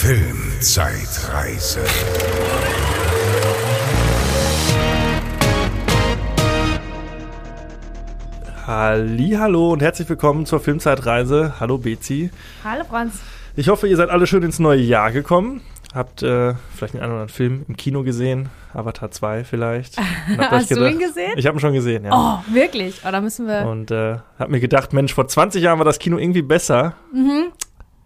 Filmzeitreise. Hallo und herzlich willkommen zur Filmzeitreise. Hallo Bezi. Hallo Franz. Ich hoffe, ihr seid alle schön ins neue Jahr gekommen. Habt äh, vielleicht einen anderen Film im Kino gesehen, Avatar 2 vielleicht. Hast gedacht, du ihn gesehen? Ich habe ihn schon gesehen, ja. Oh, wirklich? Oh, da müssen wir. Und äh, habe mir gedacht, Mensch, vor 20 Jahren war das Kino irgendwie besser. Mhm.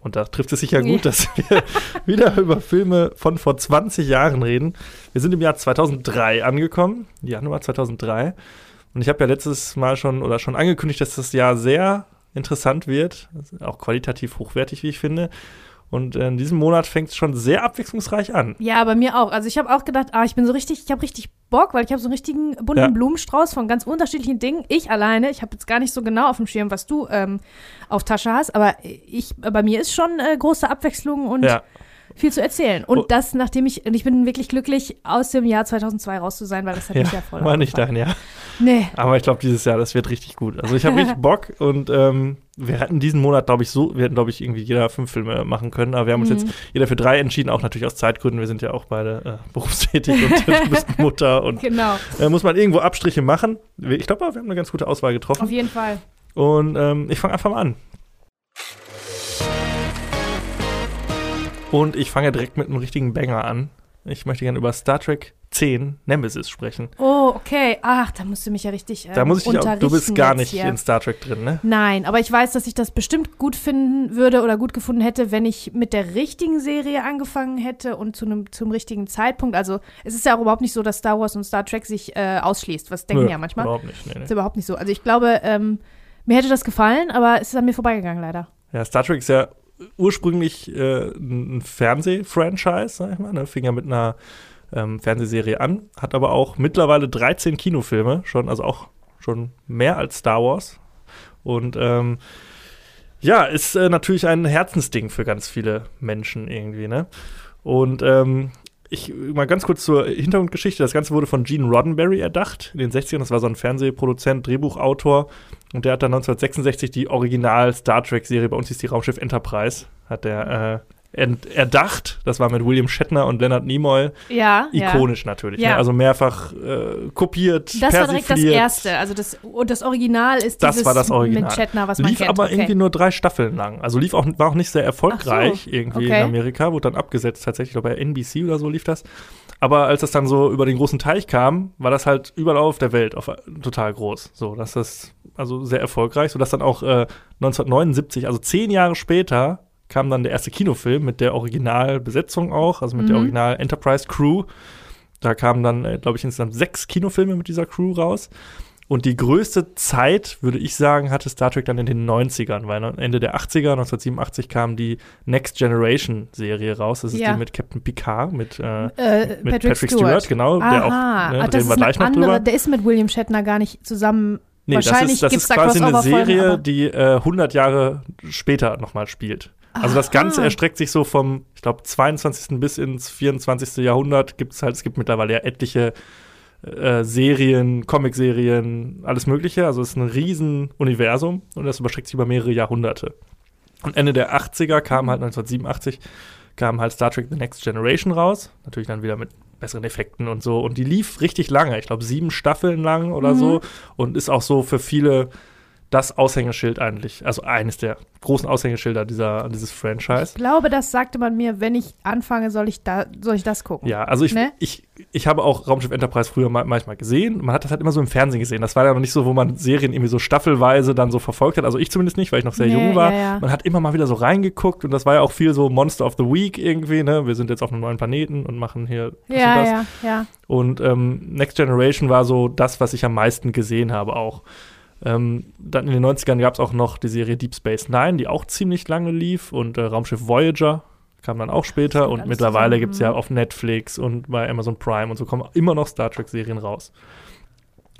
Und da trifft es sich ja gut, ja. dass wir wieder über Filme von vor 20 Jahren reden. Wir sind im Jahr 2003 angekommen, Januar 2003. Und ich habe ja letztes Mal schon oder schon angekündigt, dass das Jahr sehr interessant wird, auch qualitativ hochwertig, wie ich finde. Und in diesem Monat fängt es schon sehr abwechslungsreich an. Ja, bei mir auch. Also ich habe auch gedacht, ah, ich bin so richtig, ich habe richtig Bock, weil ich habe so einen richtigen bunten ja. Blumenstrauß von ganz unterschiedlichen Dingen. Ich alleine, ich habe jetzt gar nicht so genau auf dem Schirm, was du ähm, auf Tasche hast, aber ich, bei mir ist schon äh, große Abwechslung und ja viel zu erzählen. Und oh. das, nachdem ich, und ich bin wirklich glücklich, aus dem Jahr 2002 raus zu sein, weil das hat ja, mich ja voll War nicht dein Jahr. Nee. Aber ich glaube, dieses Jahr, das wird richtig gut. Also ich habe richtig Bock und ähm, wir hatten diesen Monat, glaube ich, so, wir hätten, glaube ich, irgendwie jeder fünf Filme machen können, aber wir haben uns mhm. jetzt jeder für drei entschieden, auch natürlich aus Zeitgründen. Wir sind ja auch beide äh, berufstätig und du bist Mutter und genau. äh, muss man irgendwo Abstriche machen. Ich glaube, wir haben eine ganz gute Auswahl getroffen. Auf jeden Fall. Und ähm, ich fange einfach mal an. Und ich fange direkt mit einem richtigen Banger an. Ich möchte gerne über Star Trek 10 Nemesis sprechen. Oh, okay. Ach, da musst du mich ja richtig ähm, Da muss ich dich auch, du bist gar nicht hier. in Star Trek drin, ne? Nein, aber ich weiß, dass ich das bestimmt gut finden würde oder gut gefunden hätte, wenn ich mit der richtigen Serie angefangen hätte und zu einem zum richtigen Zeitpunkt. Also, es ist ja auch überhaupt nicht so, dass Star Wars und Star Trek sich äh, ausschließt. Was denken Nö, ja manchmal. Überhaupt nicht. Nee, nee. Ist überhaupt nicht so. Also, ich glaube, ähm, mir hätte das gefallen, aber es ist an mir vorbeigegangen, leider. Ja, Star Trek ist ja ursprünglich äh, ein Fernsehfranchise, sag ich mal. Ne? Fing ja mit einer ähm, Fernsehserie an, hat aber auch mittlerweile 13 Kinofilme schon, also auch schon mehr als Star Wars. Und ähm, ja, ist äh, natürlich ein Herzensding für ganz viele Menschen irgendwie, ne? Und ähm, ich mal ganz kurz zur Hintergrundgeschichte. Das Ganze wurde von Gene Roddenberry erdacht in den 60ern. Das war so ein Fernsehproduzent, Drehbuchautor. Und der hat dann 1966 die Original Star Trek-Serie, bei uns hieß die Raumschiff Enterprise, hat der äh, erdacht. Das war mit William Shatner und Leonard Nimoy. Ja. Ikonisch ja. natürlich. Ne? Ja. Ne? Also mehrfach äh, kopiert. Das war direkt das erste. Also das, und das Original ist das war das Original. mit Shatner, was man lief kennt. aber okay. irgendwie nur drei Staffeln lang. Also lief auch, war auch nicht sehr erfolgreich so. irgendwie okay. in Amerika. Wurde dann abgesetzt tatsächlich. Ich glaube, bei NBC oder so lief das. Aber als das dann so über den großen Teich kam, war das halt überall auf der Welt auf, total groß. So, dass das also sehr erfolgreich, sodass dann auch äh, 1979, also zehn Jahre später, kam dann der erste Kinofilm mit der Originalbesetzung auch, also mit mhm. der Original Enterprise Crew. Da kamen dann, äh, glaube ich, insgesamt sechs Kinofilme mit dieser Crew raus. Und die größte Zeit, würde ich sagen, hatte Star Trek dann in den 90ern, weil Ende der 80er, 1987 kam die Next Generation Serie raus. Das ist ja. die mit Captain Picard, mit, äh, äh, mit Patrick, Patrick Stewart. Stewart. genau. Aha. Der auch, ne, Ach, das ist noch andere, drüber. Der ist mit William Shatner gar nicht zusammen. Nee, Wahrscheinlich das ist, das ist quasi eine Serie, die äh, 100 Jahre später nochmal spielt. Also das Ganze Aha. erstreckt sich so vom, ich glaube, 22. bis ins 24. Jahrhundert. Gibt es halt, es gibt mittlerweile ja etliche äh, Serien, Comicserien, alles Mögliche. Also es ist ein Riesenuniversum und das überstreckt sich über mehrere Jahrhunderte. Und Ende der 80er kam halt 1987 kam halt Star Trek The Next Generation raus. Natürlich dann wieder mit besseren Effekten und so. Und die lief richtig lange. Ich glaube, sieben Staffeln lang oder Mhm. so. Und ist auch so für viele das Aushängeschild eigentlich. Also eines der großen Aushängeschilder dieser, dieses Franchise. Ich glaube, das sagte man mir, wenn ich anfange, soll ich, da, soll ich das gucken. Ja, also ich, Ne? ich, ich habe auch Raumschiff Enterprise früher ma manchmal gesehen. Man hat das halt immer so im Fernsehen gesehen. Das war ja noch nicht so, wo man Serien irgendwie so staffelweise dann so verfolgt hat. Also ich zumindest nicht, weil ich noch sehr Nee, jung war. ja, ja. Man hat immer mal wieder so reingeguckt und das war ja auch viel so Monster of the Week irgendwie. Ne? Wir sind jetzt auf einem neuen Planeten und machen hier das Ja, und das. ja, ja. Und ähm, Next Generation war so das, was ich am meisten gesehen habe auch. Ähm, dann in den 90ern gab es auch noch die Serie Deep Space Nine, die auch ziemlich lange lief und äh, Raumschiff Voyager kam dann auch später und mittlerweile gibt es ja mhm. auf Netflix und bei Amazon Prime und so kommen immer noch Star Trek Serien raus.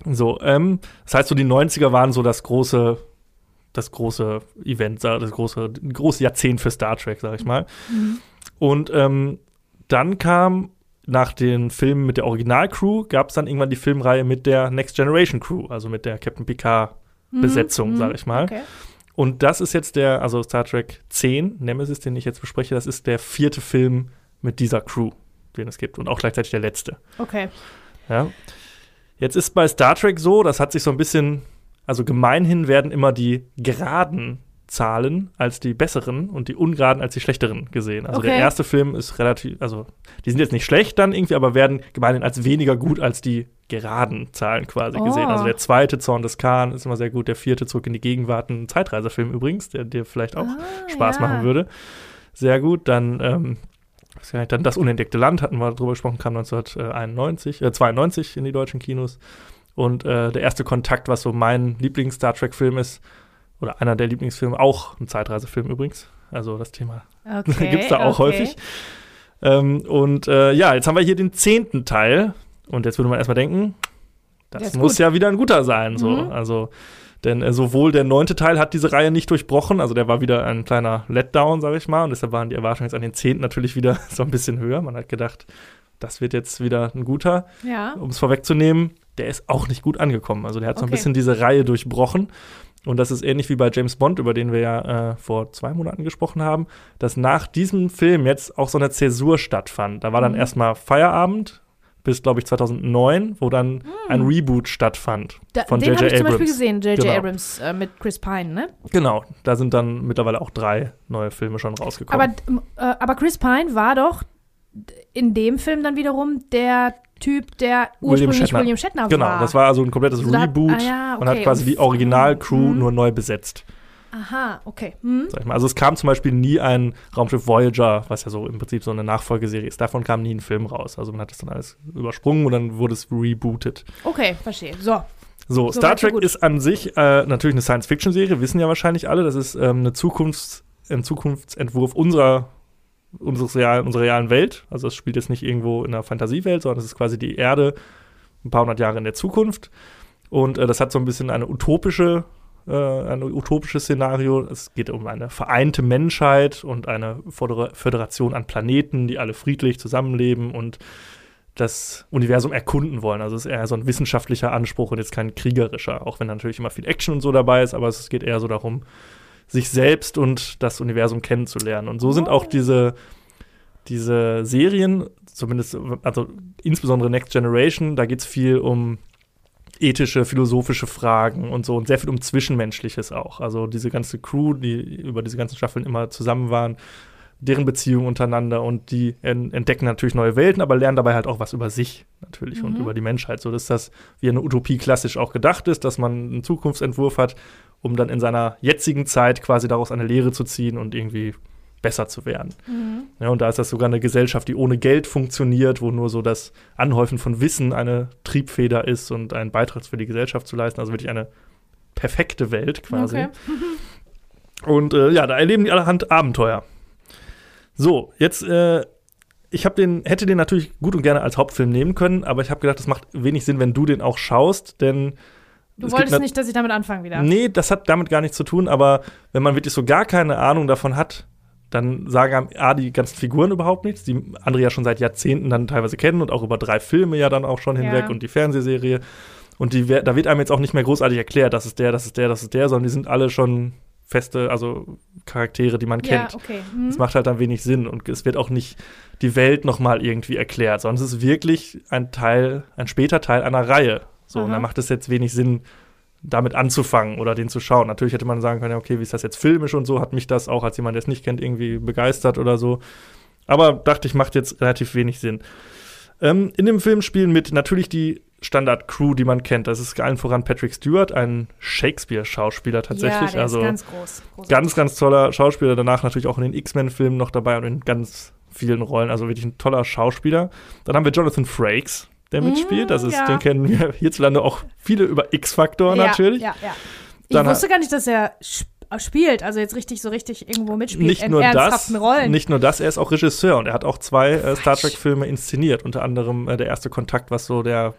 So, ähm, das heißt so die 90er waren so das große das große Event, das große große Jahrzehnt für Star Trek, sag ich mal. Mhm. Und ähm, dann kam nach den Filmen mit der Originalcrew gab es dann irgendwann die Filmreihe mit der Next Generation Crew, also mit der Captain Picard Besetzung, Mhm, sag ich mal. Okay. und das ist jetzt der, also Star Trek 10, Nemesis, den ich jetzt bespreche, das ist der vierte Film mit dieser Crew, den es gibt und auch gleichzeitig der letzte. Okay. Ja. Jetzt ist bei Star Trek so, das hat sich so ein bisschen, also gemeinhin werden immer die geraden Zahlen als die besseren und die ungeraden als die schlechteren gesehen. Also Okay. der erste Film ist relativ, also die sind jetzt nicht schlecht dann irgendwie, aber werden gemeinhin als weniger gut als die geraden Zahlen quasi Oh. gesehen. Also der zweite Zorn des Khan ist immer sehr gut, der vierte Zurück in die Gegenwart, ein Zeitreisefilm übrigens, der dir vielleicht auch Ah, Spaß ja. machen würde. Sehr gut, dann ähm, dann das unentdeckte Land hatten wir drüber gesprochen, kam 1991, äh, 92 in die deutschen Kinos. Und äh, der erste Kontakt, was so mein Lieblings-Star Trek-Film ist, oder einer der Lieblingsfilme, auch ein Zeitreisefilm übrigens. Also das Thema Okay, gibt es da auch okay. häufig. Ähm, und äh, ja, jetzt haben wir hier den zehnten Teil. Und jetzt würde man erstmal denken, das muss gut. ja wieder ein guter sein. So. Mhm. Also, denn äh, sowohl der neunte Teil hat diese Reihe nicht durchbrochen, also der war wieder ein kleiner Letdown, sage ich mal. Und deshalb waren die Erwartungen jetzt an den zehnten natürlich wieder so ein bisschen höher. Man hat gedacht, das wird jetzt wieder ein guter Ja. um es vorwegzunehmen, der ist auch nicht gut angekommen. Also der hat so ein Okay. bisschen diese Reihe durchbrochen. Und das ist ähnlich wie bei James Bond, über den wir ja äh, vor zwei Monaten gesprochen haben, dass nach diesem Film jetzt auch so eine Zäsur stattfand. Da war dann Mhm. erstmal Feierabend bis, glaube ich, 2009, wo dann ein Reboot stattfand Da, von den habe J.J. ich zum Beispiel Abrams. gesehen, J.J. Genau. Abrams äh, mit Chris Pine, ne? Genau, da sind dann mittlerweile auch drei neue Filme schon rausgekommen. Aber, äh, aber Chris Pine war doch in dem Film dann wiederum der Typ, der William ursprünglich Shatner. William Shatner genau, war. das war also ein komplettes Also da hat- Reboot. ah ja, Man hat okay, quasi und- die Original-Crew Mhm. nur neu besetzt. Aha, okay. Hm. sag ich mal. Also es kam zum Beispiel nie ein Raumschiff Voyager, was ja so im Prinzip so eine Nachfolgeserie ist. Davon kam nie ein Film raus. Also man hat das dann alles übersprungen und dann wurde es rebootet. Okay, verstehe. So. So, So Star Trek ist an sich äh, natürlich eine Science-Fiction-Serie, wissen ja wahrscheinlich alle. Das ist ähm, eine Zukunfts-, ein Zukunftsentwurf unserer, unseres realen, unserer realen Welt. Also es spielt jetzt nicht irgendwo in einer Fantasiewelt, sondern es ist quasi die Erde ein paar hundert Jahre in der Zukunft. Und äh, das hat so ein bisschen eine utopische, äh, ein utopisches Szenario. Es geht um eine vereinte Menschheit und eine Födera- Föderation an Planeten, die alle friedlich zusammenleben und das Universum erkunden wollen. Also es ist eher so ein wissenschaftlicher Anspruch und jetzt kein kriegerischer, auch wenn natürlich immer viel Action und so dabei ist, aber es geht eher so darum, sich selbst und das Universum kennenzulernen. Und so sind auch diese, diese Serien, zumindest, also insbesondere Next Generation, da geht es viel um ethische, philosophische Fragen und so und sehr viel um Zwischenmenschliches auch. Also diese ganze Crew, die über diese ganzen Staffeln immer zusammen waren, deren Beziehungen untereinander und die en entdecken natürlich neue Welten, aber lernen dabei halt auch was über sich natürlich und Mhm. über die Menschheit, so dass das wie eine Utopie klassisch auch gedacht ist, dass man einen Zukunftsentwurf hat, um dann in seiner jetzigen Zeit quasi daraus eine Lehre zu ziehen und irgendwie besser zu werden. Mhm. Ja, und da ist das sogar eine Gesellschaft, die ohne Geld funktioniert, wo nur so das Anhäufen von Wissen eine Triebfeder ist und einen Beitrag für die Gesellschaft zu leisten. Also wirklich eine perfekte Welt quasi. Okay. Und äh, ja, da erleben die allerhand Abenteuer. So, jetzt, äh, ich hab den, hätte den natürlich gut und gerne als Hauptfilm nehmen können, aber ich habe gedacht, das macht wenig Sinn, wenn du den auch schaust, denn Du wolltest nicht, dass ich damit anfange wieder. Nee, das hat damit gar nichts zu tun, aber wenn man wirklich so gar keine Ahnung davon hat, dann sagen A, die ganzen Figuren überhaupt nichts, die andere ja schon seit Jahrzehnten dann teilweise kennen und auch über drei Filme ja dann auch schon Ja. hinweg und die Fernsehserie. Und die, da wird einem jetzt auch nicht mehr großartig erklärt, das ist der, das ist der, das ist der, sondern die sind alle schon feste, also Charaktere, die man ja, kennt. okay. Hm. Das macht halt dann wenig Sinn und es wird auch nicht die Welt nochmal irgendwie erklärt, sondern es ist wirklich ein Teil, ein später Teil einer Reihe. So, und Aha. da macht es jetzt wenig Sinn, damit anzufangen oder den zu schauen. Natürlich hätte man sagen können, ja, okay, wie ist das jetzt filmisch und so, hat mich das auch als jemand, der es nicht kennt, irgendwie begeistert oder so. Aber dachte ich, macht jetzt relativ wenig Sinn. Ähm, in dem Film spielen mit natürlich die Standard-Crew, die man kennt. Das ist allen voran Patrick Stewart, ein Shakespeare-Schauspieler tatsächlich. Ja, also ganz groß. Großartig. ganz, ganz toller Schauspieler. Danach natürlich auch in den X-Men-Filmen noch dabei und in ganz vielen Rollen. Also wirklich ein toller Schauspieler. Dann haben wir Jonathan Frakes, der Mm, mitspielt. Das ist, ja. den kennen wir hierzulande auch viele über X-Factor ja, natürlich. Ja, ja. Ich Dann wusste gar nicht, dass er sp spielt, also jetzt richtig so richtig irgendwo mitspielt Nicht in nur, das, ernsthaften Rollen. nicht nur das, er ist auch Regisseur und er hat auch zwei äh, Star Trek-Filme inszeniert. Unter anderem äh, Der erste Kontakt, was so der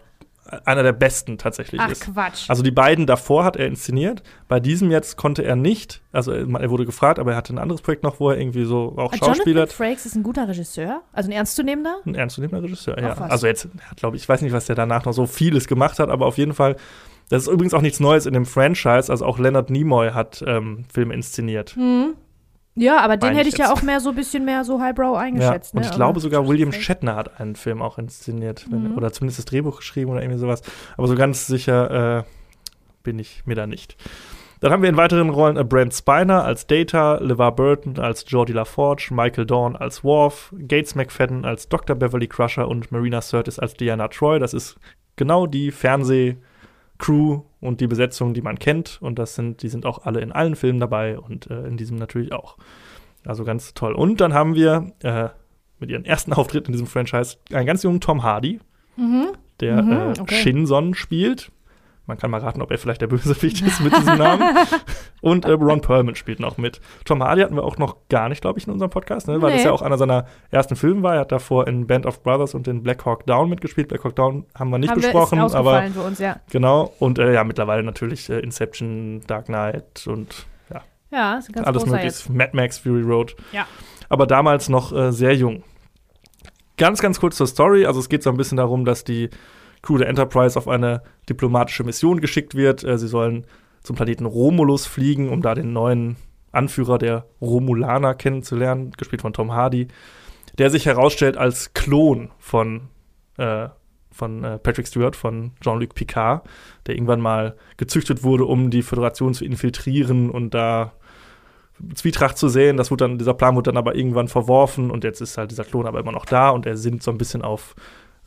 einer der besten tatsächlich Ach ist. Quatsch. Also die beiden davor hat er inszeniert. Bei diesem jetzt konnte er nicht. Also er wurde gefragt, aber er hatte ein anderes Projekt noch, wo er irgendwie so auch Ah, schauspielert. Jonathan Frakes ist ein guter Regisseur, also ein ernstzunehmender. Ein ernstzunehmender Regisseur, Ach, ja. was. Also jetzt, glaube ich, ich weiß nicht, was der danach noch so vieles gemacht hat, aber auf jeden Fall Das ist übrigens auch nichts Neues in dem Franchise. Also auch Leonard Nimoy hat ähm, Filme inszeniert. Mhm. Ja, aber den hätte ich ich ja jetzt. auch mehr so ein bisschen mehr so highbrow Ja, eingeschätzt. und ne? ich Aber- glaube sogar William Shatner hat einen Film auch inszeniert. Wenn, Mhm. Oder zumindest das Drehbuch geschrieben oder irgendwie sowas. Aber so ganz sicher äh, bin ich mir da nicht. Dann haben wir in weiteren Rollen äh, Brent Spiner als Data, LeVar Burton als Geordie LaForge, Michael Dawn als Worf, Gates McFadden als Dr. Beverly Crusher und Marina Sirtis als Diana Troy. Das ist genau die Fernsehcrew und die Besetzung, die man kennt. Und das sind, die sind auch alle in allen Filmen dabei und äh, in diesem natürlich auch. Also ganz toll. Und dann haben wir äh, mit ihrem ersten Auftritt in diesem Franchise einen ganz jungen Tom Hardy, Mhm. der Mhm, äh, okay. Shinson spielt. Man kann mal raten, ob er vielleicht der Bösewicht ist mit diesem Namen. Und äh, Ron Perlman spielt noch mit. Tom Hardy hatten wir auch noch gar nicht, glaube ich, in unserem Podcast, ne? weil das Nee. ja auch einer seiner ersten Filme war. Er hat davor in Band of Brothers und in Black Hawk Down mitgespielt. Black Hawk Down haben wir nicht Haben wir- besprochen, ist aber für uns, ja. genau. Und äh, ja, mittlerweile natürlich äh, Inception, Dark Knight und Ja, ist ein ganz alles mögliche. Mad Max, Fury Road. Ja. Aber damals noch äh, sehr jung. Ganz, ganz kurz zur Story. Also es geht so ein bisschen darum, dass die Crew der Enterprise auf eine diplomatische Mission geschickt wird. Äh, sie sollen zum Planeten Romulus fliegen, um da den neuen Anführer der Romulaner kennenzulernen, gespielt von Tom Hardy, der sich herausstellt als Klon von, äh, von äh, Patrick Stewart, von Jean-Luc Picard, der irgendwann mal gezüchtet wurde, um die Föderation zu infiltrieren und da Zwietracht zu sehen. Das wurde dann, dieser Plan wurde dann aber irgendwann verworfen und jetzt ist halt dieser Klon aber immer noch da und er sinnt so ein bisschen auf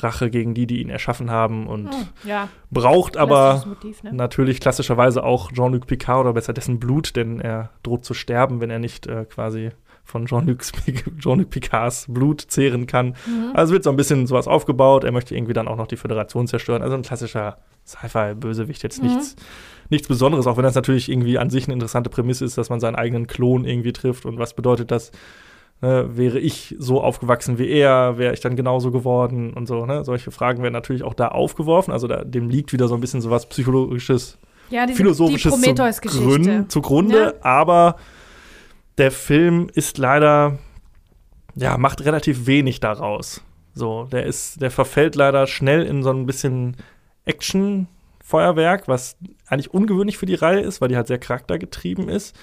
Rache gegen die, die ihn erschaffen haben und Hm, ja, braucht aber Motiv, ne? natürlich klassischerweise auch Jean-Luc Picard oder besser dessen Blut, denn er droht zu sterben, wenn er nicht äh, quasi von Jean-Luc Jean Picards Blut zehren kann. Mhm. Also wird so ein bisschen sowas aufgebaut. Er möchte irgendwie dann auch noch die Föderation zerstören. Also ein klassischer Sci-Fi-Bösewicht. Jetzt Mhm. nichts, nichts Besonderes, auch wenn das natürlich irgendwie an sich eine interessante Prämisse ist, dass man seinen eigenen Klon irgendwie trifft. Und was bedeutet das? Ne, wäre ich so aufgewachsen wie er, wäre ich dann genauso geworden und so. Ne? Solche Fragen werden natürlich auch da aufgeworfen. Also da, dem liegt wieder so ein bisschen sowas psychologisches ja, diese, philosophisches die Prometheus-Geschichte. zugrund, zugrunde, aber der Film ist leider, ja, macht relativ wenig daraus. So, der ist, der verfällt leider schnell in so ein bisschen Action-Feuerwerk, was eigentlich ungewöhnlich für die Reihe ist, weil die halt sehr charaktergetrieben ist.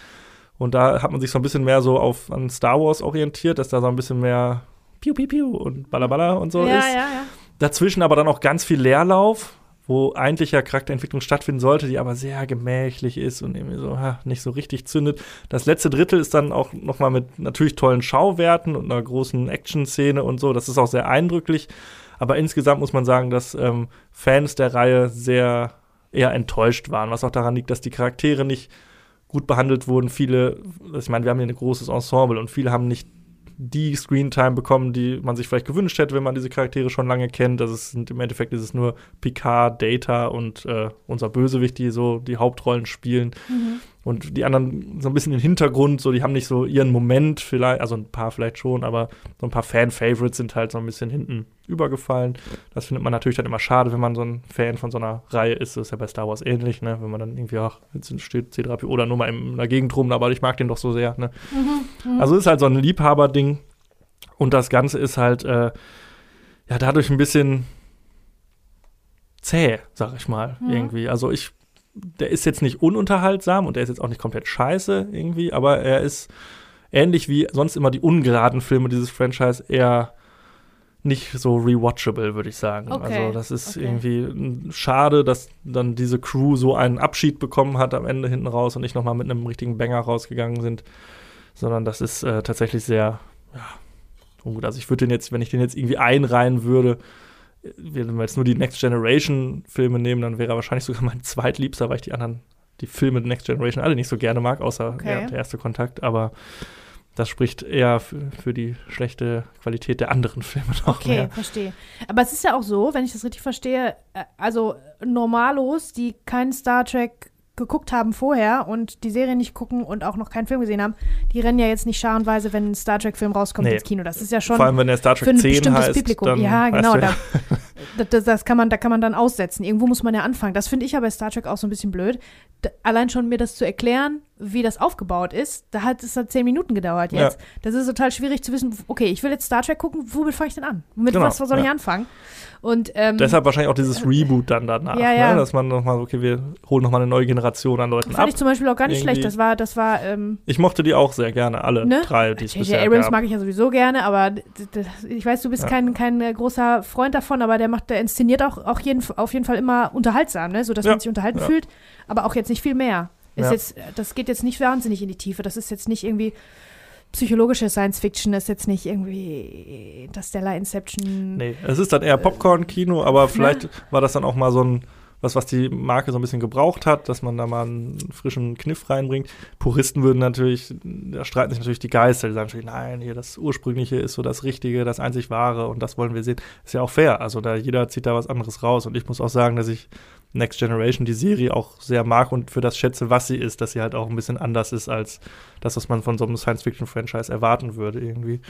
Und da hat man sich so ein bisschen mehr so auf an Star Wars orientiert, dass da so ein bisschen mehr Piu Piu Piu und Ballaballa und so ja, ist. ja, ja. Dazwischen aber dann auch ganz viel Leerlauf, wo eigentlich ja Charakterentwicklung stattfinden sollte, die aber sehr gemächlich ist und irgendwie so ha, nicht so richtig zündet. Das letzte Drittel ist dann auch noch mal mit natürlich tollen Schauwerten und einer großen Action-Szene und so. Das ist auch sehr eindrücklich. Aber insgesamt muss man sagen, dass ähm, Fans der Reihe sehr eher enttäuscht waren, was auch daran liegt, dass die Charaktere nicht gut behandelt wurden. Viele, ich meine, wir haben hier ein großes Ensemble und viele haben nicht die Screentime bekommen, die man sich vielleicht gewünscht hätte, wenn man diese Charaktere schon lange kennt. Das ist, im Endeffekt ist es nur Picard, Data und äh, unser Bösewicht, die so die Hauptrollen spielen. Mhm. Und die anderen so ein bisschen im Hintergrund, so die haben nicht so ihren Moment vielleicht, also ein paar vielleicht schon, aber so ein paar Fan-Favorites sind halt so ein bisschen hinten übergefallen. Das findet man natürlich dann immer schade, wenn man so ein Fan von so einer Reihe ist. Das ist ja bei Star Wars ähnlich, ne? Wenn man dann irgendwie, ach, jetzt steht C3PO oder nur mal in der Gegend rum, aber ich mag den doch so sehr, ne? Mhm. Also ist halt so ein Liebhaberding. Und das Ganze ist halt, äh, ja, dadurch ein bisschen zäh, sag ich mal, Mhm. irgendwie. Also ich, der ist jetzt nicht ununterhaltsam und der ist jetzt auch nicht komplett scheiße irgendwie, aber er ist ähnlich wie sonst immer die ungeraden Filme dieses Franchise eher nicht so rewatchable, würde ich sagen. Okay, Also das ist okay. irgendwie schade, dass dann diese Crew so einen Abschied bekommen hat am Ende hinten raus und nicht nochmal mit einem richtigen Banger rausgegangen sind, sondern das ist äh, tatsächlich sehr, ja, ungut. Also ich würde den jetzt, wenn ich den jetzt irgendwie einreihen würde, wenn wir jetzt nur die Next Generation Filme nehmen, dann wäre er wahrscheinlich sogar mein zweitliebster, weil ich die anderen, die Filme der Next Generation alle nicht so gerne mag, außer Okay. der erste Kontakt, aber das spricht eher für, für die schlechte Qualität der anderen Filme noch Okay, mehr. verstehe. Aber es ist ja auch so, wenn ich das richtig verstehe, äh, also Normalos, die keinen Star Trek geguckt haben vorher und die Serie nicht gucken und auch noch keinen Film gesehen haben, die rennen ja jetzt nicht scharenweise, wenn ein Star Trek-Film rauskommt Nee. ins Kino. Das ist ja schon Vor allem, wenn der Star für Trek ein 10 bestimmtes heißt, Publikum. dann Ja, weißt genau. Da, das, das, kann man, da kann man dann aussetzen. Irgendwo muss man ja anfangen. Das finde ich ja bei Star Trek auch so ein bisschen blöd. D allein schon mir das zu erklären, wie das aufgebaut ist, da hat es halt zehn Minuten gedauert jetzt. Ja. Das ist total schwierig zu wissen, okay, ich will jetzt Star Trek gucken, womit fange ich denn an? Mit genau, was soll ja. ich anfangen? Und, ähm, Deshalb wahrscheinlich auch dieses Reboot dann danach, ja, ja. Ne? dass man nochmal, okay, wir holen nochmal eine neue Generation an Leuten Fand ab. Fand ich zum Beispiel auch gar nicht Irgendwie. schlecht. Das war, das war. Ähm, ich mochte die auch sehr gerne, alle ne? drei, die es bisher Abrams gab. mag ich ja sowieso gerne, aber ich weiß, du bist ja. kein, kein äh, großer Freund davon, aber der macht, der inszeniert auch, auch jeden, auf jeden Fall immer unterhaltsam, ne? sodass ja. man sich unterhalten fühlt, aber auch jetzt nicht viel mehr. Ist jetzt, das geht jetzt nicht wahnsinnig in die Tiefe. Das ist jetzt nicht irgendwie psychologische Science Fiction ist jetzt nicht irgendwie das Stellar Inception. Nee, es ist dann eher Popcorn-Kino, aber vielleicht ja. war das dann auch mal so ein, was, was die Marke so ein bisschen gebraucht hat, dass man da mal einen frischen Kniff reinbringt. Puristen würden natürlich, da streiten sich natürlich die Geister, die sagen natürlich, nein, hier das Ursprüngliche ist so das Richtige, das einzig Wahre und das wollen wir sehen. Ist ja auch fair. Also da jeder zieht da was anderes raus. Und ich muss auch sagen, dass ich Next Generation die Serie auch sehr mag und für das schätze, was sie ist, dass sie halt auch ein bisschen anders ist als das, was man von so einem Science-Fiction-Franchise erwarten würde irgendwie.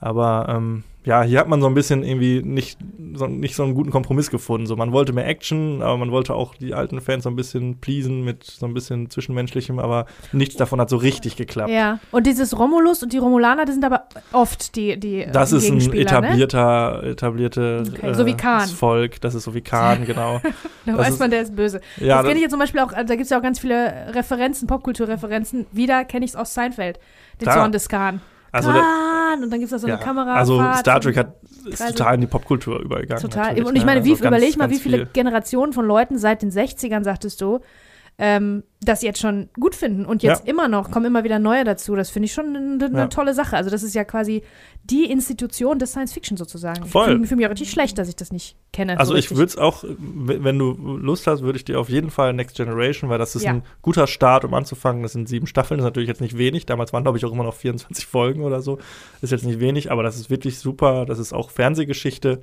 Aber ähm, ja, hier hat man so ein bisschen irgendwie nicht so, nicht so einen guten Kompromiss gefunden. So, man wollte mehr Action, aber man wollte auch die alten Fans so ein bisschen pleasen mit so ein bisschen Zwischenmenschlichem, aber nichts davon hat so richtig geklappt. Ja, und dieses Romulus und die Romulaner, das sind aber oft die die äh, Das ist ein ne? etablierter, ne? etablierte okay. so wie Khan. Volk, das ist so wie Khan, genau. da weiß man, der ist böse. Ja, das kenne ich jetzt zum Beispiel auch, da gibt es ja auch ganz viele Referenzen, Popkulturreferenzen. Wieder kenne ich es aus Seinfeld, den Zorn des Khan. Also Khan, und dann gibt es da so eine ja, Kamera. Also Star Trek hat, ist total in die Popkultur übergegangen. Total. Und ich meine, ne? wie, also überleg mal, wie viele viel. Generationen von Leuten seit den 60ern, sagtest du, ähm, das jetzt schon gut finden und jetzt ja. immer noch, kommen immer wieder neue dazu. Das finde ich schon eine, eine ja. tolle Sache. Also das ist ja quasi die Institution des Science Fiction sozusagen. Voll. Ich fühle mich auch richtig schlecht, dass ich das nicht kenne. Also so ich würde es auch, wenn du Lust hast, würde ich dir auf jeden Fall Next Generation, weil das ist ja. ein guter Start, um anzufangen. Das sind sieben Staffeln, das ist natürlich jetzt nicht wenig. Damals waren, glaube ich, auch immer noch 24 Folgen oder so. Ist jetzt nicht wenig, aber das ist wirklich super. Das ist auch Fernsehgeschichte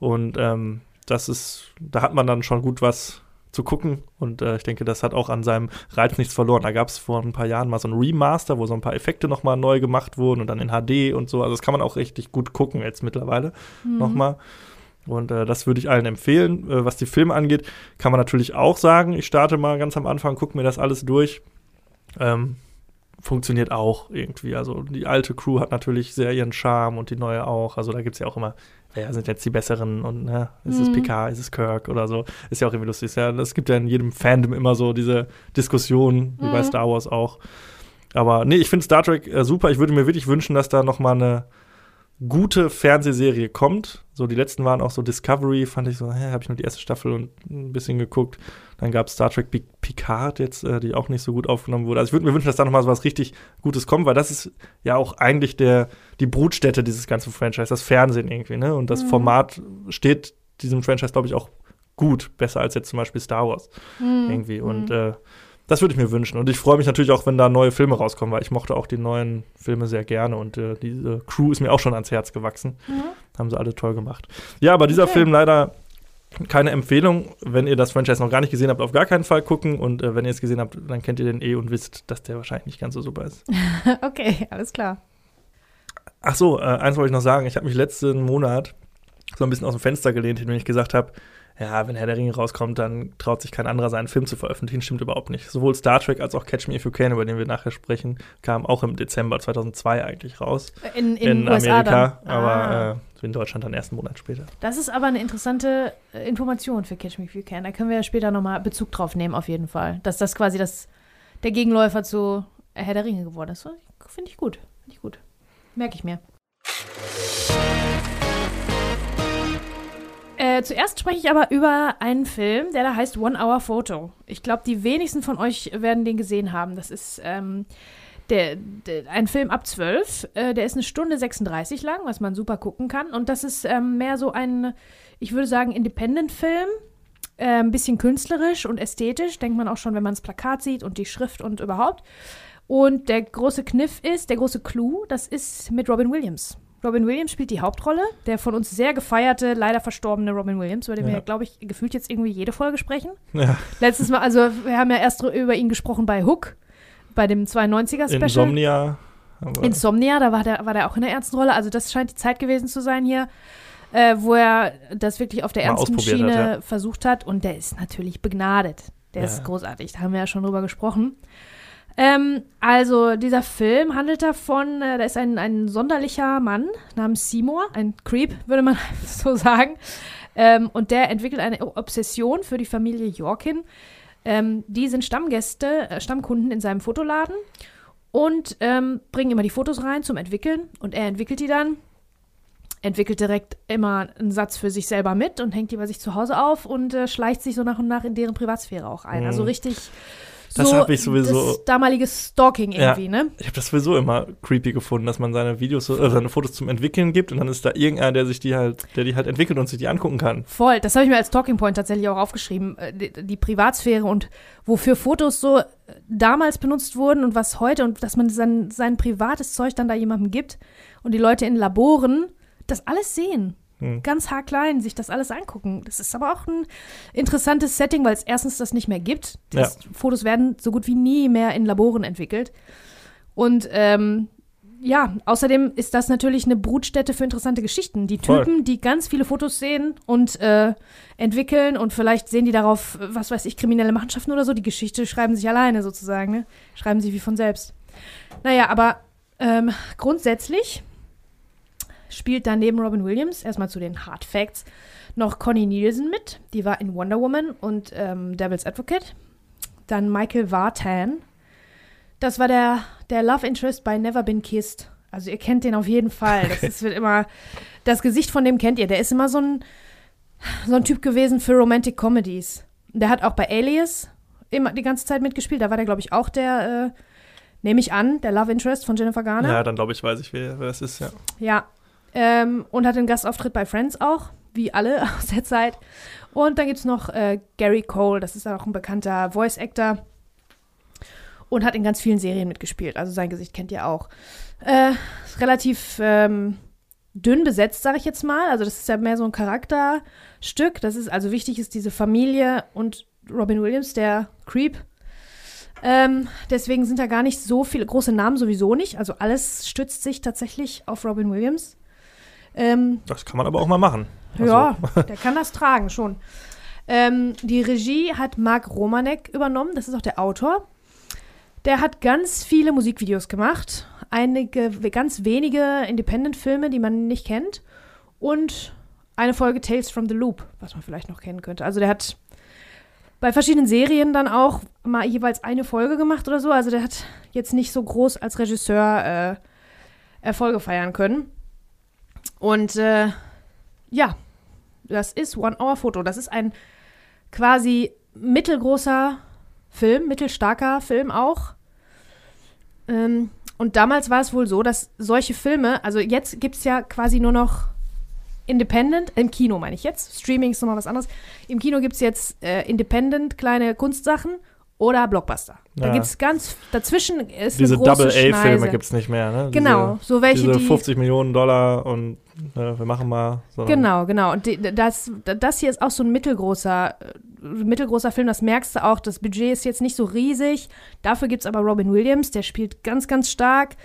und ähm, das ist, da hat man dann schon gut was zu gucken. Und äh, ich denke, das hat auch an seinem Reiz nichts verloren. Da gab es vor ein paar Jahren mal so ein Remaster, wo so ein paar Effekte nochmal neu gemacht wurden und dann in HD und so. Also das kann man auch richtig gut gucken jetzt mittlerweile mhm. nochmal. Und äh, das würde ich allen empfehlen. Äh, was die Filme angeht, kann man natürlich auch sagen, ich starte mal ganz am Anfang, gucke mir das alles durch. Ähm, funktioniert auch irgendwie. Also die alte Crew hat natürlich sehr ihren Charme und die neue auch. Also da gibt es ja auch immer wer sind jetzt die besseren und ne, ist es mhm. Picard, ist es Kirk oder so. Ist ja auch irgendwie lustig. Ja, es gibt ja in jedem Fandom immer so diese Diskussion, wie mhm. bei Star Wars auch. Aber nee, ich finde Star Trek äh, super. Ich würde mir wirklich wünschen, dass da noch mal eine gute Fernsehserie kommt. So die letzten waren auch so Discovery, fand ich so, hä, habe ich nur die erste Staffel und ein bisschen geguckt. Dann gab es Star Trek Picard jetzt, äh, die auch nicht so gut aufgenommen wurde. Also ich würde mir wünschen, dass da noch mal so was richtig Gutes kommt, weil das ist ja auch eigentlich der die Brutstätte dieses ganzen Franchise, das Fernsehen irgendwie, ne? Und das mhm. Format steht diesem Franchise glaube ich auch gut, besser als jetzt zum Beispiel Star Wars mhm. irgendwie und mhm. äh, das würde ich mir wünschen. Und ich freue mich natürlich auch, wenn da neue Filme rauskommen, weil ich mochte auch die neuen Filme sehr gerne und äh, diese Crew ist mir auch schon ans Herz gewachsen. Mhm. Haben sie alle toll gemacht. Ja, aber dieser okay. Film leider keine Empfehlung. Wenn ihr das Franchise noch gar nicht gesehen habt, auf gar keinen Fall gucken. Und äh, wenn ihr es gesehen habt, dann kennt ihr den eh und wisst, dass der wahrscheinlich nicht ganz so super ist. okay, alles klar. Ach so, äh, eins wollte ich noch sagen. Ich habe mich letzten Monat so ein bisschen aus dem Fenster gelehnt, indem ich gesagt habe, ja, wenn Herr der Ringe rauskommt, dann traut sich kein anderer seinen Film zu veröffentlichen. Stimmt überhaupt nicht. Sowohl Star Trek als auch Catch Me If You Can, über den wir nachher sprechen, kam auch im Dezember 2002 eigentlich raus. In, in, in Amerika, dann. aber ah. äh, in Deutschland dann erst einen Monat später. Das ist aber eine interessante äh, Information für Catch Me If You Can. Da können wir ja später nochmal Bezug drauf nehmen, auf jeden Fall. Dass das quasi das, der Gegenläufer zu Herr der Ringe geworden ist. Finde ich gut. Finde ich gut. Merke ich mir. Äh, zuerst spreche ich aber über einen Film, der da heißt One Hour Photo. Ich glaube, die wenigsten von euch werden den gesehen haben. Das ist ähm, der, der, ein Film ab 12. Äh, der ist eine Stunde 36 lang, was man super gucken kann. Und das ist ähm, mehr so ein, ich würde sagen, Independent-Film. Äh, ein bisschen künstlerisch und ästhetisch, denkt man auch schon, wenn man das Plakat sieht und die Schrift und überhaupt. Und der große Kniff ist, der große Clou, das ist mit Robin Williams. Robin Williams spielt die Hauptrolle, der von uns sehr gefeierte, leider verstorbene Robin Williams, über den ja. wir, glaube ich, gefühlt jetzt irgendwie jede Folge sprechen. Ja. Letztes Mal, also wir haben ja erst über ihn gesprochen bei Hook, bei dem 92er-Special. Insomnia. Insomnia, da war der, war der auch in der ernsten Rolle. Also das scheint die Zeit gewesen zu sein hier, äh, wo er das wirklich auf der ernsten Schiene hat, ja. versucht hat. Und der ist natürlich begnadet. Der ist großartig, da haben wir ja schon drüber gesprochen. Ähm, also, dieser Film handelt davon, äh, da ist ein, ein sonderlicher Mann namens Seymour, ein Creep, würde man so sagen. Ähm, und der entwickelt eine Obsession für die Familie Yorkin. Ähm, die sind Stammgäste, äh, Stammkunden in seinem Fotoladen und ähm, bringen immer die Fotos rein zum Entwickeln. Und er entwickelt die dann, entwickelt direkt immer einen Satz für sich selber mit und hängt die bei sich zu Hause auf und äh, schleicht sich so nach und nach in deren Privatsphäre auch ein. Also Mhm. richtig Das so habe ich sowieso- das damalige Stalking irgendwie, ne? Ich habe das sowieso immer creepy gefunden, dass man seine Videos, äh, seine Fotos zum Entwickeln gibt und dann ist da irgendeiner, der sich die halt, der die halt entwickelt und sich die angucken kann. Voll, das habe ich mir als Talking Point tatsächlich auch aufgeschrieben. Äh, Die, die Privatsphäre und wofür Fotos so äh, damals benutzt wurden und was heute und dass man sein, sein privates Zeug dann da jemandem gibt und die Leute in Laboren das alles sehen. Hm. Ganz haarklein, sich das alles angucken. Das ist aber auch ein interessantes Setting, weil es erstens das nicht mehr gibt. Das, Fotos werden so gut wie nie mehr in Laboren entwickelt. Und ähm, ja, außerdem ist das natürlich eine Brutstätte für interessante Geschichten. Die Voll. Typen, die ganz viele Fotos sehen und äh, entwickeln und vielleicht sehen die darauf, was weiß ich, kriminelle Machenschaften oder so. Die Geschichte schreiben sich alleine sozusagen, ne? Schreiben sich wie von selbst. Naja, aber ähm, grundsätzlich spielt dann neben Robin Williams, erstmal zu den Hard Facts, noch Connie Nielsen mit. Die war in Wonder Woman und ähm, Devil's Advocate. Dann Michael Vartan. Das war der, der Love Interest bei Never Been Kissed. Also ihr kennt den auf jeden Fall. Das ist, wird immer, das Gesicht von dem kennt ihr. Der ist immer so ein, so ein Typ gewesen für Romantic Comedies. Der hat auch bei Alias immer die ganze Zeit mitgespielt. Da war der, glaube ich, auch der, äh, nehme ich an, der Love Interest von Jennifer Garner. Ja, dann glaube ich, weiß ich, wer, wer es ist, ja. Ja. Ähm, und hat einen Gastauftritt bei Friends auch, wie alle aus der Zeit. Und dann gibt es noch äh, Gary Cole, das ist auch ein bekannter Voice-Actor. Und hat in ganz vielen Serien mitgespielt. Also sein Gesicht kennt ihr auch. Äh, relativ ähm, dünn besetzt, sage ich jetzt mal. Also das ist ja mehr so ein Charakterstück. Das ist also wichtig ist diese Familie und Robin Williams, der Creep. Ähm, deswegen sind da gar nicht so viele große Namen sowieso nicht. Also alles stützt sich tatsächlich auf Robin Williams. Ähm, Das kann man aber auch mal machen. Also, ja, der kann das tragen schon. Ähm, die Regie hat Mark Romanek übernommen, das ist auch der Autor. Der hat ganz viele Musikvideos gemacht, einige ganz wenige Independent-Filme, die man nicht kennt und eine Folge Tales from the Loop, was man vielleicht noch kennen könnte. Also der hat bei verschiedenen Serien dann auch mal jeweils eine Folge gemacht oder so. Also der hat jetzt nicht so groß als Regisseur äh, Erfolge feiern können. Und äh, ja, das ist One Hour Photo. Das ist ein quasi mittelgroßer Film, mittelstarker Film auch. Ähm, und damals war es wohl so, dass solche Filme, also jetzt gibt es ja quasi nur noch Independent, im Kino meine ich jetzt, Streaming ist nochmal was anderes. Im Kino gibt es jetzt äh, Independent, kleine Kunstsachen oder Blockbuster. Da Ja. gibt es ganz, dazwischen ist Diese Double-A-Filme gibt es nicht mehr, ne? Genau, so welche, diese, diese die 50 Millionen Dollar und äh, wir machen mal. Genau, genau. Und die, das, das hier ist auch so ein mittelgroßer, äh, mittelgroßer Film. Das merkst du auch. Das Budget ist jetzt nicht so riesig. Dafür gibt es aber Robin Williams. Der spielt ganz, ganz stark.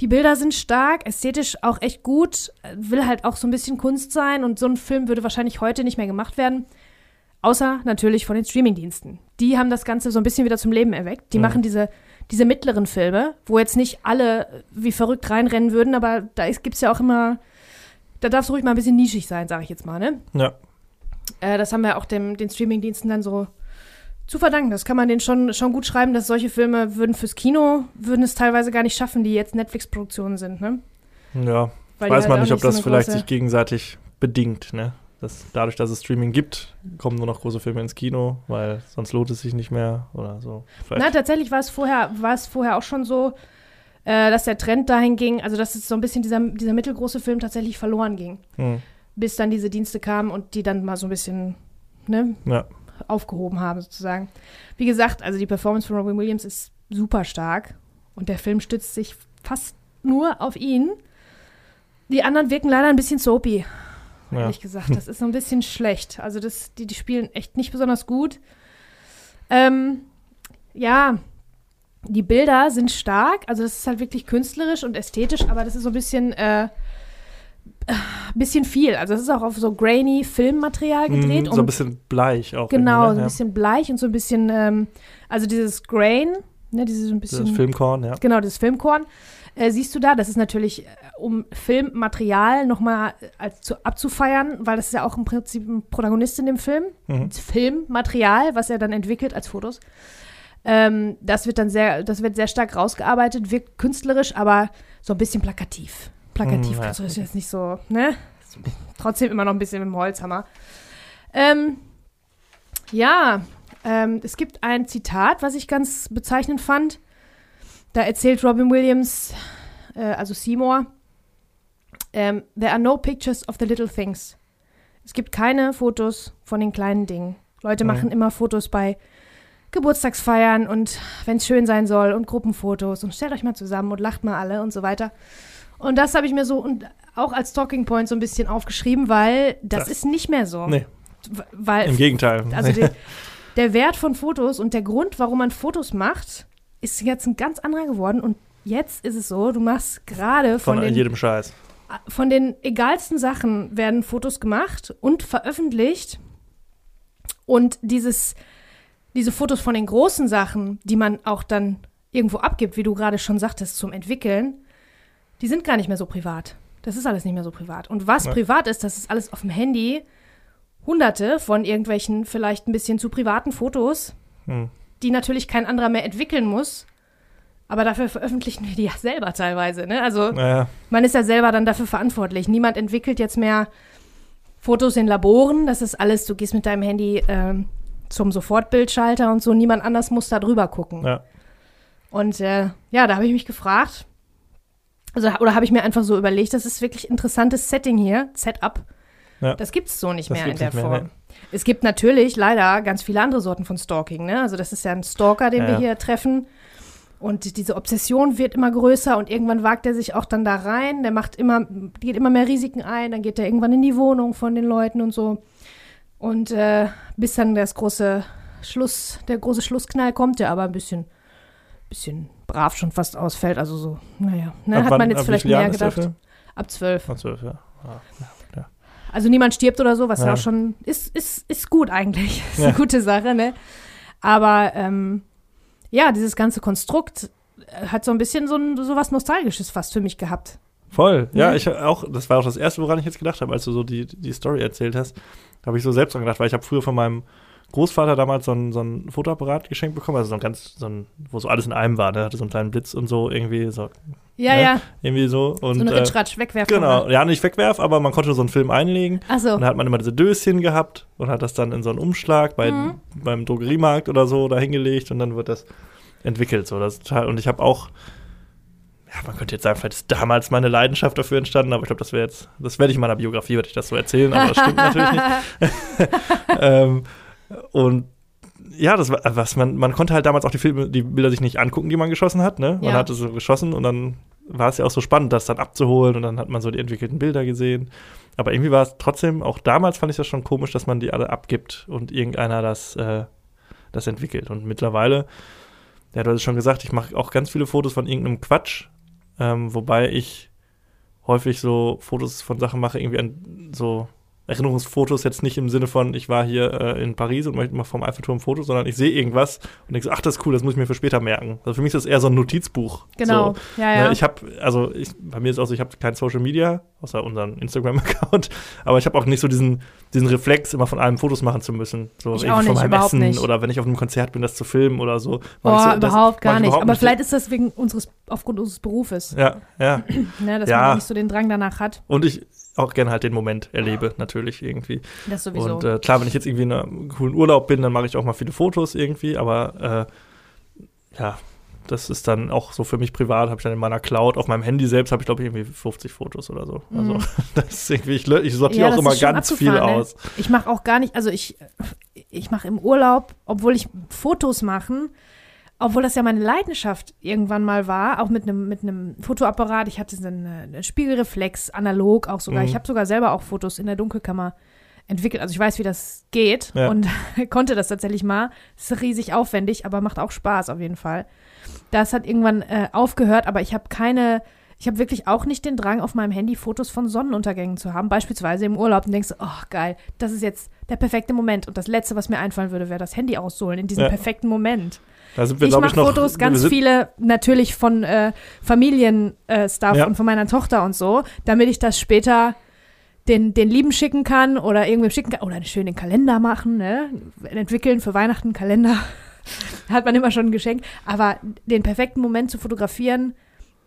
Die Bilder sind stark, ästhetisch auch echt gut. Will halt auch so ein bisschen Kunst sein. Und so ein Film würde wahrscheinlich heute nicht mehr gemacht werden. Außer natürlich von den Streamingdiensten. Die haben das Ganze so ein bisschen wieder zum Leben erweckt. Die Mhm. machen diese, diese mittleren Filme, wo jetzt nicht alle wie verrückt reinrennen würden, aber da gibt es ja auch immer da darf es ruhig mal ein bisschen nischig sein, sage ich jetzt mal, ne? Ja. Äh, das haben wir auch dem, den Streamingdiensten dann so zu verdanken. Das kann man denen schon, schon gut schreiben, dass solche Filme würden fürs Kino, würden es teilweise gar nicht schaffen, die jetzt Netflix-Produktionen sind, ne? Ja, Weil weiß halt man nicht, ob so das vielleicht sich gegenseitig bedingt, ne? Das, dadurch, dass es Streaming gibt, kommen nur noch große Filme ins Kino, weil sonst lohnt es sich nicht mehr oder so. Vielleicht. Na, tatsächlich war es vorher, war es vorher auch schon so, äh, dass der Trend dahin ging, also dass es so ein bisschen dieser, dieser mittelgroße Film tatsächlich verloren ging. Hm. Bis dann diese Dienste kamen und die dann mal so ein bisschen, ne, Ja. aufgehoben haben, sozusagen. Wie gesagt, also die Performance von Robin Williams ist super stark und der Film stützt sich fast nur auf ihn. Die anderen wirken leider ein bisschen soapy, ja. ehrlich gesagt. Das ist so ein bisschen schlecht. Also das, die, die spielen echt nicht besonders gut. Ähm, ja, die Bilder sind stark, also das ist halt wirklich künstlerisch und ästhetisch, aber das ist so ein bisschen, äh, äh, bisschen viel. Also das ist auch auf so grainy Filmmaterial gedreht. Hm, so ein bisschen bleich auch. Genau, irgendwie, so ne? ein bisschen bleich und so ein bisschen, ähm, also dieses Grain, ne, diese so ein bisschen. Das Filmkorn, ja. Genau, das Filmkorn. Äh, siehst du da, das ist natürlich, äh, um Filmmaterial nochmal äh, als zu, abzufeiern, weil das ist ja auch im Prinzip ein Protagonist in dem Film. Mhm. Filmmaterial, was er dann entwickelt als Fotos. Ähm, das wird dann sehr, das wird sehr stark rausgearbeitet, wirkt künstlerisch, aber so ein bisschen plakativ. Plakativ, Mhm, ja. künstlerisch jetzt nicht so, ne? Trotzdem immer noch ein bisschen mit dem Holzhammer. Ähm, ja, ähm, es gibt ein Zitat, was ich ganz bezeichnend fand. Da erzählt Robin Williams, äh, also Seymour, ähm, There are no pictures of the little things. Es gibt keine Fotos von den kleinen Dingen. Leute Mhm. machen immer Fotos bei Geburtstagsfeiern und wenn es schön sein soll und Gruppenfotos und stellt euch mal zusammen und lacht mal alle und so weiter. Und das habe ich mir so und auch als Talking Point so ein bisschen aufgeschrieben, weil das, Das- ist nicht mehr so. Nee, Weil im Gegenteil. also die, der Wert von Fotos und der Grund, warum man Fotos macht, ist jetzt ein ganz anderer geworden. Und jetzt ist es so, du machst gerade von, von den, jedem Scheiß. von den egalsten Sachen werden Fotos gemacht und veröffentlicht. Und dieses, diese Fotos von den großen Sachen, die man auch dann irgendwo abgibt, wie du gerade schon sagtest, zum Entwickeln, die sind gar nicht mehr so privat. Das ist alles nicht mehr so privat. Und was Ja. privat ist, das ist alles auf dem Handy. Hunderte von irgendwelchen vielleicht ein bisschen zu privaten Fotos, Hm. Die natürlich kein anderer mehr entwickeln muss. Aber dafür veröffentlichen wir die ja selber teilweise. Ne? Also Naja, man ist ja selber dann dafür verantwortlich. Niemand entwickelt jetzt mehr Fotos in Laboren. Das ist alles, du gehst mit deinem Handy ähm, zum Sofortbildschalter und so. Niemand anders muss da drüber gucken. ja. Und äh, ja, da habe ich mich gefragt, also oder habe ich mir einfach so überlegt, das ist wirklich interessantes Setting hier, Setup. Ja. Das gibt es so nicht Das mehr in der mehr, Form. Es gibt natürlich leider ganz viele andere Sorten von Stalking. Ne? Also das ist ja ein Stalker, den Ja, wir hier treffen. Und diese Obsession wird immer größer und irgendwann wagt er sich auch dann da rein. Der macht immer, geht immer mehr Risiken ein. Dann geht er irgendwann in die Wohnung von den Leuten und so. Und äh, bis dann das große Schluss, der große Schlussknall kommt, der aber ein bisschen, bisschen brav schon fast ausfällt. Also so, naja, ne, Ab hat wann- man jetzt ab vielleicht Jahren mehr gedacht. Ab zwölf. Von zwölf, ja. Ah, ja. Also niemand stirbt oder so, was ja, Ja. auch schon ist, ist, ist gut eigentlich. Ist Ja. eine gute Sache, ne? Aber ähm, ja, dieses ganze Konstrukt äh, hat so ein bisschen so, ein, so was Nostalgisches fast für mich gehabt. Voll. Ja, Ja. ich auch, das war auch das erste, woran ich jetzt gedacht habe, als du so die, die Story erzählt hast. Da habe ich so selbst dran gedacht, weil ich habe früher von meinem Großvater damals so einen, so einen Fotoapparat geschenkt bekommen, also so ein ganz, so ein, wo so alles in einem war, ne? Hatte so einen kleinen Blitz und so, irgendwie so, Ja, Ne? ja, irgendwie so. Und, so eine äh, Ritschratsch wegwerfen. Genau, ja, nicht wegwerf, aber man konnte so einen Film einlegen. Achso, Und da hat man immer diese Döschen gehabt und hat das dann in so einen Umschlag bei, Mhm. beim Drogeriemarkt oder so da hingelegt und dann wird das entwickelt. So. Das total, und ich habe auch, ja, man könnte jetzt sagen, vielleicht ist damals meine Leidenschaft dafür entstanden, aber ich glaube, das wäre jetzt, das werde ich in meiner Biografie, werde ich das so erzählen, aber das stimmt natürlich nicht. ähm, und ja, das war, was man, man konnte halt damals auch die Filme, die Bilder sich nicht angucken, die man geschossen hat, ne? Man Ja. hatte so geschossen und dann war es ja auch so spannend, das dann abzuholen und dann hat man so die entwickelten Bilder gesehen. Aber irgendwie war es trotzdem, auch damals fand ich das schon komisch, dass man die alle abgibt und irgendeiner das, äh, das entwickelt. Und mittlerweile, ja, du hast es schon gesagt, ich mache auch ganz viele Fotos von irgendeinem Quatsch, ähm, wobei ich häufig so Fotos von Sachen mache, irgendwie an so Erinnerungsfotos jetzt nicht im Sinne von, ich war hier äh, in Paris und möchte mal vom Eiffelturm Fotos, sondern ich sehe irgendwas und denke so, ach, das ist cool, das muss ich mir für später merken. Also für mich ist das eher so ein Notizbuch. genau. So. ja, ja. Ne, ich habe, also ich, bei mir ist auch so, ich habe kein Social Media, außer unseren Instagram-Account, aber ich habe auch nicht so diesen, diesen Reflex, immer von allem Fotos machen zu müssen. So Ich auch von nicht, meinem überhaupt Essen nicht. oder wenn ich auf einem Konzert bin, das zu filmen oder so. Boah, so, überhaupt gar ich nicht. überhaupt Aber vielleicht ist das wegen unseres, aufgrund unseres Berufes, Ja, ja. ne, dass Ja. man nicht so den Drang danach hat. Und ich auch gerne halt den Moment erlebe, natürlich irgendwie. Das sowieso. Und äh, klar, wenn ich jetzt irgendwie in einem coolen Urlaub bin, dann mache ich auch mal viele Fotos irgendwie, aber äh, ja, das ist dann auch so für mich privat, habe ich dann in meiner Cloud, auf meinem Handy selbst habe ich glaube ich irgendwie 50 Fotos oder so. Also Mhm. das ist irgendwie, ich, ich sortiere Ja, auch immer ganz viel ne? aus. Ich mache auch gar nicht, also ich, ich mache im Urlaub, obwohl ich Fotos machen, obwohl das ja meine Leidenschaft irgendwann mal war, auch mit einem mit einem Fotoapparat. Ich hatte so einen, einen Spiegelreflex, analog auch sogar. Mhm. Ich habe sogar selber auch Fotos in der Dunkelkammer entwickelt. Also ich weiß, wie das geht Ja. und konnte das tatsächlich mal. Ist riesig aufwendig, aber macht auch Spaß auf jeden Fall. Das hat irgendwann äh, aufgehört, aber ich habe keine, ich habe wirklich auch nicht den Drang, auf meinem Handy Fotos von Sonnenuntergängen zu haben, beispielsweise im Urlaub und denkst, oh geil, das ist jetzt der perfekte Moment. Und das Letzte, was mir einfallen würde, wäre das Handy ausholen in diesem Ja. perfekten Moment. Da sind wir, ich mache. Fotos, ganz viele natürlich von äh, Familienstuff Ja. und von meiner Tochter und so, damit ich das später den, den Lieben schicken kann oder irgendwem schicken kann oder einen schönen Kalender machen, ne? entwickeln für Weihnachten Kalender. Hat man immer schon ein Geschenk. Aber den perfekten Moment zu fotografieren,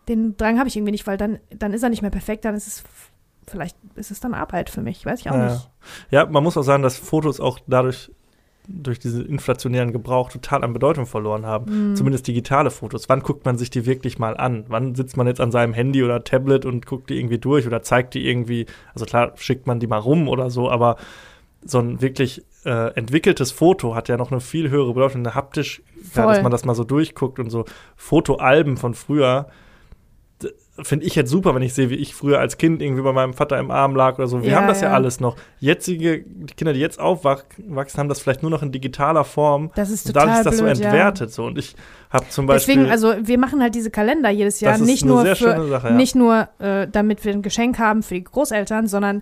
den Drang habe ich irgendwie nicht, weil dann, dann ist er nicht mehr perfekt, dann ist es vielleicht ist es dann Arbeit für mich, weiß ich auch Ja. nicht. Ja, man muss auch sagen, dass Fotos auch dadurch durch diesen inflationären Gebrauch total an Bedeutung verloren haben. Mhm. Zumindest digitale Fotos. Wann guckt man sich die wirklich mal an? Wann sitzt man jetzt an seinem Handy oder Tablet und guckt die irgendwie durch oder zeigt die irgendwie, also klar, schickt man die mal rum oder so, aber so ein wirklich äh, entwickeltes Foto hat ja noch eine viel höhere Bedeutung, eine haptisch, ja, dass man das mal so durchguckt und so Fotoalben von früher. Finde ich jetzt super, wenn ich sehe, wie ich früher als Kind irgendwie bei meinem Vater im Arm lag oder so. Wir Ja, haben das ja. ja. alles noch. Jetzige die Kinder, die jetzt aufwachsen, haben das vielleicht nur noch in digitaler Form. Das ist Und total dadurch ist das blöd, so ja. entwertet. So. Und ich habe zum Beispiel. Deswegen, also wir machen halt diese Kalender jedes Jahr, Das ist nicht eine nur für, schöne Sache, ja. nicht nur, äh, damit wir ein Geschenk haben für die Großeltern, sondern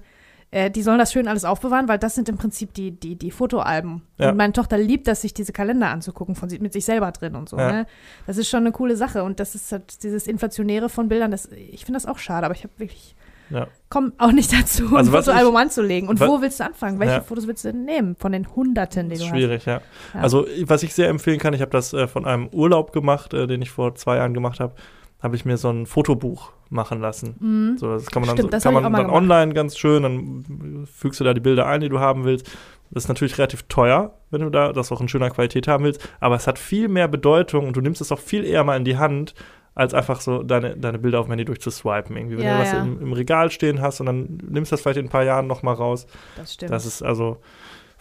äh, die sollen das schön alles aufbewahren, weil das sind im Prinzip die, die, die Fotoalben. Ja. Und meine Tochter liebt das, sich diese Kalender anzugucken, von, mit sich selber drin und so. Ja. Ne? Das ist schon eine coole Sache. Und das ist halt dieses Inflationäre von Bildern, das, ich finde das auch schade, aber ich habe wirklich, Ja. komm auch nicht dazu, ein Also was Fotoalbum anzulegen. Und wo willst du anfangen? Welche Ja. Fotos willst du denn nehmen von den Hunderten, die du ist schwierig, ja. Ja. Also, was ich sehr empfehlen kann, ich habe das äh, von einem Urlaub gemacht, äh, den ich vor zwei Jahren gemacht habe, habe ich mir so ein Fotobuch machen lassen. Mhm. So, das kann man dann, Stimmt, so, das kann man dann online ganz schön, dann fügst du da die Bilder ein, die du haben willst. Das ist natürlich relativ teuer, wenn du da das auch in schöner Qualität haben willst, aber es hat viel mehr Bedeutung und du nimmst es auch viel eher mal in die Hand, als einfach so deine, deine Bilder auf dem Handy durchzuswipen. Irgendwie, wenn Ja, du was ja. im, im Regal stehen hast und dann nimmst du das vielleicht in ein paar Jahren noch mal raus. Das stimmt. Das ist also,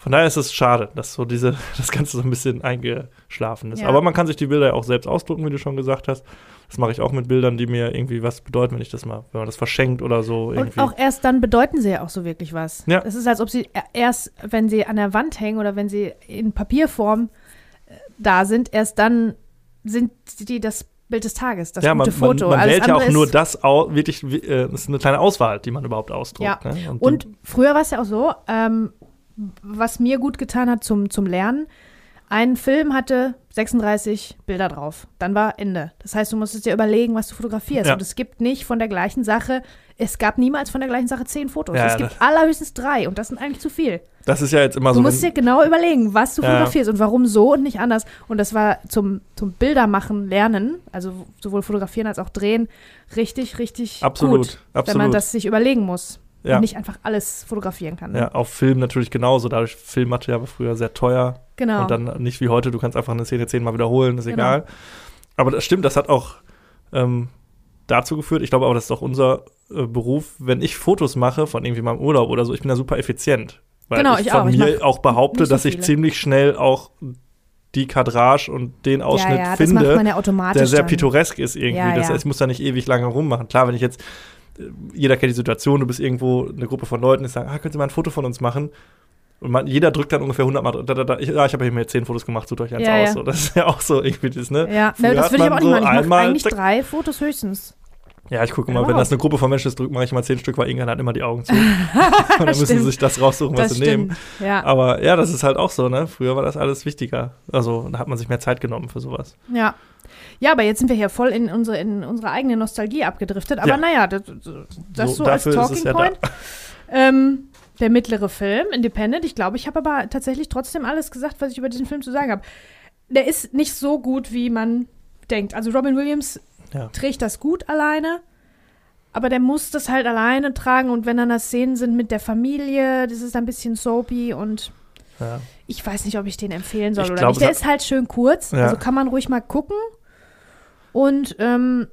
von daher ist es schade, dass so diese, das Ganze so ein bisschen eingeschlafen ist. Ja. Aber man kann sich die Bilder ja auch selbst ausdrucken, wie du schon gesagt hast. Das mache ich auch mit Bildern, die mir irgendwie was bedeuten, wenn ich das mal, wenn man das verschenkt oder so. Und Irgendwie. auch erst dann bedeuten sie ja auch so wirklich was. Ja. Es ist, als ob sie erst, wenn sie an der Wand hängen oder wenn sie in Papierform äh, da sind, erst dann sind die das Bild des Tages, das ja, gute man, Foto. Man, man Alles wählt ja auch nur das au, wirklich, äh, das ist eine kleine Auswahl, die man überhaupt ausdruckt. Ja. Ne? Und, Und früher war es ja auch so, ähm, was mir gut getan hat zum, zum Lernen, ein Film hatte 36 Bilder drauf. Dann war Ende. Das heißt, du musstest dir überlegen, was du fotografierst. Ja. Und es gibt nicht von der gleichen Sache, es gab niemals von der gleichen Sache zehn Fotos. Ja, es gibt allerhöchstens drei und das sind eigentlich zu viel. das ist ja jetzt immer Du so. musst dir genau überlegen, was du Ja. fotografierst und warum so und nicht anders. Und das war zum, zum Bildermachen lernen, also sowohl fotografieren als auch drehen, richtig, richtig Absolut, gut, absolut. wenn man das sich überlegen muss ja. und nicht einfach alles fotografieren kann. Ne? ja, auf Film natürlich genauso. Dadurch, Filmmaterial war früher sehr teuer. Genau. Und dann nicht wie heute, du kannst einfach eine Szene zehnmal wiederholen, ist Genau. egal. Aber das stimmt, das hat auch ähm, dazu geführt, ich glaube aber, das ist auch unser äh, Beruf, wenn ich Fotos mache von irgendwie meinem Urlaub oder so, ich bin da super effizient. Weil Genau, ich ich von auch. Ich mir mach auch behaupte, so dass ich ziemlich schnell auch die Kadrage und den Ausschnitt ja, ja, das macht finde, man ja automatisch. der sehr pittoresk ist irgendwie. Das heißt, ich muss da nicht ewig lange rummachen. Klar, wenn ich jetzt, jeder kennt die Situation, du bist irgendwo eine Gruppe von Leuten, die sagen, ah, können Sie mal ein Foto von uns machen? Und man, jeder drückt dann ungefähr 100 Mal, da, da, da, ich, ja, ich habe hier mir zehn Fotos gemacht, sucht euch eins Ja, aus. ja. So, das ist ja auch so irgendwie das, ne? Ja, Früher das würde ich aber auch nicht so machen. Ich mache eigentlich drei Fotos höchstens. Ja, ich gucke mal, wenn wow. das eine Gruppe von Menschen ist, mache ich mal zehn Stück, weil irgendwann hat immer die Augen zu. Und dann müssen sie sich das raussuchen, was Das sie nehmen. stimmt. Ja, Aber ja, das ist halt auch so, ne? Früher war das alles wichtiger. Also da hat man sich mehr Zeit genommen für sowas. ja. Ja, aber jetzt sind wir hier voll in unsere, in unsere eigene Nostalgie abgedriftet. Aber Ja. naja, das, das So, so, als Talking ja. Point. Ähm, der mittlere Film, Independent. Ich glaube, ich habe aber tatsächlich trotzdem alles gesagt, was ich über diesen Film zu sagen habe. Der ist nicht so gut, wie man denkt. Also Robin Williams Ja. trägt das gut alleine, aber der muss das halt alleine tragen und wenn dann da Szenen sind mit der Familie, das ist ein bisschen soapy und Ja. ich weiß nicht, ob ich den empfehlen soll Ich oder glaub, nicht. Der ist halt schön kurz, Ja. also kann man ruhig mal gucken. Und ähm,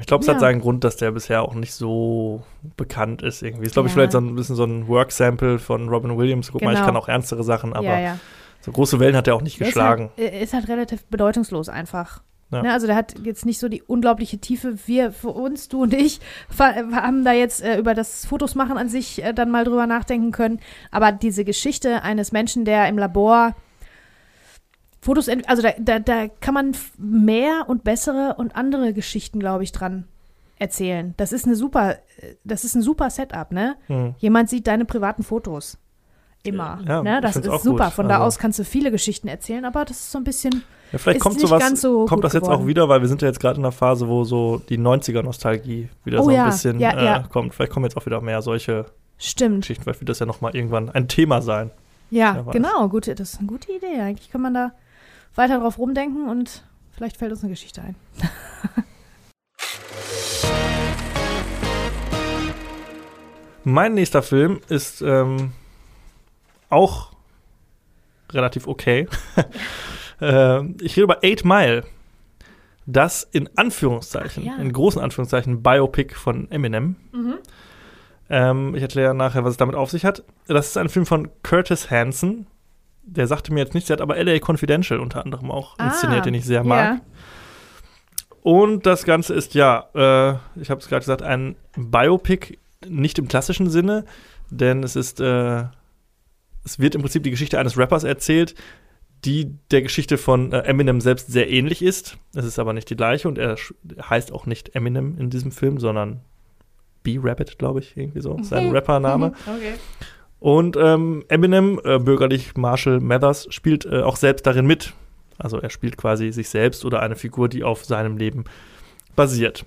Ich glaube, es Ja. hat seinen Grund, dass der bisher auch nicht so bekannt ist irgendwie. Ist, glaube ich, Ja. vielleicht so ein bisschen so ein Work-Sample von Robin Williams. Guck mal, ich Genau. kann auch ernstere Sachen, aber ja, so große Wellen hat er auch nicht Der geschlagen. Ist halt, äh, ist halt relativ bedeutungslos einfach. Ja. Ne, also der hat jetzt nicht so die unglaubliche Tiefe. Wir für uns, du und ich, haben da jetzt äh, über das Fotos machen an sich äh, dann mal drüber nachdenken können. Aber diese Geschichte eines Menschen, der im Labor Fotos, also da, da, da kann man mehr und bessere und andere Geschichten, glaube ich, dran erzählen. Das ist eine super, das ist ein super Setup, ne? Hm. Jemand sieht deine privaten Fotos. immer. Ja, ne? Das ist auch super. gut. Von da Also- aus kannst du viele Geschichten erzählen, aber das ist so ein bisschen. Ja, vielleicht kommt nicht sowas, ganz so kommt das jetzt auch geworden. wieder, weil wir sind ja jetzt gerade in einer Phase, wo so die 90er-Nostalgie wieder Oh so ein ja, bisschen äh, kommt. Vielleicht kommen jetzt auch wieder mehr solche Stimmt. Geschichten. Vielleicht wird das ja nochmal irgendwann ein Thema sein. Ja, genau. Gut, das ist eine gute Idee. Eigentlich kann man da weiter drauf rumdenken und vielleicht fällt uns eine Geschichte ein. Mein nächster Film ist ähm, auch relativ okay. äh, ich rede über Eight Mile. Das in Anführungszeichen, ja. in großen Anführungszeichen, Biopic von Eminem. Ähm, ich erkläre nachher, was es damit auf sich hat. Das ist ein Film von Curtis Hanson. Der sagte mir jetzt nichts, der hat aber LA Confidential unter anderem auch inszeniert, Ah, den ich sehr mag. Ja. Und das Ganze ist ja, äh, ich habe es gerade gesagt, ein Biopic, nicht im klassischen Sinne, denn es ist, äh, es wird im Prinzip die Geschichte eines Rappers erzählt, die der Geschichte von äh, Eminem selbst sehr ähnlich ist. Es ist aber nicht die gleiche und er heißt auch nicht Eminem in diesem Film, sondern B-Rabbit, glaube ich, irgendwie so, sein Rappername. Okay. Und ähm, Eminem, äh, bürgerlich Marshall Mathers, spielt äh, auch selbst darin mit. Also er spielt quasi sich selbst oder eine Figur, die auf seinem Leben basiert.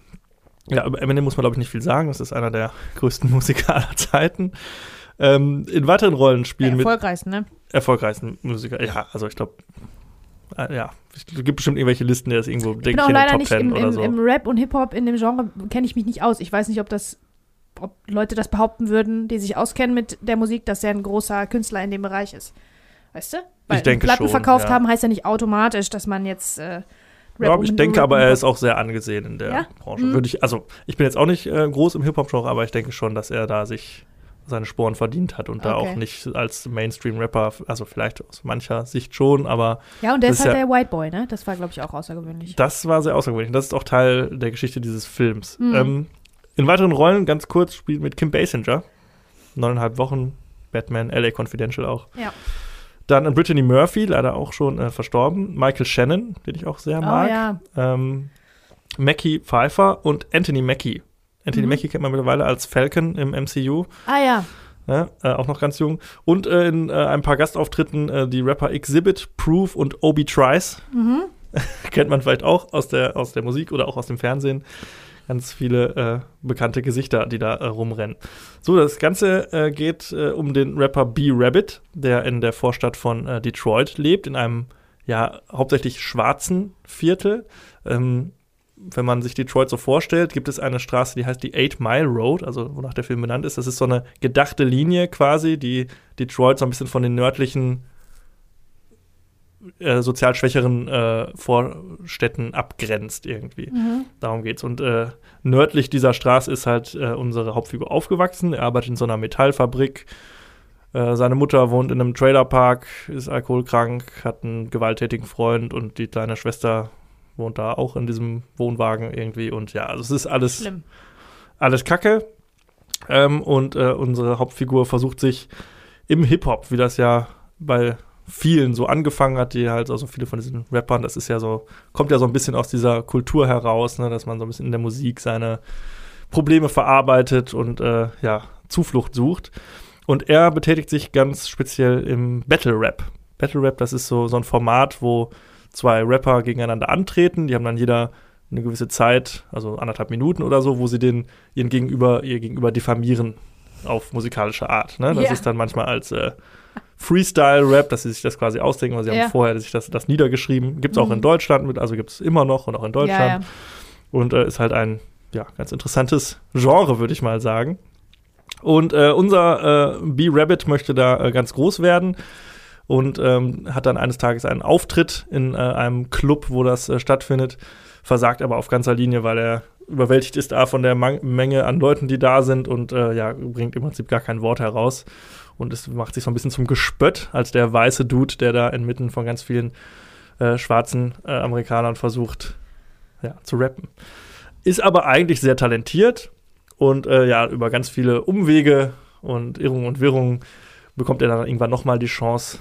Ja, über Eminem muss man, glaube ich, nicht viel sagen. Das ist einer der größten Musiker aller Zeiten. Ähm, in weiteren Rollen spielen mit Erfolgreichsten, ne? erfolgreichsten Musiker. Ja, also ich glaube, äh, ja, es gibt bestimmt irgendwelche Listen, der ist irgendwo, denke ich, in den leider Top nicht Ten im, oder im, so. im Rap und Hip-Hop, in dem Genre kenne ich mich nicht aus. Ich weiß nicht, ob das, ob Leute das behaupten würden, die sich auskennen mit der Musik, dass er ein großer Künstler in dem Bereich ist. Weißt du? Weil denke Platten schon, verkauft ja. haben heißt ja nicht automatisch, dass man jetzt äh, Ja, ich denke aber, er ist auch sehr angesehen in der Ja? Branche. Mhm. Würde ich, also ich bin jetzt auch nicht äh, groß im Hip-Hop-Genre, aber ich denke schon, dass er da sich seine Sporen verdient hat und da Okay. auch nicht als Mainstream-Rapper, also vielleicht aus mancher Sicht schon, aber Ja, und der ist halt ja- der White Boy, ne? Das war, glaube ich, auch außergewöhnlich. das war sehr außergewöhnlich. Das ist auch Teil der Geschichte dieses Films. Mhm. Ähm, in weiteren Rollen, ganz kurz, spielt mit Kim Basinger. Neuneinhalb Wochen, Batman, LA Confidential auch. Ja. Dann Brittany Murphy, leider auch schon äh, verstorben. Michael Shannon, den ich auch sehr Oh mag. ja. ähm, Mackie Pfeiffer und Anthony Mackie. Anthony Mhm. Mackie kennt man mittlerweile als Falcon im MCU, Ah ja. ne? äh, auch noch ganz jung. Und äh, in äh, ein paar Gastauftritten äh, die Rapper Exhibit, Proof und Obi Trice. Mhm. kennt man vielleicht auch aus der, aus der Musik oder auch aus dem Fernsehen. Ganz viele äh, bekannte Gesichter, die da äh, rumrennen. So, das Ganze äh, geht äh, um den Rapper B-Rabbit, der in der Vorstadt von äh, Detroit lebt, in einem ja hauptsächlich schwarzen Viertel. Ähm, wenn man sich Detroit so vorstellt, gibt es eine Straße, die heißt die Eight Mile Road, also wonach der Film benannt ist. Das ist so eine gedachte Linie quasi, die Detroit so ein bisschen von den nördlichen äh, sozial schwächeren äh, Vorstädten abgrenzt irgendwie. Mhm. Darum geht's. Und äh, nördlich dieser Straße ist halt äh, unsere Hauptfigur aufgewachsen. Er arbeitet in so einer Metallfabrik. Äh, seine Mutter wohnt in einem Trailerpark, ist alkoholkrank, hat einen gewalttätigen Freund und die kleine Schwester wohnt da auch in diesem Wohnwagen irgendwie. Und ja, also es ist alles Schlimm. alles Kacke. Ähm, und unsere Hauptfigur versucht sich im Hip-Hop, wie das ja bei vielen so angefangen hat, die halt, also viele von diesen Rappern, das ist ja so, kommt ja so ein bisschen aus dieser Kultur heraus, ne, dass man so ein bisschen in der Musik seine Probleme verarbeitet und äh, ja, Zuflucht sucht. Und er betätigt sich ganz speziell im Battle Rap. Battle Rap, das ist so, so ein Format, wo zwei Rapper gegeneinander antreten. Die haben dann jeder eine gewisse Zeit, also anderthalb Minuten oder so, wo sie den ihren Gegenüber, ihr Gegenüber diffamieren auf musikalische Art. Ne? Das Ja. ist dann manchmal als äh, Freestyle-Rap, dass sie sich das quasi ausdenken, weil sie Ja. haben vorher sich das, das niedergeschrieben. Gibt es auch Mhm. in Deutschland mit, also gibt es immer noch und auch in Deutschland. Ja, ja. Und äh, ist halt ein ja, ganz interessantes Genre, würde ich mal sagen. Und äh, unser äh, B-Rabbit möchte da äh, ganz groß werden und ähm, hat dann eines Tages einen Auftritt in äh, einem Club, wo das äh, stattfindet, versagt aber auf ganzer Linie, weil er überwältigt ist A von der Man Menge an Leuten, die da sind und äh, ja, bringt im Prinzip gar kein Wort heraus. Und es macht sich so ein bisschen zum Gespött als der weiße Dude, der da inmitten von ganz vielen äh, schwarzen äh, Amerikanern versucht, ja, zu rappen. Ist aber eigentlich sehr talentiert und äh, ja, über ganz viele Umwege und Irrungen und Wirrungen bekommt er dann irgendwann nochmal die Chance,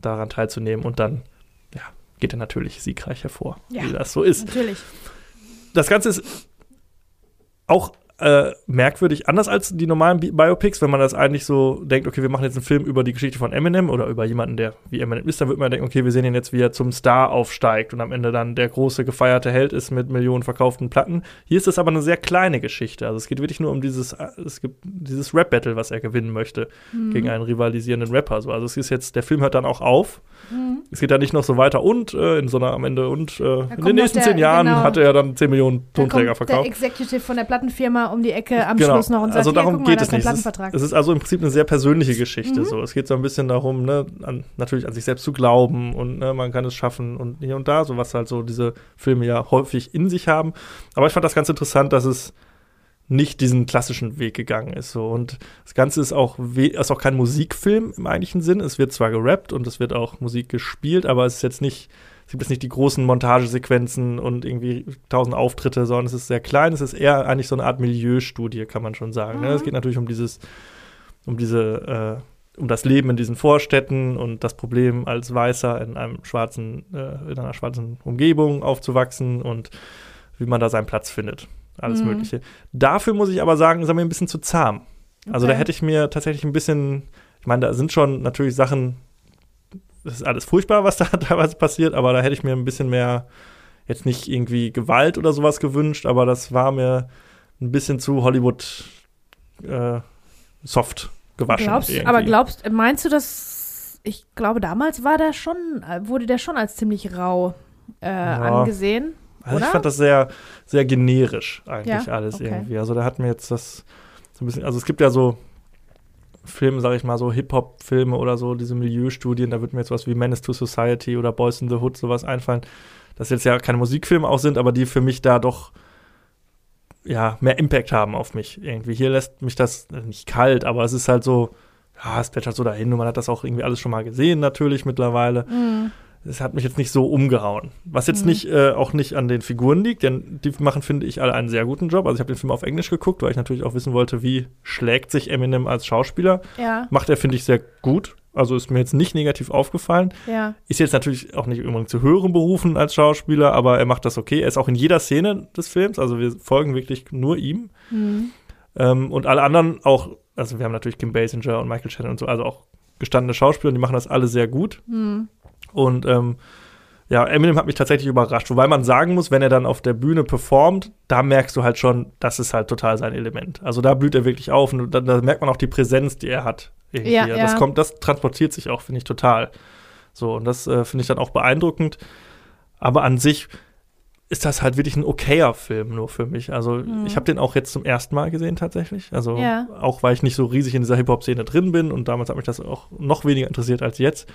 daran teilzunehmen und dann ja, geht er natürlich siegreich hervor, Ja. wie das so ist. Natürlich. Das Ganze ist auch äh, merkwürdig, anders als die normalen Bi Biopics, wenn man das eigentlich so denkt, okay, wir machen jetzt einen Film über die Geschichte von Eminem oder über jemanden, der wie Eminem ist, dann wird man denken, okay, wir sehen ihn jetzt, wie er zum Star aufsteigt und am Ende dann der große gefeierte Held ist mit Millionen verkauften Platten. Hier ist es aber eine sehr kleine Geschichte. Also es geht wirklich nur um dieses, äh, es gibt dieses Rap-Battle, was er gewinnen möchte mhm. gegen einen rivalisierenden Rapper. So, also es ist jetzt, der Film hört dann auch auf. Mhm. Es geht dann nicht noch so weiter und äh, in so einer am Ende und äh, in den nächsten der, zehn Jahren genau. hatte er dann 10 Millionen Tonträger verkauft. Der Executive von der Plattenfirma um die Ecke am genau. Schluss noch und sagt, also darum geht es nicht. Es ist, es ist, also im Prinzip eine sehr persönliche Geschichte. Mhm. So. Es geht so ein bisschen darum, ne, an, natürlich an sich selbst zu glauben und ne, man kann es schaffen und hier und da, so was halt so diese Filme ja häufig in sich haben. Aber ich fand das ganz interessant, dass es nicht diesen klassischen Weg gegangen ist. So. Und das Ganze ist auch, ist auch kein Musikfilm im eigentlichen Sinn. Es wird zwar gerappt und es wird auch Musik gespielt, aber es ist jetzt nicht es gibt jetzt nicht die großen Montagesequenzen und irgendwie tausend Auftritte, sondern es ist sehr klein. Es ist eher eigentlich so eine Art Milieustudie, kann man schon sagen. Mhm. Ne? Es geht natürlich um dieses, um diese, äh, um das Leben in diesen Vorstädten und das Problem als Weißer in einem schwarzen, äh, in einer schwarzen Umgebung aufzuwachsen und wie man da seinen Platz findet. Alles mhm. Mögliche. Dafür muss ich aber sagen, ist er mir ein bisschen zu zahm. Okay. Also da hätte ich mir tatsächlich ein bisschen, ich meine, da sind schon natürlich Sachen das ist alles furchtbar, was da teilweise passiert, aber da hätte ich mir ein bisschen mehr, jetzt nicht irgendwie Gewalt oder sowas gewünscht, aber das war mir ein bisschen zu Hollywood äh, soft gewaschen. Glaubst, aber glaubst, meinst du, dass ich glaube, damals war der schon, wurde der schon als ziemlich rau äh, ja. angesehen? Also oder? ich fand das sehr, sehr generisch eigentlich ja? alles okay. irgendwie. Also da hat mir jetzt das so ein bisschen, also es gibt ja so Filmen, sage ich mal, so Hip-Hop-Filme oder so, diese Milieustudien, da wird mir jetzt was wie Menace to Society oder Boys in the Hood sowas einfallen, dass jetzt ja keine Musikfilme auch sind, aber die für mich da doch ja, mehr Impact haben auf mich irgendwie. Hier lässt mich das nicht kalt, aber es ist halt so, ja, es plätschert so dahin und man hat das auch irgendwie alles schon mal gesehen, natürlich mittlerweile. Mhm es hat mich jetzt nicht so umgehauen. Was jetzt mhm. nicht, äh, auch nicht an den Figuren liegt, denn die machen, finde ich, alle einen sehr guten Job. Also ich habe den Film auf Englisch geguckt, weil ich natürlich auch wissen wollte, wie schlägt sich Eminem als Schauspieler. Ja. Macht er, finde ich, sehr gut. Also ist mir jetzt nicht negativ aufgefallen. Ja. Ist jetzt natürlich auch nicht unbedingt zu höheren Berufen als Schauspieler, aber er macht das okay. Er ist auch in jeder Szene des Films, also wir folgen wirklich nur ihm. Mhm. Ähm, und alle anderen auch, also wir haben natürlich Kim Basinger und Michael Shannon und so, also auch gestandene Schauspieler, die machen das alle sehr gut. Mhm. Und ähm, ja, Eminem hat mich tatsächlich überrascht, wobei man sagen muss, wenn er dann auf der Bühne performt, da merkst du halt schon, das ist halt total sein Element. Also da blüht er wirklich auf und da, da merkt man auch die Präsenz, die er hat. Irgendwie. Ja, ja. Das kommt, das transportiert sich auch, finde ich, total. So, und das äh, finde ich dann auch beeindruckend. Aber an sich ist das halt wirklich ein okayer Film nur für mich. Also mhm. ich habe den auch jetzt zum ersten Mal gesehen tatsächlich. Also ja. auch weil ich nicht so riesig in dieser Hip-Hop-Szene drin bin und damals hat mich das auch noch weniger interessiert als jetzt.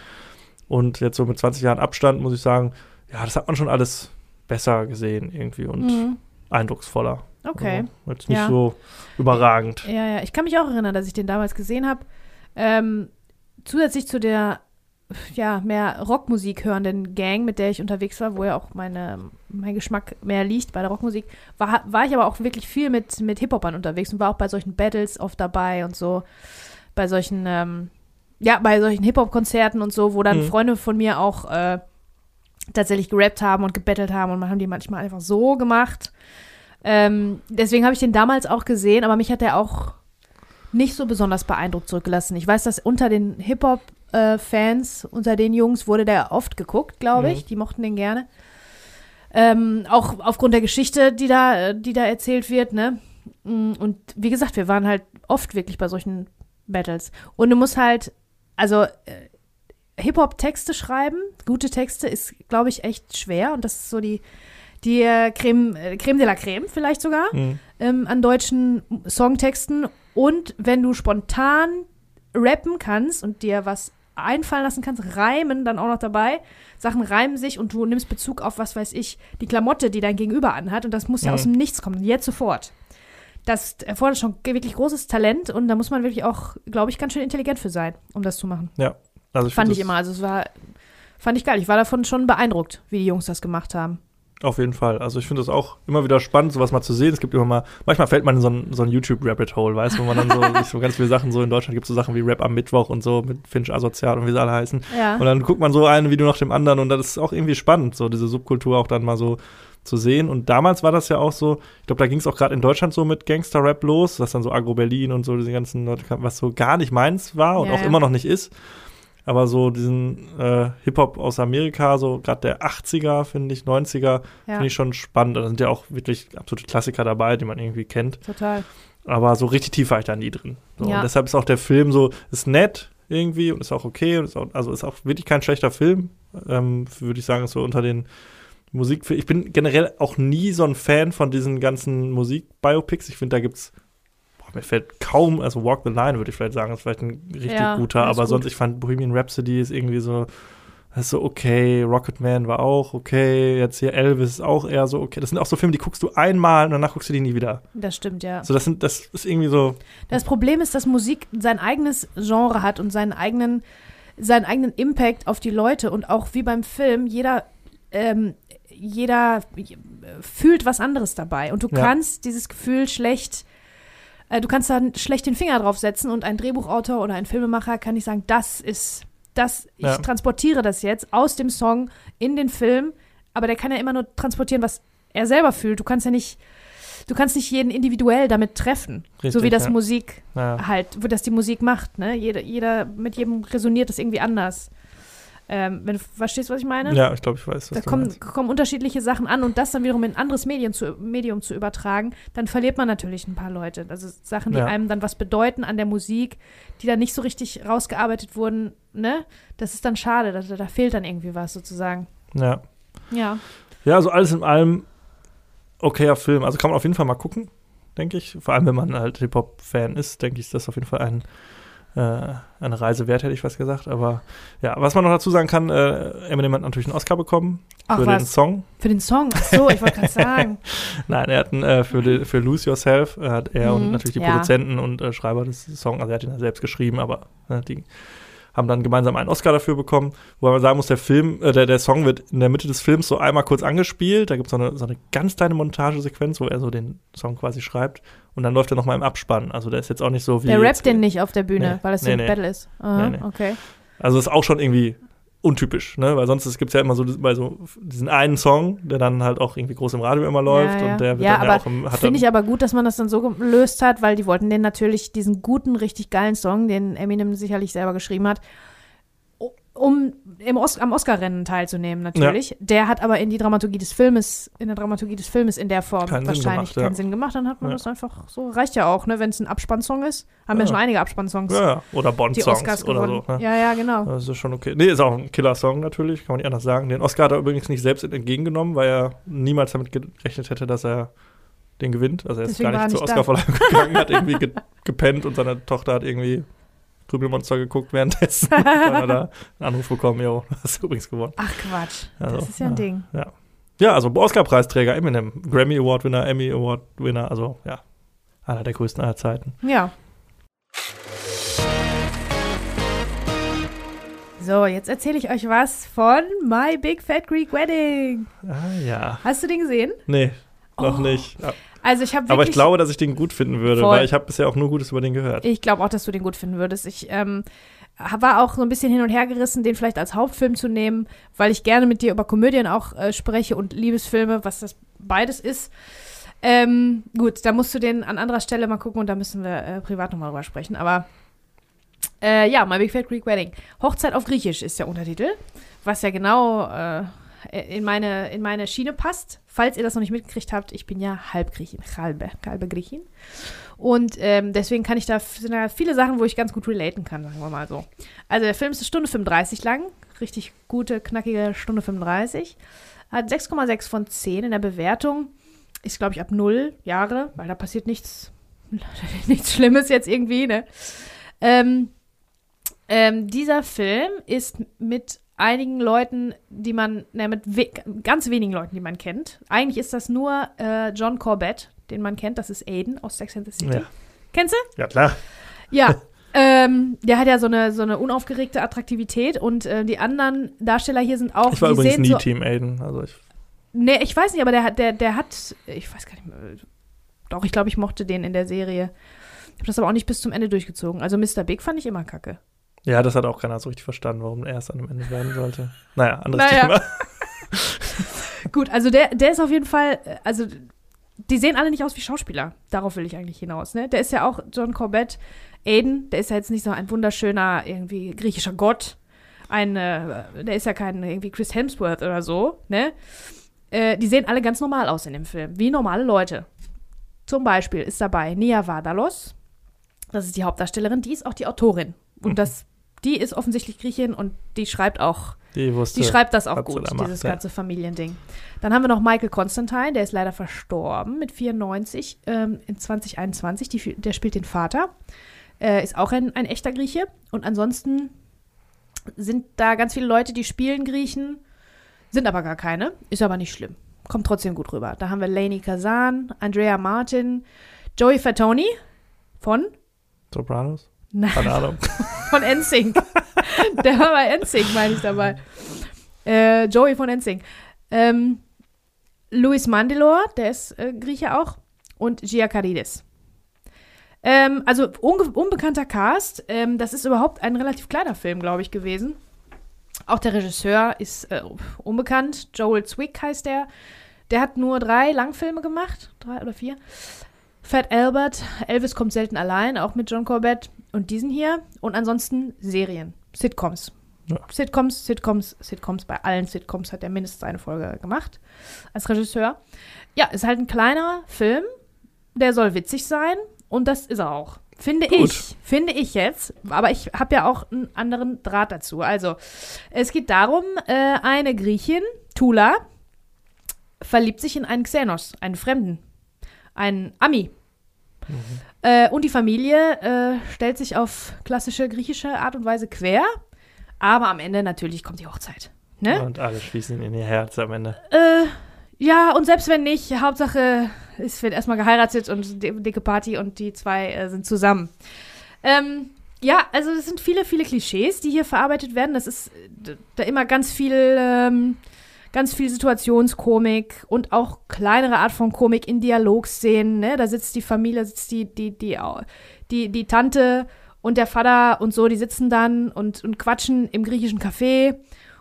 Und jetzt so mit 20 Jahren Abstand muss ich sagen, ja, das hat man schon alles besser gesehen irgendwie und mhm. eindrucksvoller. Okay. Also jetzt nicht ja. so überragend. Ja, ja, ich kann mich auch erinnern, dass ich den damals gesehen habe. Ähm, zusätzlich zu der ja, mehr Rockmusik hörenden Gang, mit der ich unterwegs war, wo ja auch meine, mein Geschmack mehr liegt bei der Rockmusik, war, war ich aber auch wirklich viel mit, mit Hip-Hopern unterwegs und war auch bei solchen Battles oft dabei und so, bei solchen ähm, ja, bei solchen Hip-Hop-Konzerten und so, wo dann mhm. Freunde von mir auch äh, tatsächlich gerappt haben und gebettelt haben und man haben die manchmal einfach so gemacht. Ähm, deswegen habe ich den damals auch gesehen, aber mich hat der auch nicht so besonders beeindruckt zurückgelassen. Ich weiß, dass unter den Hip-Hop-Fans, äh, unter den Jungs, wurde der oft geguckt, glaube ich. Mhm. Die mochten den gerne. Ähm, auch aufgrund der Geschichte, die da, die da erzählt wird, ne? Mm, und wie gesagt, wir waren halt oft wirklich bei solchen Battles. Und du musst halt also äh, Hip-Hop-Texte schreiben, gute Texte, ist, glaube ich, echt schwer. Und das ist so die, die äh, Creme, äh, Creme de la Creme vielleicht sogar mhm. ähm, an deutschen Songtexten. Und wenn du spontan rappen kannst und dir was einfallen lassen kannst, reimen dann auch noch dabei. Sachen reimen sich und du nimmst Bezug auf, was weiß ich, die Klamotte, die dein Gegenüber anhat. Und das muss ja mhm. aus dem Nichts kommen, jetzt sofort das erfordert schon wirklich großes Talent und da muss man wirklich auch, glaube ich, ganz schön intelligent für sein, um das zu machen. Ja. Also ich fand ich immer. Also es war, fand ich geil. Ich war davon schon beeindruckt, wie die Jungs das gemacht haben. Auf jeden Fall. Also ich finde es auch immer wieder spannend, sowas mal zu sehen. Es gibt immer mal, manchmal fällt man in so ein, so ein YouTube-Rabbit-Hole, weißt du, wo man dann so, so ganz viele Sachen so in Deutschland gibt es so Sachen wie Rap am Mittwoch und so mit Finch Asozial und wie sie alle heißen. Ja. Und dann guckt man so ein Video nach dem anderen und das ist auch irgendwie spannend, so diese Subkultur auch dann mal so zu sehen. Und damals war das ja auch so, ich glaube, da ging es auch gerade in Deutschland so mit Gangster-Rap los, was dann so Agro Berlin und so diese ganzen Leute was so gar nicht meins war und Ja, auch ja. immer noch nicht ist. Aber so diesen äh, Hip-Hop aus Amerika, so gerade der 80er, finde ich, 90er, Ja, finde ich schon spannend. Da sind ja auch wirklich absolute Klassiker dabei, die man irgendwie kennt. total. Aber so richtig tief war ich da nie drin. So. Und deshalb ist auch der Film so, ist nett irgendwie und ist auch okay und ist auch, also ist auch wirklich kein schlechter Film. Ähm, Würde ich sagen, ist so unter den Musik. Ich bin generell auch nie so ein Fan von diesen ganzen Musik-Biopics. Ich finde, da gibt's boah, mir fällt kaum, also Walk the Line würde ich vielleicht sagen, ist vielleicht ein richtig Ja, guter, aber gut. sonst, ich fand Bohemian Rhapsody ist irgendwie so, das ist so okay, Rocketman war auch okay, jetzt hier Elvis ist auch eher so okay. Das sind auch so Filme, die guckst du einmal und danach guckst du die nie wieder. Das stimmt, ja. So, das sind, das ist irgendwie so, Das Problem ist, dass Musik sein eigenes Genre hat und seinen eigenen, seinen eigenen Impact auf die Leute und auch wie beim Film, jeder, ähm, jeder äh, fühlt was anderes dabei und du Ja. kannst dieses Gefühl schlecht, äh, du kannst da schlecht den Finger drauf setzen und ein Drehbuchautor oder ein Filmemacher kann nicht sagen, das ist, das, ich Ja. transportiere das jetzt aus dem Song in den Film, aber der kann ja immer nur transportieren, was er selber fühlt. Du kannst ja nicht, du kannst nicht jeden individuell damit treffen, so Richtig, wie das ja. Musik naja. halt, wo das die Musik macht, ne? Jeder, jeder, mit jedem resoniert das irgendwie anders. Ähm, wenn du verstehst, was ich meine? Ja, ich glaube, ich weiß, was Da kommen, kommen unterschiedliche Sachen an und das dann wiederum in ein anderes Medium zu, Medium zu übertragen, dann verliert man natürlich ein paar Leute. Also Sachen, die Ja. einem dann was bedeuten an der Musik, die dann nicht so richtig rausgearbeitet wurden, ne? Das ist dann schade, da, da fehlt dann irgendwie was sozusagen. Ja. Ja. ja, also alles in allem okayer Film. Also kann man auf jeden Fall mal gucken, denke ich. Vor allem, wenn man halt Hip-Hop-Fan ist, denke ich, ist das auf jeden Fall ein, eine Reise wert, hätte ich fast gesagt. Aber ja, was man noch dazu sagen kann, äh, Eminem hat natürlich einen Oscar bekommen Ach für den was, Song. für den Song. Ach so, ich wollte gerade sagen. Nein, er hat einen, äh, für, die, für Lose Yourself, äh, hat er und Mhm, natürlich die ja. Produzenten und äh, Schreiber des Songs, also er hat ihn ja selbst geschrieben, aber ne, die haben dann gemeinsam einen Oscar dafür bekommen, wo man sagen muss, der Film, äh, der, der Song wird in der Mitte des Films so einmal kurz angespielt, da gibt es so eine, so eine ganz kleine Montagesequenz, wo er so den Song quasi schreibt und dann läuft er nochmal im Abspann, also der ist jetzt auch nicht so wie Der rappt den nicht auf der Bühne, Nee, weil es so nee, ein nee. Battle ist. Aha. Okay. Also ist auch schon irgendwie untypisch, ne? Weil sonst gibt es ja immer so bei so diesen einen Song, der dann halt auch irgendwie groß im Radio immer läuft ja, ja. und der wird ja, dann ja auch im, Finde ich aber gut, dass man das dann so gelöst hat, weil die wollten den natürlich, diesen guten, richtig geilen Song, den Eminem sicherlich selber geschrieben hat, um im Os am Oscar-Rennen teilzunehmen, natürlich. Der hat aber in die Dramaturgie des Filmes, in der Dramaturgie des Filmes in der Form Keinen Sinn wahrscheinlich gemacht, ja. keinen Sinn gemacht. Dann hat man Ja. das einfach so. Reicht ja auch, ne, wenn es ein Abspannsong ist. Haben ja, Ja. schon einige Abspannsongs, ja, ja, oder Bond-Songs oder so. Ne? Ja, ja, genau. Das ist schon okay. Nee, ist auch ein Killer-Song natürlich, kann man nicht anders sagen. Den Oscar hat er übrigens nicht selbst entgegengenommen, weil er niemals damit gerechnet hätte, dass er den gewinnt. Also er ist Deswegen gar nicht zur. Oscarverleihung gegangen, hat irgendwie ge gepennt und seine Tochter hat irgendwie Krümelmonster geguckt währenddessen. dann hat er einen Anruf bekommen, jo, hast du übrigens gewonnen. Ach Quatsch, Also, das ist ja ein ja. Ding. Ja, also Oscar-Preisträger Eminem, Grammy Award-Winner, Emmy Award-Winner, also ja, einer der größten aller Zeiten. Ja. So, jetzt erzähle ich euch was von My Big Fat Greek Wedding. Ah ja. Hast du den gesehen? Nee, noch Oh. nicht. Also ich habe wirklich. Aber ich glaube, dass ich den gut finden würde, Voll. weil ich habe bisher auch nur Gutes über den gehört. Ich glaube auch, dass du den gut finden würdest. Ich ähm, war auch so ein bisschen hin und her gerissen, den vielleicht als Hauptfilm zu nehmen, weil ich gerne mit dir über Komödien auch äh, spreche und Liebesfilme, was das beides ist. Ähm, gut, da musst du den an anderer Stelle mal gucken und da müssen wir äh, privat nochmal drüber sprechen. Aber äh, ja, My Big Fat Greek Wedding. Hochzeit auf Griechisch ist der Untertitel, was ja genau äh, in, meine, in meine Schiene passt. Falls ihr das noch nicht mitgekriegt habt, ich bin ja Halbgriechin, halbe, halbe Griechin. Und ähm, deswegen kann ich da, sind da viele Sachen, wo ich ganz gut relaten kann, sagen wir mal so. Also der Film ist eine Stunde 35 lang, richtig gute, knackige Stunde 35. Hat 6,6 von 10 in der Bewertung. Ist, glaube ich, ab 0 Jahre, weil da passiert nichts, nichts Schlimmes jetzt irgendwie, ne? Ähm, ähm, dieser Film ist mit einigen Leuten, die man, ne, mit we ganz wenigen Leuten, die man kennt. Eigentlich ist das nur äh, John Corbett, den man kennt. Das ist Aiden aus Sex and the City. Ja. Kennst du? Ja, klar. Ja. ähm, der hat ja so eine, so eine unaufgeregte Attraktivität und äh, die anderen Darsteller hier sind auch. Ich war übrigens nie so, Team Aiden. Also ich, Nee, ich weiß nicht, aber der hat, der, der hat, ich weiß gar nicht mehr. Doch, ich glaube, ich mochte den in der Serie. Ich habe das aber auch nicht bis zum Ende durchgezogen. Also Mr. Big fand ich immer kacke. Ja, das hat auch keiner so richtig verstanden, warum er es an dem Ende werden sollte. Naja, anderes Naja. Thema. Gut, also der, der ist auf jeden Fall, äh, also die sehen alle nicht aus wie Schauspieler. Darauf will ich eigentlich hinaus. Ne? Der ist ja auch John Corbett. Aiden, der ist ja jetzt nicht so ein wunderschöner, irgendwie griechischer Gott. Ein, äh, der ist ja kein irgendwie Chris Hemsworth oder so, ne? Äh, die sehen alle ganz normal aus in dem Film, wie normale Leute. Zum Beispiel ist dabei Nia Vardalos, das ist die Hauptdarstellerin, die ist auch die Autorin. Und das, die ist offensichtlich Griechin und die schreibt auch, Die, wusste, die schreibt das auch gut, macht, dieses ja. ganze Familiending. Dann haben wir noch Michael Constantine, der ist leider verstorben mit 94 ähm, in 2021. Die, der spielt den Vater. Äh, ist auch ein, ein echter Grieche. Und ansonsten sind da ganz viele Leute, die spielen Griechen, sind aber gar keine. Ist aber nicht schlimm. Kommt trotzdem gut rüber. Da haben wir Lainey Kazan, Andrea Martin, Joey Fatoni von Sopranos? Nein, Keine Ahnung. von NSYNC. Der war bei NSYNC, meine ich dabei. Äh, Joey von NSYNC. Ähm, Luis Mandelor, der ist äh, Grieche auch. Und Gia Caridis. Ähm, also unge unbekannter Cast. Ähm, das ist überhaupt ein relativ kleiner Film, glaube ich, gewesen. Auch der Regisseur ist äh, unbekannt. Joel Zwick heißt der. Der hat nur drei Langfilme gemacht. Drei oder vier. Fat Albert, Elvis kommt selten allein, auch mit John Corbett und diesen hier. Und ansonsten Serien, Sitcoms. Ja. Sitcoms, Sitcoms, Sitcoms. Bei allen Sitcoms hat er mindestens eine Folge gemacht als Regisseur. Ja, ist halt ein kleiner Film, der soll witzig sein und das ist er auch. Finde Gut. ich, finde ich jetzt. Aber ich habe ja auch einen anderen Draht dazu. Also, es geht darum, äh, eine Griechin, Tula, verliebt sich in einen Xenos, einen Fremden, einen Ami. Äh, und die Familie äh, stellt sich auf klassische griechische Art und Weise quer. Aber am Ende natürlich kommt die Hochzeit. Ne? Und alle schließen in ihr Herz am Ende. Äh, ja, und selbst wenn nicht, Hauptsache, es wird erstmal geheiratet und di- dicke Party und die zwei äh, sind zusammen. Ähm, ja, also es sind viele, viele Klischees, die hier verarbeitet werden. Das ist äh, da immer ganz viel, ähm, ganz viel Situationskomik und auch kleinere Art von Komik in Dialogszenen. Ne? Da sitzt die Familie, sitzt die, die, die, die, die Tante und der Vater und so, die sitzen dann und, und quatschen im griechischen Café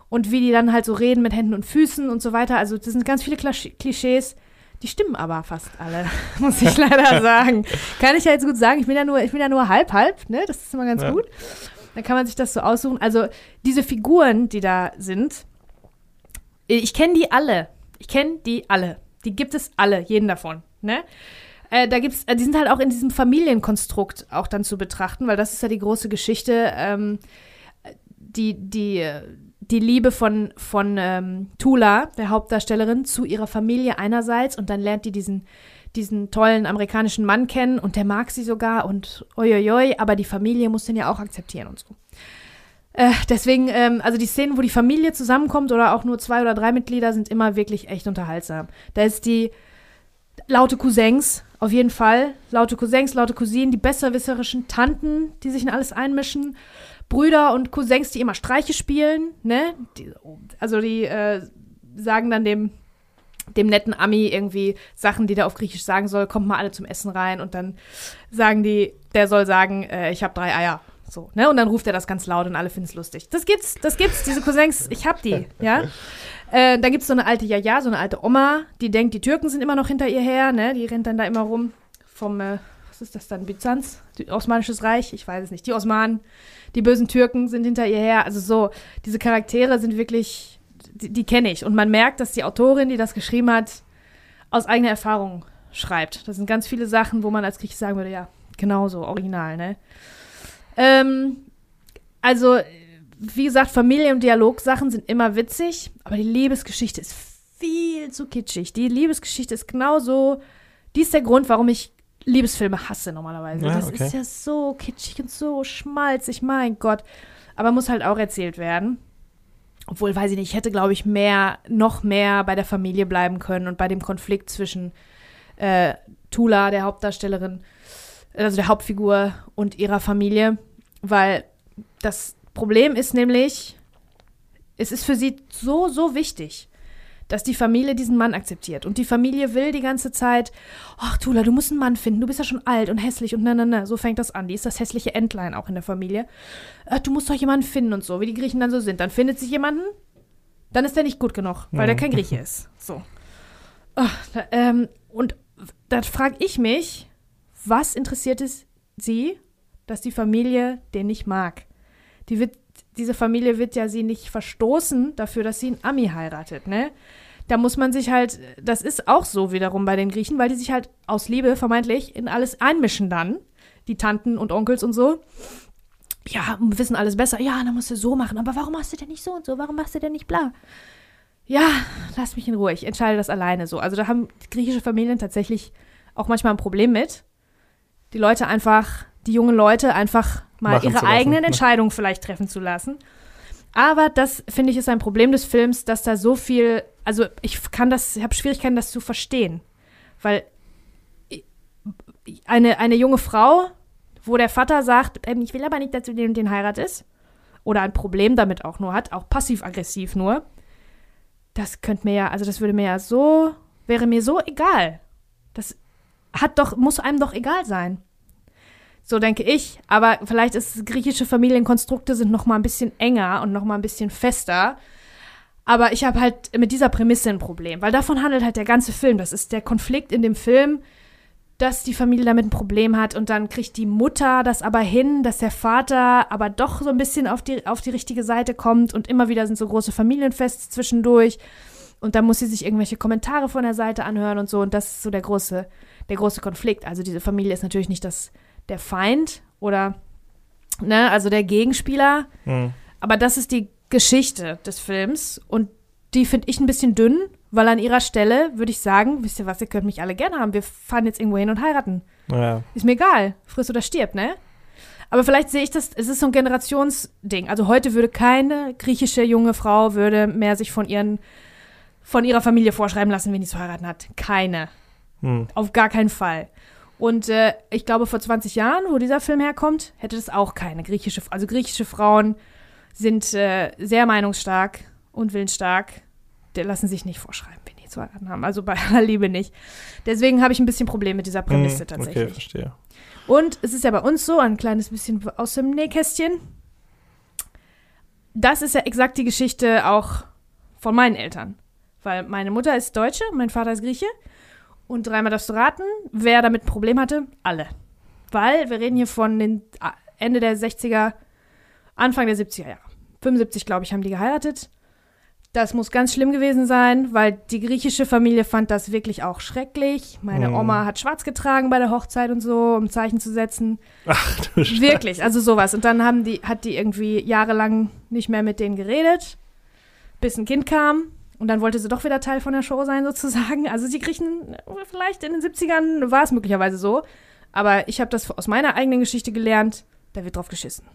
und wie die dann halt so reden mit Händen und Füßen und so weiter. Also das sind ganz viele Klischees, die stimmen aber fast alle, muss ich leider sagen. Kann ich ja jetzt gut sagen, ich bin ja nur, ich bin ja nur halb halb, ne? Das ist immer ganz Ja. gut. Dann kann man sich das so aussuchen. Also diese Figuren, die da sind, ich kenne die alle. Ich kenne die alle. Die gibt es alle, jeden davon, ne? Äh, da gibt's, äh, die sind halt auch in diesem Familienkonstrukt auch dann zu betrachten, weil das ist ja die große Geschichte. Ähm, die, die, die Liebe von, von ähm, Tula, der Hauptdarstellerin, zu ihrer Familie einerseits und dann lernt die diesen, diesen tollen amerikanischen Mann kennen und der mag sie sogar und oi, aber die Familie muss den ja auch akzeptieren und so. Äh, deswegen, ähm, also die Szenen, wo die Familie zusammenkommt oder auch nur zwei oder drei Mitglieder, sind immer wirklich echt unterhaltsam. Da ist die laute Cousins, auf jeden Fall. Laute Cousins, laute Cousinen, die besserwisserischen Tanten, die sich in alles einmischen. Brüder und Cousins, die immer Streiche spielen, ne? Die, also die äh, sagen dann dem, dem netten Ami irgendwie Sachen, die der auf Griechisch sagen soll, kommt mal alle zum Essen rein und dann sagen die, der soll sagen, äh, ich habe drei Eier. So, ne? Und dann ruft er das ganz laut und alle finden es lustig. Das gibt's, das gibt's, diese Cousins, ich hab die, ja. Äh, dann gibt's so eine alte Jaja, so eine alte Oma, die denkt, die Türken sind immer noch hinter ihr her, ne? Die rennt dann da immer rum vom, äh, was ist das dann, Byzanz? Osmanisches Reich? Ich weiß es nicht. Die Osmanen, die bösen Türken sind hinter ihr her. Also so, diese Charaktere sind wirklich, die, die kenne ich. Und man merkt, dass die Autorin, die das geschrieben hat, aus eigener Erfahrung schreibt. Das sind ganz viele Sachen, wo man als Grieche sagen würde, ja, genauso, original, ne? Ähm, also, wie gesagt, Familie- und Dialogsachen sind immer witzig, aber die Liebesgeschichte ist viel zu kitschig. Die Liebesgeschichte ist genauso, die ist der Grund, warum ich Liebesfilme hasse normalerweise. Ja, das okay. ist ja so kitschig und so schmalzig, mein Gott. Aber muss halt auch erzählt werden. Obwohl, weiß ich nicht, ich hätte, glaube ich, mehr, noch mehr bei der Familie bleiben können und bei dem Konflikt zwischen äh, Tula, der Hauptdarstellerin, also der Hauptfigur und ihrer Familie, weil das Problem ist nämlich, es ist für sie so, so wichtig, dass die Familie diesen Mann akzeptiert. Und die Familie will die ganze Zeit, ach Tula, du musst einen Mann finden, du bist ja schon alt und hässlich und na, na, na. So fängt das an. Die ist das hässliche Entlein auch in der Familie. Äh, du musst doch jemanden finden und so, wie die Griechen dann so sind. Dann findet sich jemanden, Dann ist der nicht gut genug, weil mhm. der kein Grieche ist. So. Da, ähm, und da frage ich mich, was interessiert es sie, dass die Familie den nicht mag? Die wird, diese Familie wird ja sie nicht verstoßen dafür, dass sie einen Ami heiratet, ne? Da muss man sich halt, das ist auch so wiederum bei den Griechen, weil die sich halt aus Liebe vermeintlich in alles einmischen dann, die Tanten und Onkels und so. Ja, wissen alles besser. Ja, dann musst du so machen. Aber warum machst du denn nicht so und so? Warum machst du denn nicht bla? Ja, lass mich in Ruhe. Ich entscheide das alleine so. Also da haben griechische Familien tatsächlich auch manchmal ein Problem mit. Die Leute einfach, die jungen Leute einfach mal Machen ihre eigenen ne? Entscheidungen vielleicht treffen zu lassen. Aber das, finde ich, ist ein Problem des Films, dass da so viel, also ich kann das, ich habe Schwierigkeiten, das zu verstehen. Weil eine, eine junge Frau, wo der Vater sagt, ähm, ich will aber nicht, dass du den und den heiratest, oder ein Problem damit auch nur hat, auch passiv-aggressiv nur, das könnte mir ja, also das würde mir ja so, wäre mir so egal. Das hat doch, muss einem doch egal sein. So denke ich. Aber vielleicht ist griechische Familienkonstrukte sind noch mal ein bisschen enger und noch mal ein bisschen fester. Aber ich habe halt mit dieser Prämisse ein Problem, weil davon handelt halt der ganze Film. Das ist der Konflikt in dem Film, dass die Familie damit ein Problem hat und dann kriegt die Mutter das aber hin, dass der Vater aber doch so ein bisschen auf die, auf die richtige Seite kommt und immer wieder sind so große Familienfeste zwischendurch und dann muss sie sich irgendwelche Kommentare von der Seite anhören und so und das ist so der große, der große Konflikt. Also diese Familie ist natürlich nicht das der Feind oder, ne, also der Gegenspieler. Mhm. Aber das ist die Geschichte des Films und die finde ich ein bisschen dünn, weil an ihrer Stelle würde ich sagen, wisst ihr was, ihr könnt mich alle gerne haben, wir fahren jetzt irgendwo hin und heiraten. Ja. Ist mir egal, frisst oder stirbt, ne? Aber vielleicht sehe ich das, es ist so ein Generationsding. Also heute würde keine griechische junge Frau würde mehr sich von ihren von ihrer Familie vorschreiben lassen, wen die zu heiraten hat. Keine. Hm. Auf gar keinen Fall. Und äh, ich glaube, vor 20 Jahren, wo dieser Film herkommt, hätte das auch keine griechische, also griechische Frauen sind äh, sehr meinungsstark und willensstark. Die lassen sich nicht vorschreiben, wen die zu heiraten haben. Also bei aller Liebe nicht. Deswegen habe ich ein bisschen Problem mit dieser Prämisse mm, tatsächlich. Okay, verstehe. Und es ist ja bei uns so, ein kleines bisschen aus dem Nähkästchen. Das ist ja exakt die Geschichte auch von meinen Eltern. Weil meine Mutter ist Deutsche, mein Vater ist Grieche. Und dreimal darfst du raten, wer damit ein Problem hatte? Alle. Weil wir reden hier von den ah, Ende der 60er, Anfang der 70er Jahre. 75, glaube ich, haben die geheiratet. Das muss ganz schlimm gewesen sein, weil die griechische Familie fand das wirklich auch schrecklich. Meine mm. Oma hat schwarz getragen bei der Hochzeit und so, um Zeichen zu setzen. Ach du Scheiße. Wirklich, also sowas. Und dann haben die, hat die irgendwie jahrelang nicht mehr mit denen geredet, bis ein Kind kam. Und dann wollte sie doch wieder Teil von der Show sein, sozusagen. Also die Griechen, vielleicht in den 70ern war es möglicherweise so. Aber ich habe das aus meiner eigenen Geschichte gelernt, da wird drauf geschissen.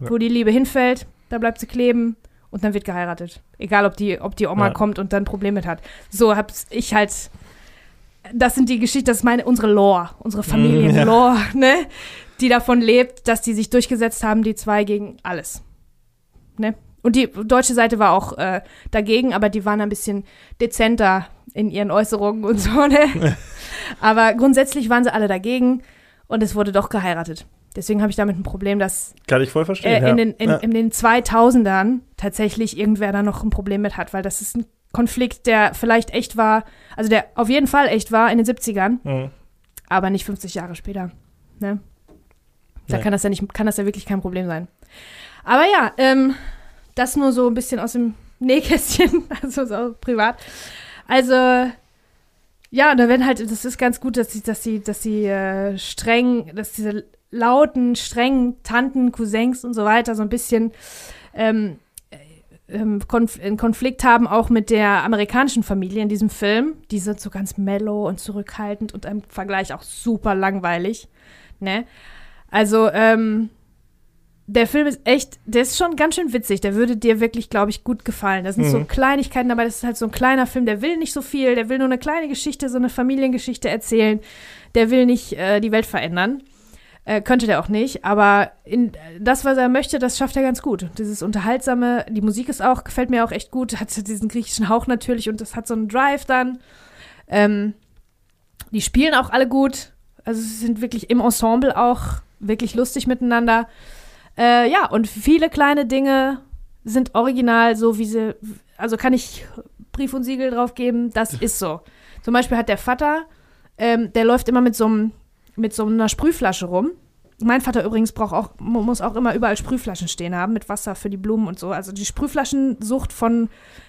Ja. Wo die Liebe hinfällt, da bleibt sie kleben und dann wird geheiratet. Egal, ob die, ob die Oma ja. kommt und dann Probleme mit hat. So habe ich halt. Das sind die Geschichten, das ist meine, unsere Lore, unsere Familienlore, ja. ne? Die davon lebt, dass die sich durchgesetzt haben, die zwei gegen alles. Ne? Und die deutsche Seite war auch äh, dagegen, aber die waren ein bisschen dezenter in ihren Äußerungen und so. Ne? aber grundsätzlich waren sie alle dagegen und es wurde doch geheiratet. Deswegen habe ich damit ein Problem, dass Kann ich voll verstehen, äh, in, den, in, ja. in den 2000ern tatsächlich irgendwer da noch ein Problem mit hat, weil das ist ein Konflikt, der vielleicht echt war, also der auf jeden Fall echt war in den 70ern, mhm. aber nicht 50 Jahre später. Ne? Da nee. kann das ja nicht, kann das ja wirklich kein Problem sein. Aber ja, ähm, das nur so ein bisschen aus dem Nähkästchen, also so privat. Also, ja, da werden halt, das ist ganz gut, dass sie, dass sie, dass sie äh, streng, dass diese lauten, strengen Tanten, Cousins und so weiter so ein bisschen ähm, äh, ähm, Konf einen Konflikt haben, auch mit der amerikanischen Familie in diesem Film. Die sind so ganz mellow und zurückhaltend und im Vergleich auch super langweilig. Ne? Also, ähm, der Film ist echt, der ist schon ganz schön witzig. Der würde dir wirklich, glaube ich, gut gefallen. Da sind mhm. so Kleinigkeiten dabei. Das ist halt so ein kleiner Film. Der will nicht so viel. Der will nur eine kleine Geschichte, so eine Familiengeschichte erzählen. Der will nicht äh, die Welt verändern. Äh, könnte der auch nicht. Aber in, das, was er möchte, das schafft er ganz gut. Dieses Unterhaltsame, die Musik ist auch, gefällt mir auch echt gut. Hat diesen griechischen Hauch natürlich und das hat so einen Drive dann. Ähm, die spielen auch alle gut. Also sie sind wirklich im Ensemble auch wirklich lustig miteinander. Äh, ja, und viele kleine Dinge sind original, so wie sie, also kann ich Brief und Siegel drauf geben, das ist so. Zum Beispiel hat der Vater, ähm, der läuft immer mit so einem mit so einer Sprühflasche rum. Mein Vater übrigens braucht auch, muss auch immer überall Sprühflaschen stehen haben mit Wasser für die Blumen und so. Also die Sprühflaschensucht von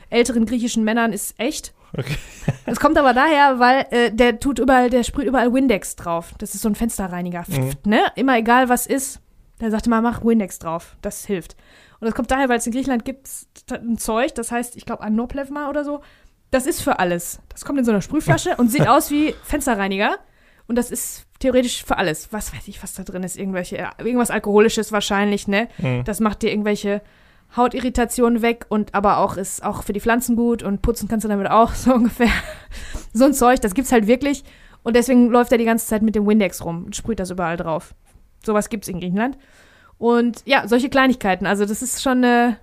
älteren griechischen Männern ist echt. Okay. Es kommt aber daher, weil äh, der tut überall, der sprüht überall Windex drauf. Das ist so ein Fensterreiniger. Mhm. Ne? Immer egal was ist. Der sagte mal, mach Windex drauf. Das hilft. Und das kommt daher, weil es in Griechenland gibt ein Zeug, das heißt, ich glaube, Anoplevma oder so. Das ist für alles. Das kommt in so einer Sprühflasche und sieht aus wie Fensterreiniger. Und das ist theoretisch für alles. Was weiß ich, was da drin ist. Irgendwelche, irgendwas Alkoholisches wahrscheinlich, ne? Mhm. Das macht dir irgendwelche Hautirritationen weg und aber auch ist auch für die Pflanzen gut und putzen kannst du damit auch so ungefähr. so ein Zeug, das gibt's halt wirklich. Und deswegen läuft er die ganze Zeit mit dem Windex rum und sprüht das überall drauf. Sowas gibt's in Griechenland. Und ja, solche Kleinigkeiten. Also, das ist schon, äh,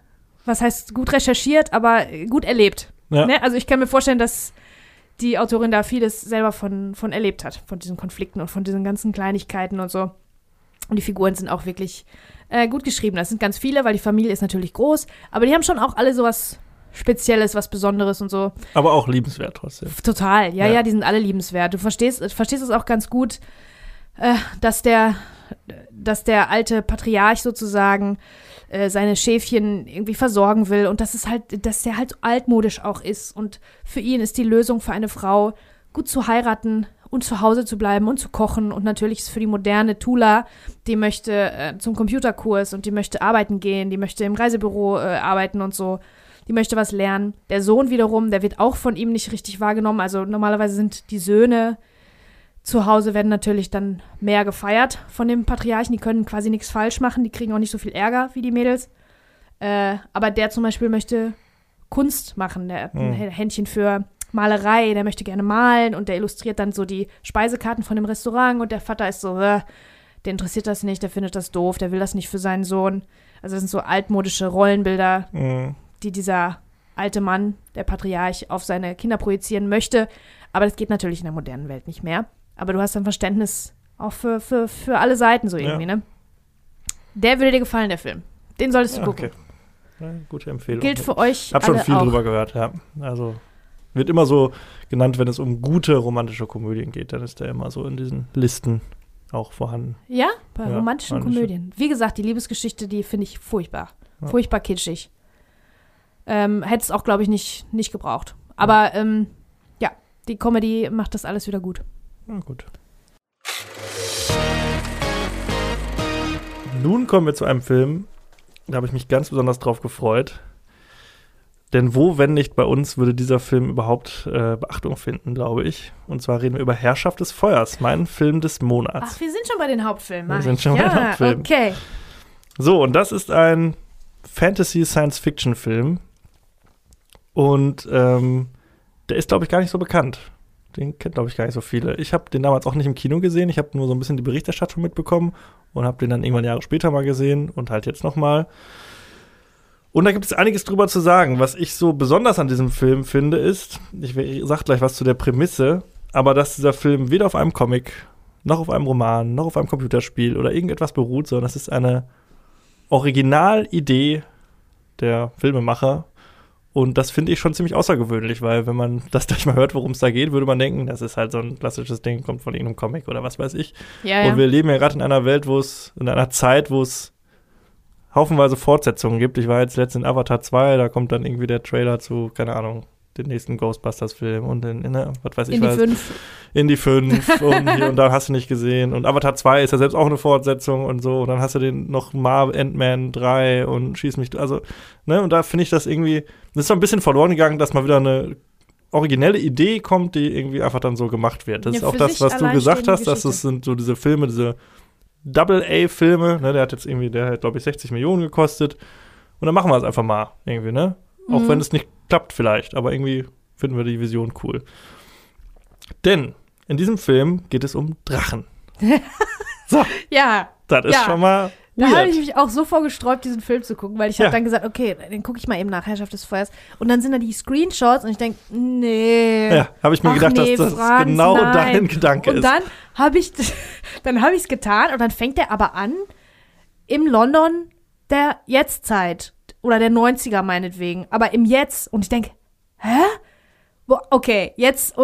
was heißt gut recherchiert, aber gut erlebt. Ja. Ne? Also, ich kann mir vorstellen, dass die Autorin da vieles selber von, von erlebt hat, von diesen Konflikten und von diesen ganzen Kleinigkeiten und so. Und die Figuren sind auch wirklich äh, gut geschrieben. Das sind ganz viele, weil die Familie ist natürlich groß, aber die haben schon auch alle sowas Spezielles, was Besonderes und so. Aber auch liebenswert trotzdem. Total, ja, ja, ja die sind alle liebenswert. Du verstehst, verstehst es auch ganz gut, äh, dass der, dass der alte Patriarch sozusagen äh, seine Schäfchen irgendwie versorgen will und dass es halt, dass der halt altmodisch auch ist. Und für ihn ist die Lösung für eine Frau, gut zu heiraten und zu Hause zu bleiben und zu kochen. Und natürlich ist für die moderne Tula, die möchte äh, zum Computerkurs und die möchte arbeiten gehen, die möchte im Reisebüro äh, arbeiten und so. Die möchte was lernen. Der Sohn wiederum, der wird auch von ihm nicht richtig wahrgenommen. Also normalerweise sind die Söhne zu Hause werden natürlich dann mehr gefeiert von dem Patriarchen. Die können quasi nichts falsch machen. Die kriegen auch nicht so viel Ärger wie die Mädels. Äh, aber der zum Beispiel möchte Kunst machen. Der hat ein mhm. Händchen für Malerei. Der möchte gerne malen und der illustriert dann so die Speisekarten von dem Restaurant. Und der Vater ist so, äh, der interessiert das nicht, der findet das doof, der will das nicht für seinen Sohn. Also das sind so altmodische Rollenbilder, mhm. die dieser alte Mann, der Patriarch, auf seine Kinder projizieren möchte. Aber das geht natürlich in der modernen Welt nicht mehr. Aber du hast ein Verständnis auch für, für, für alle Seiten so irgendwie, ja. ne? Der würde dir gefallen, der Film. Den solltest du ja, gucken. Okay. Ja, gute Empfehlung. Gilt für euch. Ich habe schon viel auch. drüber gehört, ja. Also wird immer so genannt, wenn es um gute romantische Komödien geht, dann ist der immer so in diesen Listen auch vorhanden. Ja, bei ja, romantischen Komödien. Wie gesagt, die Liebesgeschichte, die finde ich furchtbar. Ja. Furchtbar kitschig. Ähm, Hätte es auch, glaube ich, nicht, nicht gebraucht. Aber ähm, ja, die Comedy macht das alles wieder gut. Na gut. Nun kommen wir zu einem Film, da habe ich mich ganz besonders drauf gefreut. Denn wo, wenn nicht bei uns, würde dieser Film überhaupt äh, Beachtung finden, glaube ich. Und zwar reden wir über Herrschaft des Feuers, mein Film des Monats. Ach, wir sind schon bei den Hauptfilmen. Wir sind schon ja, bei den Hauptfilmen. Okay. So, und das ist ein Fantasy-Science-Fiction-Film. Und ähm, der ist, glaube ich, gar nicht so bekannt. Den kennt, glaube ich, gar nicht so viele. Ich habe den damals auch nicht im Kino gesehen. Ich habe nur so ein bisschen die Berichterstattung mitbekommen und habe den dann irgendwann Jahre später mal gesehen und halt jetzt noch mal. Und da gibt es einiges drüber zu sagen. Was ich so besonders an diesem Film finde, ist, ich, ich sag gleich was zu der Prämisse, aber dass dieser Film weder auf einem Comic, noch auf einem Roman, noch auf einem Computerspiel oder irgendetwas beruht, sondern das ist eine Originalidee der Filmemacher und das finde ich schon ziemlich außergewöhnlich, weil wenn man das gleich mal hört, worum es da geht, würde man denken, das ist halt so ein klassisches Ding, kommt von irgendeinem Comic oder was weiß ich. Ja, ja. Und wir leben ja gerade in einer Welt, wo es, in einer Zeit, wo es haufenweise Fortsetzungen gibt. Ich war jetzt letztens in Avatar 2, da kommt dann irgendwie der Trailer zu, keine Ahnung, den nächsten Ghostbusters-Film und in, in ne, was weiß ich in was. Die fünf. In die fünf und hier und da hast du nicht gesehen. Und Avatar 2 ist ja selbst auch eine Fortsetzung und so. Und dann hast du den noch Marvel Ant-Man 3 und schieß mich. Also, ne, und da finde ich das irgendwie, das ist so ein bisschen verloren gegangen, dass mal wieder eine originelle Idee kommt, die irgendwie einfach dann so gemacht wird. Das ja, ist auch das, was du gesagt hast, dass es sind so diese Filme, diese Double-A-Filme, ne, der hat jetzt irgendwie, der hat, glaube ich, 60 Millionen gekostet. Und dann machen wir es einfach mal irgendwie, ne? Auch mhm. wenn es nicht klappt vielleicht, aber irgendwie finden wir die Vision cool. Denn in diesem Film geht es um Drachen. so. Ja. Das ist ja. schon mal. Da habe ich mich auch so vorgesträubt, diesen Film zu gucken, weil ich ja. habe dann gesagt, okay, den gucke ich mal eben nach Herrschaft des Feuers. Und dann sind da die Screenshots und ich denke, nee. Ja, habe ich mir gedacht, nee, dass das Franz, genau nein. dein Gedanke und ist. Und dann habe ich, dann habe ich es getan und dann fängt er aber an im London der Jetztzeit oder der 90er meinetwegen, aber im Jetzt. Und ich denke, hä? Okay, jetzt,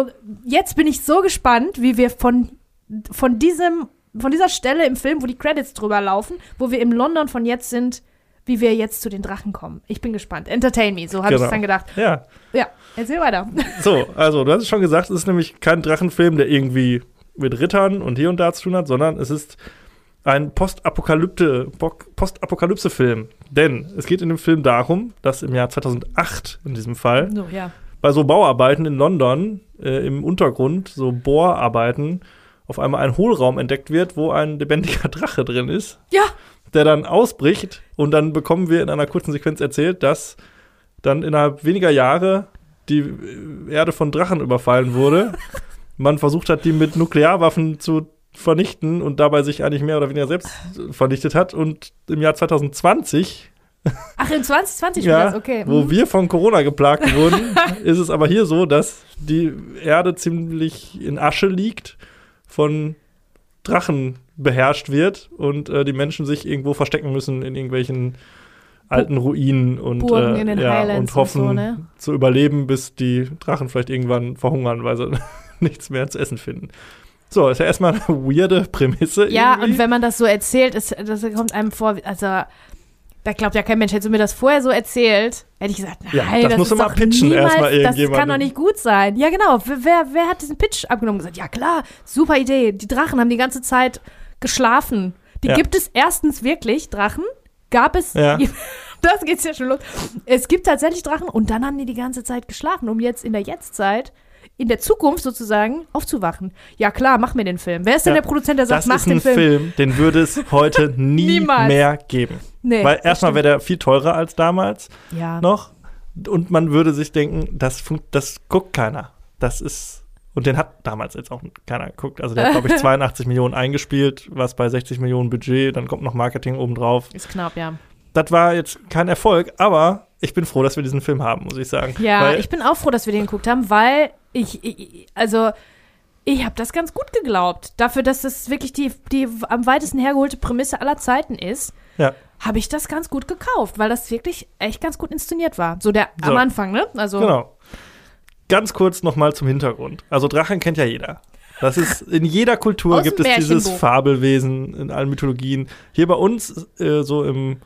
jetzt bin ich so gespannt, wie wir von, von diesem, von dieser Stelle im Film, wo die Credits drüber laufen, wo wir im London von jetzt sind, wie wir jetzt zu den Drachen kommen. Ich bin gespannt. Entertain me, so habe genau. ich dann gedacht. Ja. Ja, erzähl weiter. So, also du hast es schon gesagt, es ist nämlich kein Drachenfilm, der irgendwie mit Rittern und hier und da zu tun hat, sondern es ist ein Postapokalypse-Film. Denn es geht in dem Film darum, dass im Jahr 2008 in diesem Fall so, ja. bei so Bauarbeiten in London äh, im Untergrund, so Bohrarbeiten, auf einmal ein Hohlraum entdeckt wird, wo ein lebendiger Drache drin ist. Ja. Der dann ausbricht und dann bekommen wir in einer kurzen Sequenz erzählt, dass dann innerhalb weniger Jahre die Erde von Drachen überfallen wurde. Man versucht hat, die mit Nuklearwaffen zu vernichten und dabei sich eigentlich mehr oder weniger selbst vernichtet hat. Und im Jahr 2020 Ach, in 2020 ja, das, okay. Wo mhm. wir von Corona geplagt wurden, ist es aber hier so, dass die Erde ziemlich in Asche liegt, von Drachen beherrscht wird und äh, die Menschen sich irgendwo verstecken müssen in irgendwelchen alten Ruinen und, äh, ja, und hoffen und so, ne? zu überleben, bis die Drachen vielleicht irgendwann verhungern, weil sie nichts mehr zu essen finden. So, ist ja erstmal eine weirde Prämisse. Ja, irgendwie. und wenn man das so erzählt, ist, das kommt einem vor, also da glaubt ja kein Mensch, hättest du mir das vorher so erzählt, hätte ich gesagt, nein, ja, das, das musst du mal pitchen niemals, erstmal irgendjemand. Das kann doch nicht gut sein. Ja, genau. Wer, wer hat diesen Pitch abgenommen und gesagt, ja klar, super Idee. Die Drachen haben die ganze Zeit geschlafen. Die ja. gibt es erstens wirklich, Drachen. Gab es. Ja. das geht's ja schon los. Es gibt tatsächlich Drachen und dann haben die die ganze Zeit geschlafen, um jetzt in der Jetztzeit in der Zukunft sozusagen aufzuwachen. Ja klar, mach mir den Film. Wer ist denn ja, der Produzent, der sagt, mach den Film? Das ist ein Film, den würde es heute nie mehr geben. Nee, Weil erstmal wäre der viel teurer als damals ja. noch. Und man würde sich denken, das, das guckt keiner. Das ist und den hat damals jetzt auch keiner geguckt. Also der hat, glaube ich, 82 Millionen eingespielt, was bei 60 Millionen Budget, dann kommt noch Marketing obendrauf. Ist knapp, ja. Das war jetzt kein Erfolg, aber ich bin froh, dass wir diesen Film haben, muss ich sagen. Ja, weil, ich bin auch froh, dass wir den geguckt haben, weil ich, ich also ich habe das ganz gut geglaubt. Dafür, dass das wirklich die, die am weitesten hergeholte Prämisse aller Zeiten ist, ja. habe ich das ganz gut gekauft, weil das wirklich echt ganz gut inszeniert war. So der so. am Anfang, ne? Also genau. Ganz kurz nochmal zum Hintergrund. Also Drachen kennt ja jeder. Das ist in jeder Kultur gibt es dieses Fabelwesen in allen Mythologien. Hier bei uns äh, so im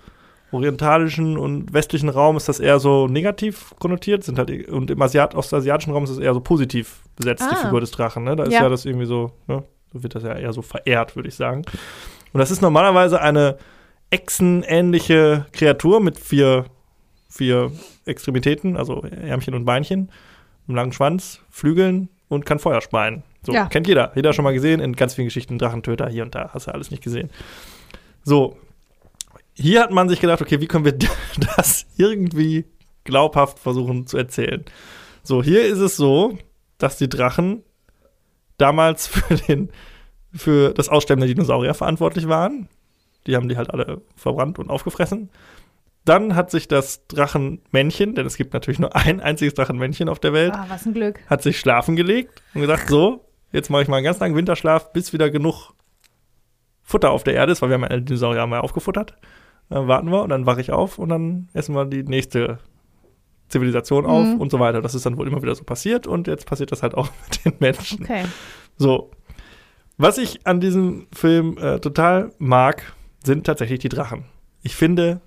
orientalischen und westlichen Raum ist das eher so negativ konnotiert, sind halt und im Asiat ostasiatischen Raum ist es eher so positiv besetzt, ah. die Figur des Drachen. Ne? Da ist ja. ja das irgendwie so, ne? so wird das ja eher so verehrt, würde ich sagen. Und das ist normalerweise eine Echsenähnliche Kreatur mit vier, vier Extremitäten, also Ärmchen und Beinchen, einem langen Schwanz, Flügeln und kann Feuer speien. So, ja. kennt jeder. Jeder schon mal gesehen in ganz vielen Geschichten. Drachentöter hier und da. Hast du alles nicht gesehen. So, hier hat man sich gedacht, okay, wie können wir das irgendwie glaubhaft versuchen zu erzählen? So, hier ist es so, dass die Drachen damals für, den, für das Aussterben der Dinosaurier verantwortlich waren. Die haben die halt alle verbrannt und aufgefressen. Dann hat sich das Drachenmännchen, denn es gibt natürlich nur ein einziges Drachenmännchen auf der Welt, ah, was ein Glück. hat sich schlafen gelegt und gesagt, so, jetzt mache ich mal einen ganz langen Winterschlaf, bis wieder genug Futter auf der Erde ist, weil wir haben ja Dinosaurier mal aufgefuttert. Dann warten wir und dann wache ich auf und dann essen wir die nächste Zivilisation auf mhm. und so weiter. Das ist dann wohl immer wieder so passiert und jetzt passiert das halt auch mit den Menschen. Okay. So. Was ich an diesem Film äh, total mag, sind tatsächlich die Drachen. Ich finde,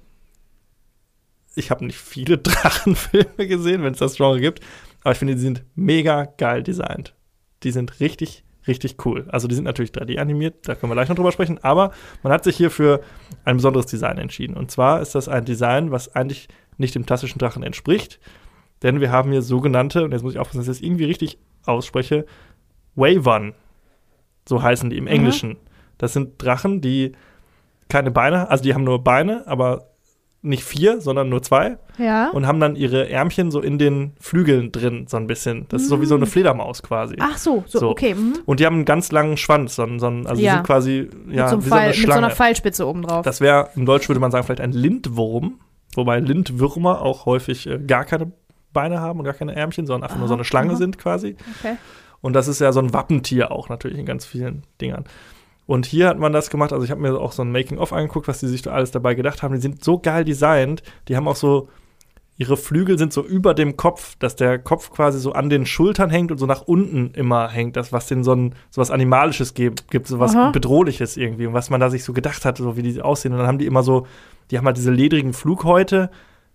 ich habe nicht viele Drachenfilme gesehen, wenn es das Genre gibt, aber ich finde, die sind mega geil designt. Die sind richtig richtig cool. Also die sind natürlich 3D animiert, da können wir gleich noch drüber sprechen, aber man hat sich hier für ein besonderes Design entschieden. Und zwar ist das ein Design, was eigentlich nicht dem klassischen Drachen entspricht, denn wir haben hier sogenannte, und jetzt muss ich aufpassen, dass ich das irgendwie richtig ausspreche, Wavern. So heißen die im mhm. Englischen. Das sind Drachen, die keine Beine, also die haben nur Beine, aber nicht vier, sondern nur zwei. Ja. Und haben dann ihre Ärmchen so in den Flügeln drin, so ein bisschen. Das ist so wie so eine mm. Fledermaus quasi. Ach so, so, so. okay. Mhm. Und die haben einen ganz langen Schwanz, so, so, also ja. die sind quasi, ja, mit so, Pfeil, so mit so einer Pfeilspitze oben drauf. Das wäre, im Deutsch würde man sagen, vielleicht ein Lindwurm. Wobei Lindwürmer auch häufig äh, gar keine Beine haben und gar keine Ärmchen, sondern einfach aha, nur so eine Schlange aha. sind quasi. Okay. Und das ist ja so ein Wappentier auch natürlich in ganz vielen Dingern. Und hier hat man das gemacht, also ich habe mir auch so ein Making-of angeguckt, was die sich da alles dabei gedacht haben. Die sind so geil designt, die haben auch so, ihre Flügel sind so über dem Kopf, dass der Kopf quasi so an den Schultern hängt und so nach unten immer hängt, das, was denen so, ein, so was Animalisches gibt, gibt so was Aha. Bedrohliches irgendwie und was man da sich so gedacht hat, so wie die aussehen. Und dann haben die immer so, die haben halt diese ledrigen Flughäute,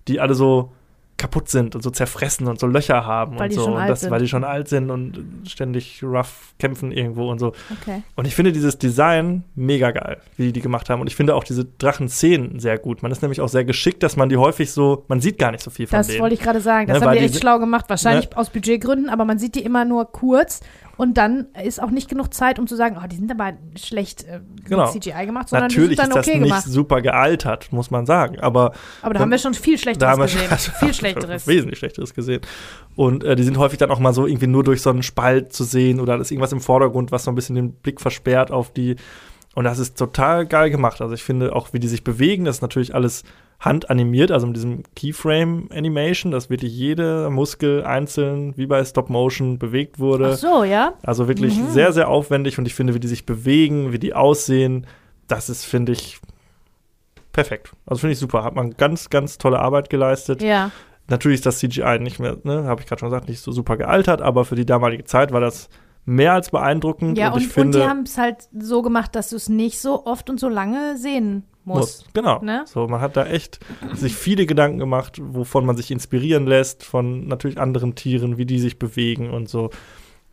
die alle so kaputt sind und so zerfressen und so Löcher haben Weil und so. und das, weil die schon alt sind und ständig rough kämpfen irgendwo und so. Okay. Und ich finde dieses Design mega geil, wie die die gemacht haben. Und ich finde auch diese Drachenszenen sehr gut. Man ist nämlich auch sehr geschickt, dass man die häufig so, man sieht gar nicht so viel von Das denen. wollte ich gerade sagen. Das Ne, haben die echt schlau gemacht. Wahrscheinlich aus Budgetgründen, aber man sieht die immer nur kurz. Und dann ist auch nicht genug Zeit, um zu sagen, oh, die sind aber schlecht äh, mit Genau. CGI gemacht, sondern Natürlich die sind ist dann das okay nicht gemacht. super gealtert, muss man sagen. Aber Aber da haben wir schon viel Schlechteres gesehen. viel Schlechteres. wesentlich Schlechteres gesehen. Und äh, die sind häufig dann auch mal so irgendwie nur durch so einen Spalt zu sehen oder da ist irgendwas im Vordergrund, was so ein bisschen den Blick versperrt auf die. Und das ist total geil gemacht. Also ich finde auch, wie die sich bewegen, das ist natürlich alles handanimiert, also mit diesem Keyframe Animation, dass wirklich jeder Muskel einzeln wie bei Stop Motion bewegt wurde. Ach so, ja. Also wirklich Mhm. sehr, sehr aufwendig und ich finde, wie die sich bewegen, wie die aussehen, das ist, finde ich, perfekt. Also finde ich super. Hat man ganz, ganz tolle Arbeit geleistet. Ja. Natürlich ist das CGI nicht mehr, ne, habe ich gerade schon gesagt, nicht so super gealtert, aber für die damalige Zeit war das mehr als beeindruckend. Ja, und, und, ich und finde, die haben es halt so gemacht, dass du es nicht so oft und so lange sehen musst. muss. Genau. ne? So, man hat da echt sich viele Gedanken gemacht, wovon man sich inspirieren lässt, von natürlich anderen Tieren, wie die sich bewegen und so.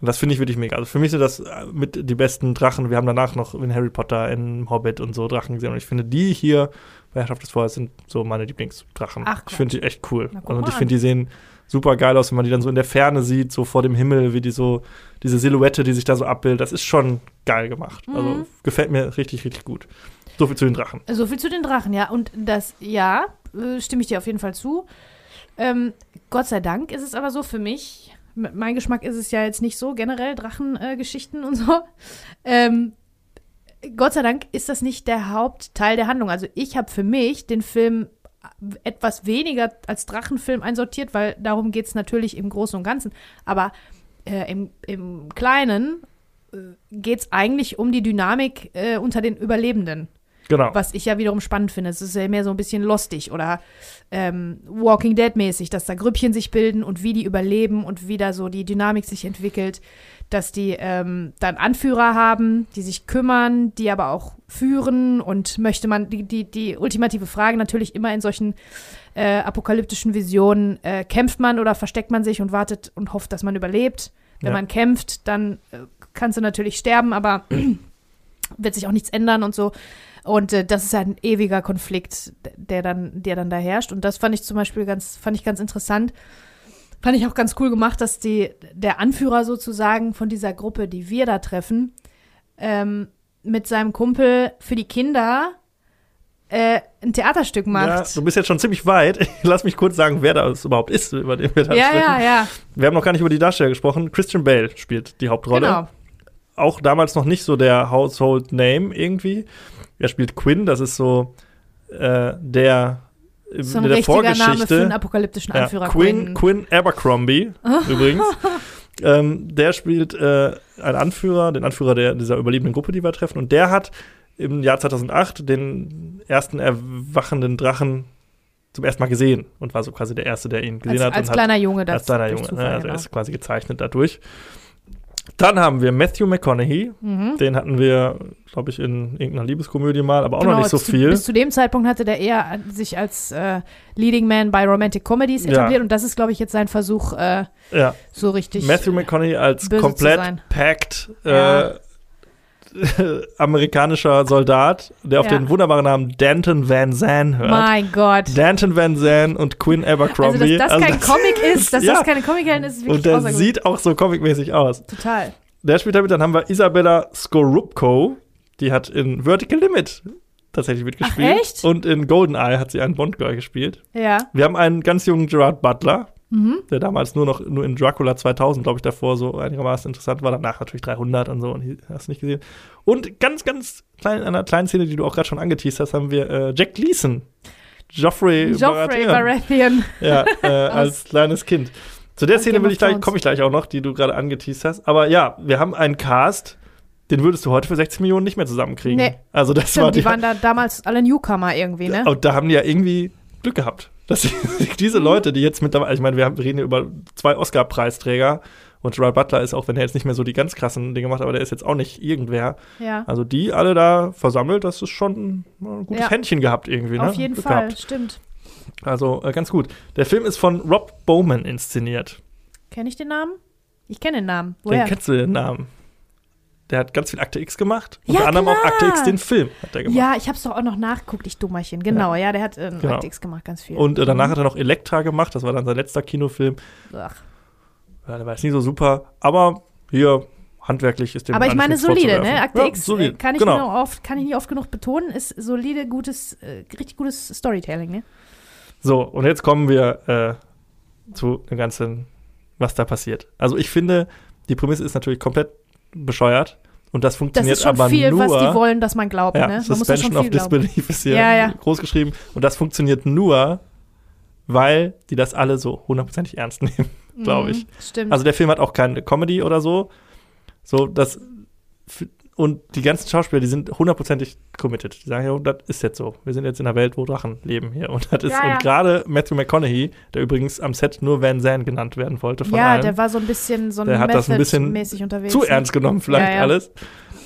Und das finde ich wirklich mega. Also für mich sind das äh, mit die besten Drachen. Wir haben danach noch in Harry Potter, in Hobbit und so Drachen gesehen. Und ich finde, die hier bei Herrschaft des Feuers sind so meine Lieblingsdrachen. Ach, ich finde die echt cool. Na, und ich finde, die sehen super geil aus, wenn man die dann so in der Ferne sieht, so vor dem Himmel, wie die so, diese Silhouette, die sich da so abbildet. Das ist schon geil gemacht. Also Mhm. gefällt mir richtig, richtig gut. So viel zu den Drachen. So viel zu den Drachen, ja. Und das, ja, äh, stimme ich dir auf jeden Fall zu. Ähm, Gott sei Dank ist es aber so für mich, mein Geschmack ist es ja jetzt nicht so, generell Drachengeschichten äh, und so. Ähm, Gott sei Dank ist das nicht der Hauptteil der Handlung. Also ich habe für mich den Film etwas weniger als Drachenfilm einsortiert, weil darum geht es natürlich im Großen und Ganzen. Aber äh, im, im Kleinen äh, geht es eigentlich um die Dynamik äh, unter den Überlebenden. Genau. Was ich ja wiederum spannend finde. Es ist ja mehr so ein bisschen lustig oder ähm, Walking Dead-mäßig, dass da Grüppchen sich bilden und wie die überleben und wie da so die Dynamik sich entwickelt. Dass die ähm, dann Anführer haben, die sich kümmern, die aber auch führen und möchte man, die, die, die ultimative Frage natürlich immer in solchen äh, apokalyptischen Visionen, äh, kämpft man oder versteckt man sich und wartet und hofft, dass man überlebt. Wenn Ja. man kämpft, dann äh, kannst du natürlich sterben, aber wird sich auch nichts ändern und so. Und äh, das ist ein ewiger Konflikt, der dann, der dann da herrscht. Und das fand ich zum Beispiel ganz, fand ich ganz interessant. Fand ich auch ganz cool gemacht, dass die, der Anführer sozusagen von dieser Gruppe, die wir da treffen, ähm, mit seinem Kumpel für die Kinder äh, ein Theaterstück Ja, macht. du bist jetzt schon ziemlich weit. Lass mich kurz sagen, wer das überhaupt ist, über den wir da Ja, sprechen. ja, ja, Wir haben noch gar nicht über die Darsteller gesprochen. Christian Bale spielt die Hauptrolle. genau. Auch damals noch nicht so der Household Name irgendwie. Er spielt Quinn, das ist so äh, der So ein der richtiger Name für einen Vorgeschichte. apokalyptischen Ja, Anführer. Quinn, Quinn Abercrombie übrigens. Ähm, der spielt äh, einen Anführer, den Anführer der, dieser überlebenden Gruppe, die wir treffen. Und der hat im Jahr 2008 den ersten erwachenden Drachen zum ersten Mal gesehen und war so quasi der Erste, der ihn gesehen als, hat. als kleiner Junge. Das hat als kleiner Junge. Ne? Also genau. er ist quasi gezeichnet dadurch. Dann haben wir Matthew McConaughey. Mhm. Den hatten wir, glaube ich, in irgendeiner Liebeskomödie mal, aber auch Genau, noch nicht so zu, viel. Bis zu dem Zeitpunkt hatte der eher sich als äh, Leading Man bei Romantic Comedies Ja. etabliert und das ist, glaube ich, jetzt sein Versuch, äh, Ja, so richtig. Matthew McConaughey als komplett packed äh, Ja. amerikanischer Soldat, der auf Ja. den wunderbaren Namen Danton Van Zandt hört. Mein Gott. Danton Van Zandt und Quinn Also, Abercrombie. dass das kein Comic ist, dass Ja. das keine Comichelden ist, ist wirklich und der außergewöhnlich. sieht auch so comicmäßig aus. Total. Der spielt damit, dann haben wir Isabella Skorupko, die hat in Vertical Limit tatsächlich mitgespielt. Ach, echt? Und in Goldeneye hat sie einen Bond-Girl gespielt. Ja. Wir haben einen ganz jungen Gerard Butler, Mhm. der damals nur noch nur in Dracula 2000, glaube ich, davor so einigermaßen interessant war. Danach natürlich 300 und so und hast nicht gesehen. Und ganz, ganz klein, in einer kleinen Szene, die du auch gerade schon angeteased hast, haben wir äh, Jack Gleason. Joffrey, Joffrey Baratheon. Baratheon. Ja, äh, als kleines Kind. Zu der Szene will ich gleich, komme ich gleich auch noch, die du gerade angeteased hast. Aber ja, wir haben einen Cast, den würdest du heute für 60 Millionen nicht mehr zusammenkriegen. Nee. Also das Stimmt, war die die, waren da damals alle Newcomer irgendwie, ne? Und da haben die ja irgendwie Glück gehabt. Dass diese Leute, die jetzt mittlerweile, ich meine, wir, reden über zwei Oscar-Preisträger und Gerard Butler ist auch, wenn er jetzt nicht mehr so die ganz krassen Dinge macht, aber der ist jetzt auch nicht irgendwer. Ja. Also die alle da versammelt, das ist schon ein gutes Ja. Händchen gehabt irgendwie. Ne? Auf jeden Glück Fall, gehabt. stimmt. Also äh, ganz gut. Der Film ist von Rob Bowman inszeniert. Kenne ich den Namen? Ich kenne den Namen. Den Woher? kennst du den Namen? Der hat ganz viel Akte X gemacht. Ja, Unter anderem auch klar. Akte X, den Film hat er gemacht. Ja, ich hab's doch auch noch nachgeguckt, ich Dummerchen. Genau, ja, der hat äh, Genau. Act X gemacht, ganz viel. Und äh, danach hat er noch Elektra gemacht. Das war dann sein letzter Kinofilm. Ach. Ja, der war jetzt nicht so super. Aber hier handwerklich ist dem Aber ich meine solide, ne? Akte ja, X solide. äh, kann ich, genau. oft, kann ich nicht oft genug betonen, ist solide, gutes, äh, richtig gutes Storytelling, ne? So, und jetzt kommen wir äh, zu dem ganzen, was da passiert. Also ich finde, die Prämisse ist natürlich komplett bescheuert. Und das Das funktioniert ist schon aber viel, nur. was die wollen, dass man glaubt, ja, ne? Man Suspension of. Disbelief ist hier Ja, ja. groß geschrieben. Und das funktioniert nur, weil die das alle so hundertprozentig ernst nehmen, glaube ich. Mhm, stimmt. Also der Film hat auch keine Comedy oder so. So, das und die ganzen Schauspieler, die sind hundertprozentig committed. Die sagen, ja, das ist jetzt so. Wir sind jetzt in einer Welt, wo Drachen leben hier. Und das ist, Ja, ja. und gerade Matthew McConaughey, der übrigens am Set nur Van Zandt genannt werden wollte von ja, allen, der war so ein bisschen so ein Der hat das ein bisschen mäßig unterwegs. zu ne? ernst genommen vielleicht Ja, alles.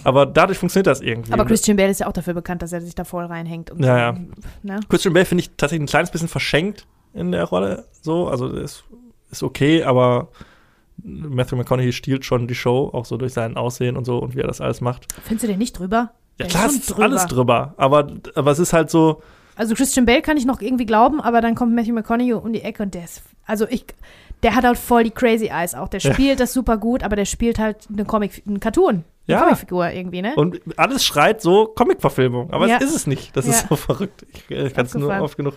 Aber dadurch funktioniert das irgendwie. Aber Christian Bale ist ja auch dafür bekannt, dass er sich da voll reinhängt. Und Ja, ja. Ne? Christian Bale finde ich tatsächlich ein kleines bisschen verschenkt in der Rolle. So, also ist, ist okay, aber Matthew McConaughey stiehlt schon die Show, auch so durch sein Aussehen und so und wie er das alles macht. Findest du den nicht drüber? Ja klar, ist alles drüber, aber, aber es ist halt so, Also Christian Bale kann ich noch irgendwie glauben, aber dann kommt Matthew McConaughey um die Ecke und der ist, also ich, der hat halt voll die crazy eyes auch. Der Ja. spielt das super gut, aber der spielt halt eine Comic, einen Cartoon, eine Ja. Comicfigur irgendwie, ne? und alles schreit so Comic-Verfilmung, aber Ja. es ist es nicht. Das ist Ja. so verrückt. Ich äh, kann es nur oft genug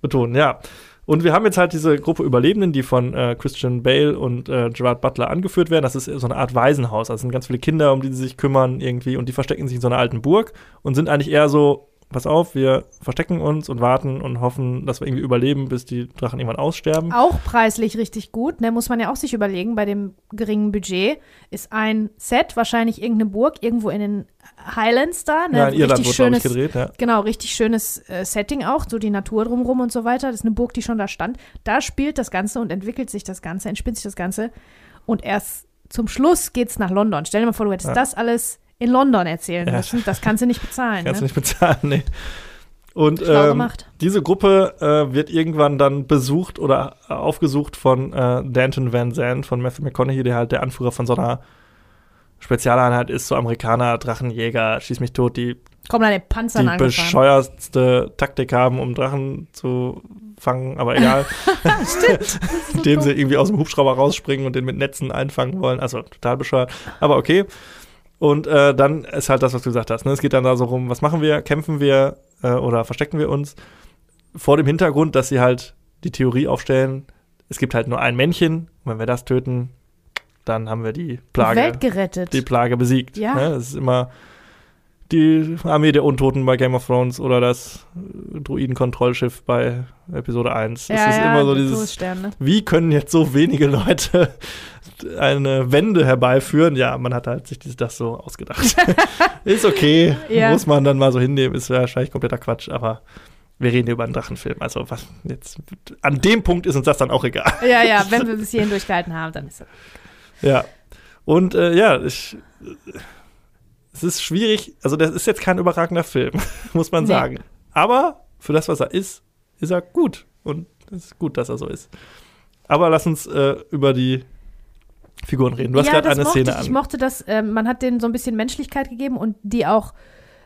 betonen, ja. Und wir haben jetzt halt diese Gruppe Überlebenden, die von äh, Christian Bale und äh, Gerard Butler angeführt werden. Das ist so eine Art Waisenhaus. Das sind ganz viele Kinder, um die sie sich kümmern irgendwie. Und die verstecken sich in so einer alten Burg und sind eigentlich eher so, pass auf, wir verstecken uns und warten und hoffen, dass wir irgendwie überleben, bis die Drachen irgendwann aussterben. Auch preislich richtig gut, ne? Muss man ja auch sich überlegen, bei dem geringen Budget ist ein Set, wahrscheinlich irgendeine Burg, irgendwo in den Highlands da, ne? ja, in Irland richtig schönes, gedreht, ja. Genau, richtig schönes äh, Setting auch, so die Natur drumherum und so weiter. Das ist eine Burg, die schon da stand. Da spielt das Ganze und entwickelt sich das Ganze, entspinnt sich das Ganze. Und erst zum Schluss geht's nach London. Stell dir mal vor, du hättest Ja. das alles in London erzählen Ja. müssen. Das kannst du nicht bezahlen. Kannst du Ne? nicht bezahlen, nee. Und ähm, diese Gruppe äh, wird irgendwann dann besucht oder aufgesucht von äh, Danton Van Zandt, von Matthew McConaughey, der halt der Anführer von so einer Spezialeinheit ist, so Amerikaner, Drachenjäger, schieß mich tot, die Komm an den Panzern die angefahren. bescheuertste Taktik haben, um Drachen zu fangen, aber egal. Stimmt. Indem sie irgendwie aus dem Hubschrauber rausspringen und den mit Netzen einfangen wollen. Also total bescheuert. Aber okay. Und äh, dann ist halt das, was du gesagt hast. Ne? Es geht dann da so rum, was machen wir? Kämpfen wir äh, oder verstecken wir uns? Vor dem Hintergrund, dass sie halt die Theorie aufstellen, es gibt halt nur ein Männchen. Und wenn wir das töten, dann haben wir die Plage, Welt gerettet. die Plage besiegt. Ja. Ne? Das ist immer die Armee der Untoten bei Game of Thrones oder das Druidenkontrollschiff bei Episode 1. ja, es ist ja, immer so dieses, wie können jetzt so wenige Leute eine Wende herbeiführen? Ja, man hat halt sich das so ausgedacht. ist okay, Ja. muss man dann mal so hinnehmen, ist wahrscheinlich kompletter Quatsch, aber wir reden über einen Drachenfilm. Also was jetzt an dem Punkt ist uns das dann auch egal. Ja, ja, wenn wir bis hierhin durchgehalten haben, dann ist das. Ja. Und äh, ja, ich, es ist schwierig, also das ist jetzt kein überragender Film, muss man Nee. sagen. Aber für das, was er ist, ist er gut. Und es ist gut, dass er so ist. Aber lass uns äh, über die Figuren reden. Du hast ja, gerade eine Szene ich. an. Ich mochte das, ähm, man hat denen so ein bisschen Menschlichkeit gegeben und die auch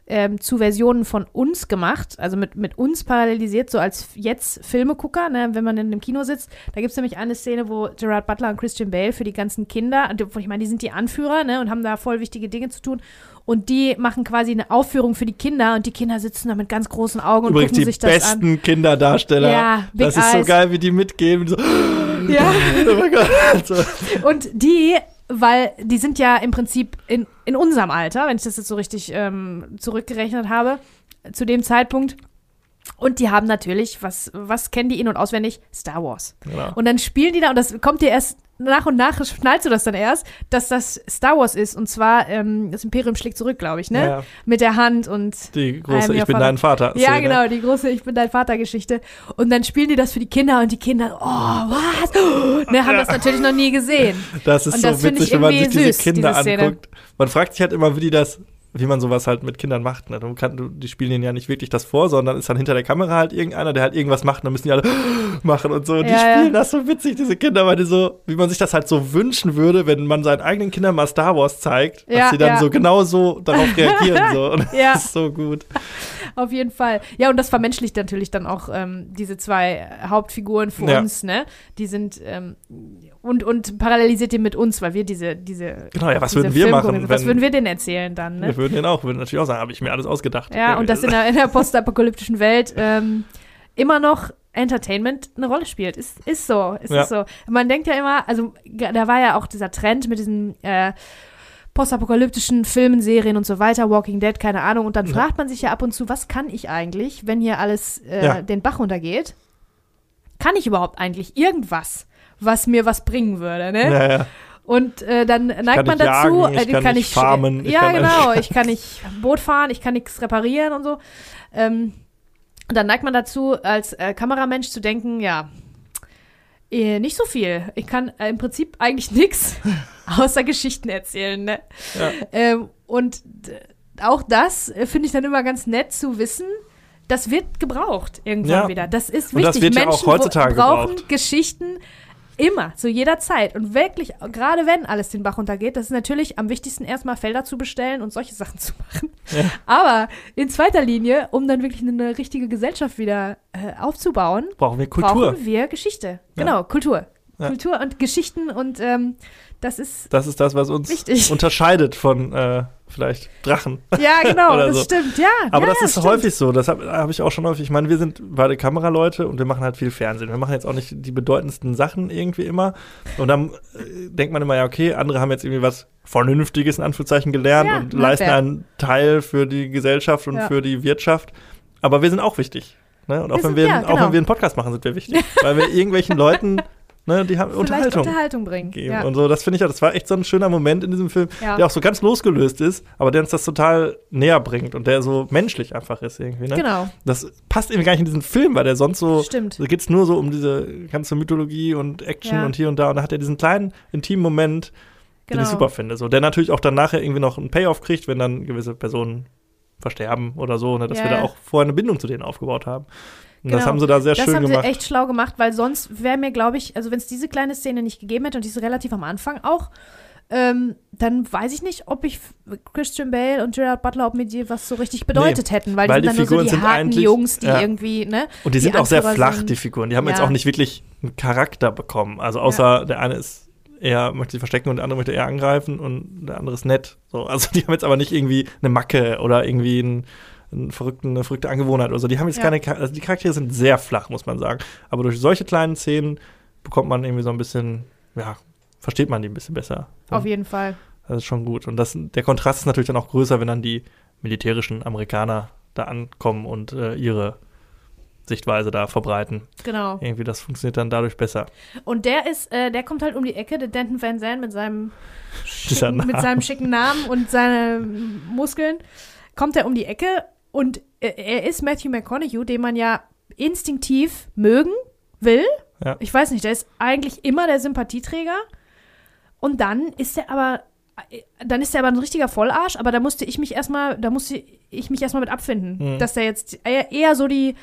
ähm, zu Versionen von uns gemacht, also mit, mit uns parallelisiert, so als jetzt Filmegucker, ne, wenn man in einem Kino sitzt. Da gibt es nämlich eine Szene, wo Gerard Butler und Christian Bale für die ganzen Kinder, ich meine, die sind die Anführer ne, und haben da voll wichtige Dinge zu tun. Und die machen quasi eine Aufführung für die Kinder und die Kinder sitzen da mit ganz großen Augen und Übrigens gucken die sich das an. besten Kinderdarsteller. Ja, Big das ist so geil, wie die mitgehen. So, Ja. oh mein Gott. So. Und die, weil die sind ja im Prinzip in, in unserem Alter, wenn ich das jetzt so richtig ähm, zurückgerechnet habe, zu dem Zeitpunkt. Und die haben natürlich, was, was kennen die in- und auswendig? Star Wars. Genau. Und dann spielen die da, und das kommt dir erst nach und nach schnallst du das dann erst, dass das Star Wars ist. Und zwar ähm, das Imperium schlägt zurück, glaube ich, ne? Ja. Mit der Hand und Die große I'm Ich bin dein Vater. ja, Szene. genau, die große Ich bin dein Vater-Geschichte. Und dann spielen die das für die Kinder und die Kinder, oh, was? ne, haben Ja. das natürlich noch nie gesehen. Das ist Und so das witzig, wenn man sich irgendwie diese süß, Kinder diese anguckt. Man fragt sich halt immer, wie die das, wie man sowas halt mit Kindern macht. Ne? Du kann, du, die spielen denen ja nicht wirklich das vor, sondern ist dann hinter der Kamera halt irgendeiner, der halt irgendwas macht und dann müssen die alle machen und so. Und die Ja, ja. spielen das so witzig, diese Kinder, weil die so, wie man sich das halt so wünschen würde, wenn man seinen eigenen Kindern mal Star Wars zeigt, Ja, dass sie dann ja. so genau so darauf reagieren. so. Und das Ja. ist so gut. Auf jeden Fall. Ja, und das vermenschlicht natürlich dann auch ähm, diese zwei Hauptfiguren für Ja. uns, ne? Die sind ähm, und, und parallelisiert die mit uns, weil wir diese, diese Genau, ja, was würden wir Film machen, gucken. Was wenn- würden wir denn erzählen dann, ne? Wir würden den auch, würden natürlich auch sagen, habe ich mir alles ausgedacht. Ja, und das in der, in der postapokalyptischen Welt ähm, immer noch Entertainment eine Rolle spielt. Ist, ist so, ist, Ja. ist so. Man denkt ja immer, also da war ja auch dieser Trend mit diesen äh, postapokalyptischen Filmen, Serien und so weiter, Walking Dead, keine Ahnung. Und dann Ja. fragt man sich ja ab und zu, was kann ich eigentlich, wenn hier alles äh, Ja. den Bach runtergeht? Kann ich überhaupt eigentlich irgendwas, was mir was bringen würde, ne? Ja, ja. Und äh, dann neigt man dazu, jagen, ich äh, kann nicht farmen, ich ja, kann genau, ich kann nicht Boot fahren, ich kann nichts reparieren und so. Ähm, und dann neigt man dazu, als äh, Kameramensch zu denken, ja, eh, nicht so viel. Ich kann äh, im Prinzip eigentlich nichts außer Geschichten erzählen. Ne? Ja. Ähm, und auch das finde ich dann immer ganz nett zu wissen. Das wird gebraucht irgendwann Ja. wieder. Das ist Und das wichtig. wird ja auch Menschen heutzutage brauchen gebraucht. Geschichten immer, zu jeder Zeit. Und wirklich, gerade wenn alles den Bach runtergeht, das ist natürlich am wichtigsten erstmal Felder zu bestellen und solche Sachen zu machen. Ja. Aber in zweiter Linie, um dann wirklich eine richtige Gesellschaft wieder äh, aufzubauen, Brauchen wir Kultur. brauchen wir Geschichte. Ja. Genau, Kultur. Ja. Kultur und Geschichten und ähm, das ist Das ist das, was uns Wichtig. unterscheidet von äh, vielleicht Drachen. ja genau, das so. stimmt, ja. Aber ja, das ist stimmt. häufig so. Das habe hab ich auch schon häufig. Ich meine, wir sind beide Kameraleute und wir machen halt viel Fernsehen. Wir machen jetzt auch nicht die bedeutendsten Sachen irgendwie immer. Und dann äh, denkt man immer, ja, okay, andere haben jetzt irgendwie was Vernünftiges in Anführungszeichen gelernt Ja, und leisten einen Teil für die Gesellschaft und für die Wirtschaft. Aber wir sind auch wichtig. Ne? Und auch, Wir wenn sind- wir, ja, auch genau. wenn wir einen Podcast machen, sind wir wichtig. weil wir irgendwelchen Leuten, ne, die haben Vielleicht Unterhaltung. Unterhaltung bringen. geben. Ja. Und so, das finde ich auch, das war echt so ein schöner Moment in diesem Film, Ja. der auch so ganz losgelöst ist, aber der uns das total näher bringt und der so menschlich einfach ist irgendwie. Ne? Genau, Das passt irgendwie gar nicht in diesen Film, weil der sonst so, stimmt. da geht es nur so um diese ganze Mythologie und Action Ja. und hier und da und da hat er diesen kleinen, intimen Moment, Genau. den ich super finde. So, der natürlich auch dann nachher irgendwie noch einen Payoff kriegt, wenn dann gewisse Personen versterben oder so, ne, dass Ja, wir da ja. auch vorher eine Bindung zu denen aufgebaut haben. Und das Genau. haben sie da sehr Das schön haben gemacht. sie echt schlau gemacht, weil sonst wäre mir, glaube ich, also wenn es diese kleine Szene nicht gegeben hätte und diese relativ am Anfang auch, ähm, dann weiß ich nicht, ob ich Christian Bale und Gerard Butler, ob mir die was so richtig bedeutet hätten, weil, weil die die sind dann Figuren nur so die sind harten Jungs, die ja. irgendwie, ne? Und die sind auch sehr flach, sind- die Figuren. Die haben jetzt Ja. auch nicht wirklich einen Charakter bekommen. Also außer der eine ist eher, möchte sich verstecken und der andere möchte eher angreifen und der andere ist nett. So, also die haben jetzt aber nicht irgendwie eine Macke oder irgendwie einen, einen verrückten, eine verrückte Angewohnheit oder so. Die haben jetzt Ja. keine, also die Charaktere sind sehr flach, muss man sagen. Aber durch solche kleinen Szenen bekommt man irgendwie so ein bisschen, ja, versteht man die ein bisschen besser. Auf jeden Fall. Das ist schon gut. Und das, der Kontrast ist natürlich dann auch größer, wenn dann die militärischen Amerikaner da ankommen und äh, ihre Sichtweise da verbreiten. Genau. Irgendwie, das funktioniert dann dadurch besser. Und der ist, äh, der kommt halt um die Ecke, der Denton Van Zandt mit seinem schicken, mit seinem schicken Namen und seinen Muskeln, kommt er um die Ecke und er, er ist Matthew McConaughey, den man ja instinktiv mögen will. Ja. Ich weiß nicht, der ist eigentlich immer der Sympathieträger. Und dann ist er aber, dann ist er aber ein richtiger Vollarsch, aber da musste ich mich erstmal, da musste ich mich erstmal mit abfinden, Mhm. dass der jetzt eher, eher so die,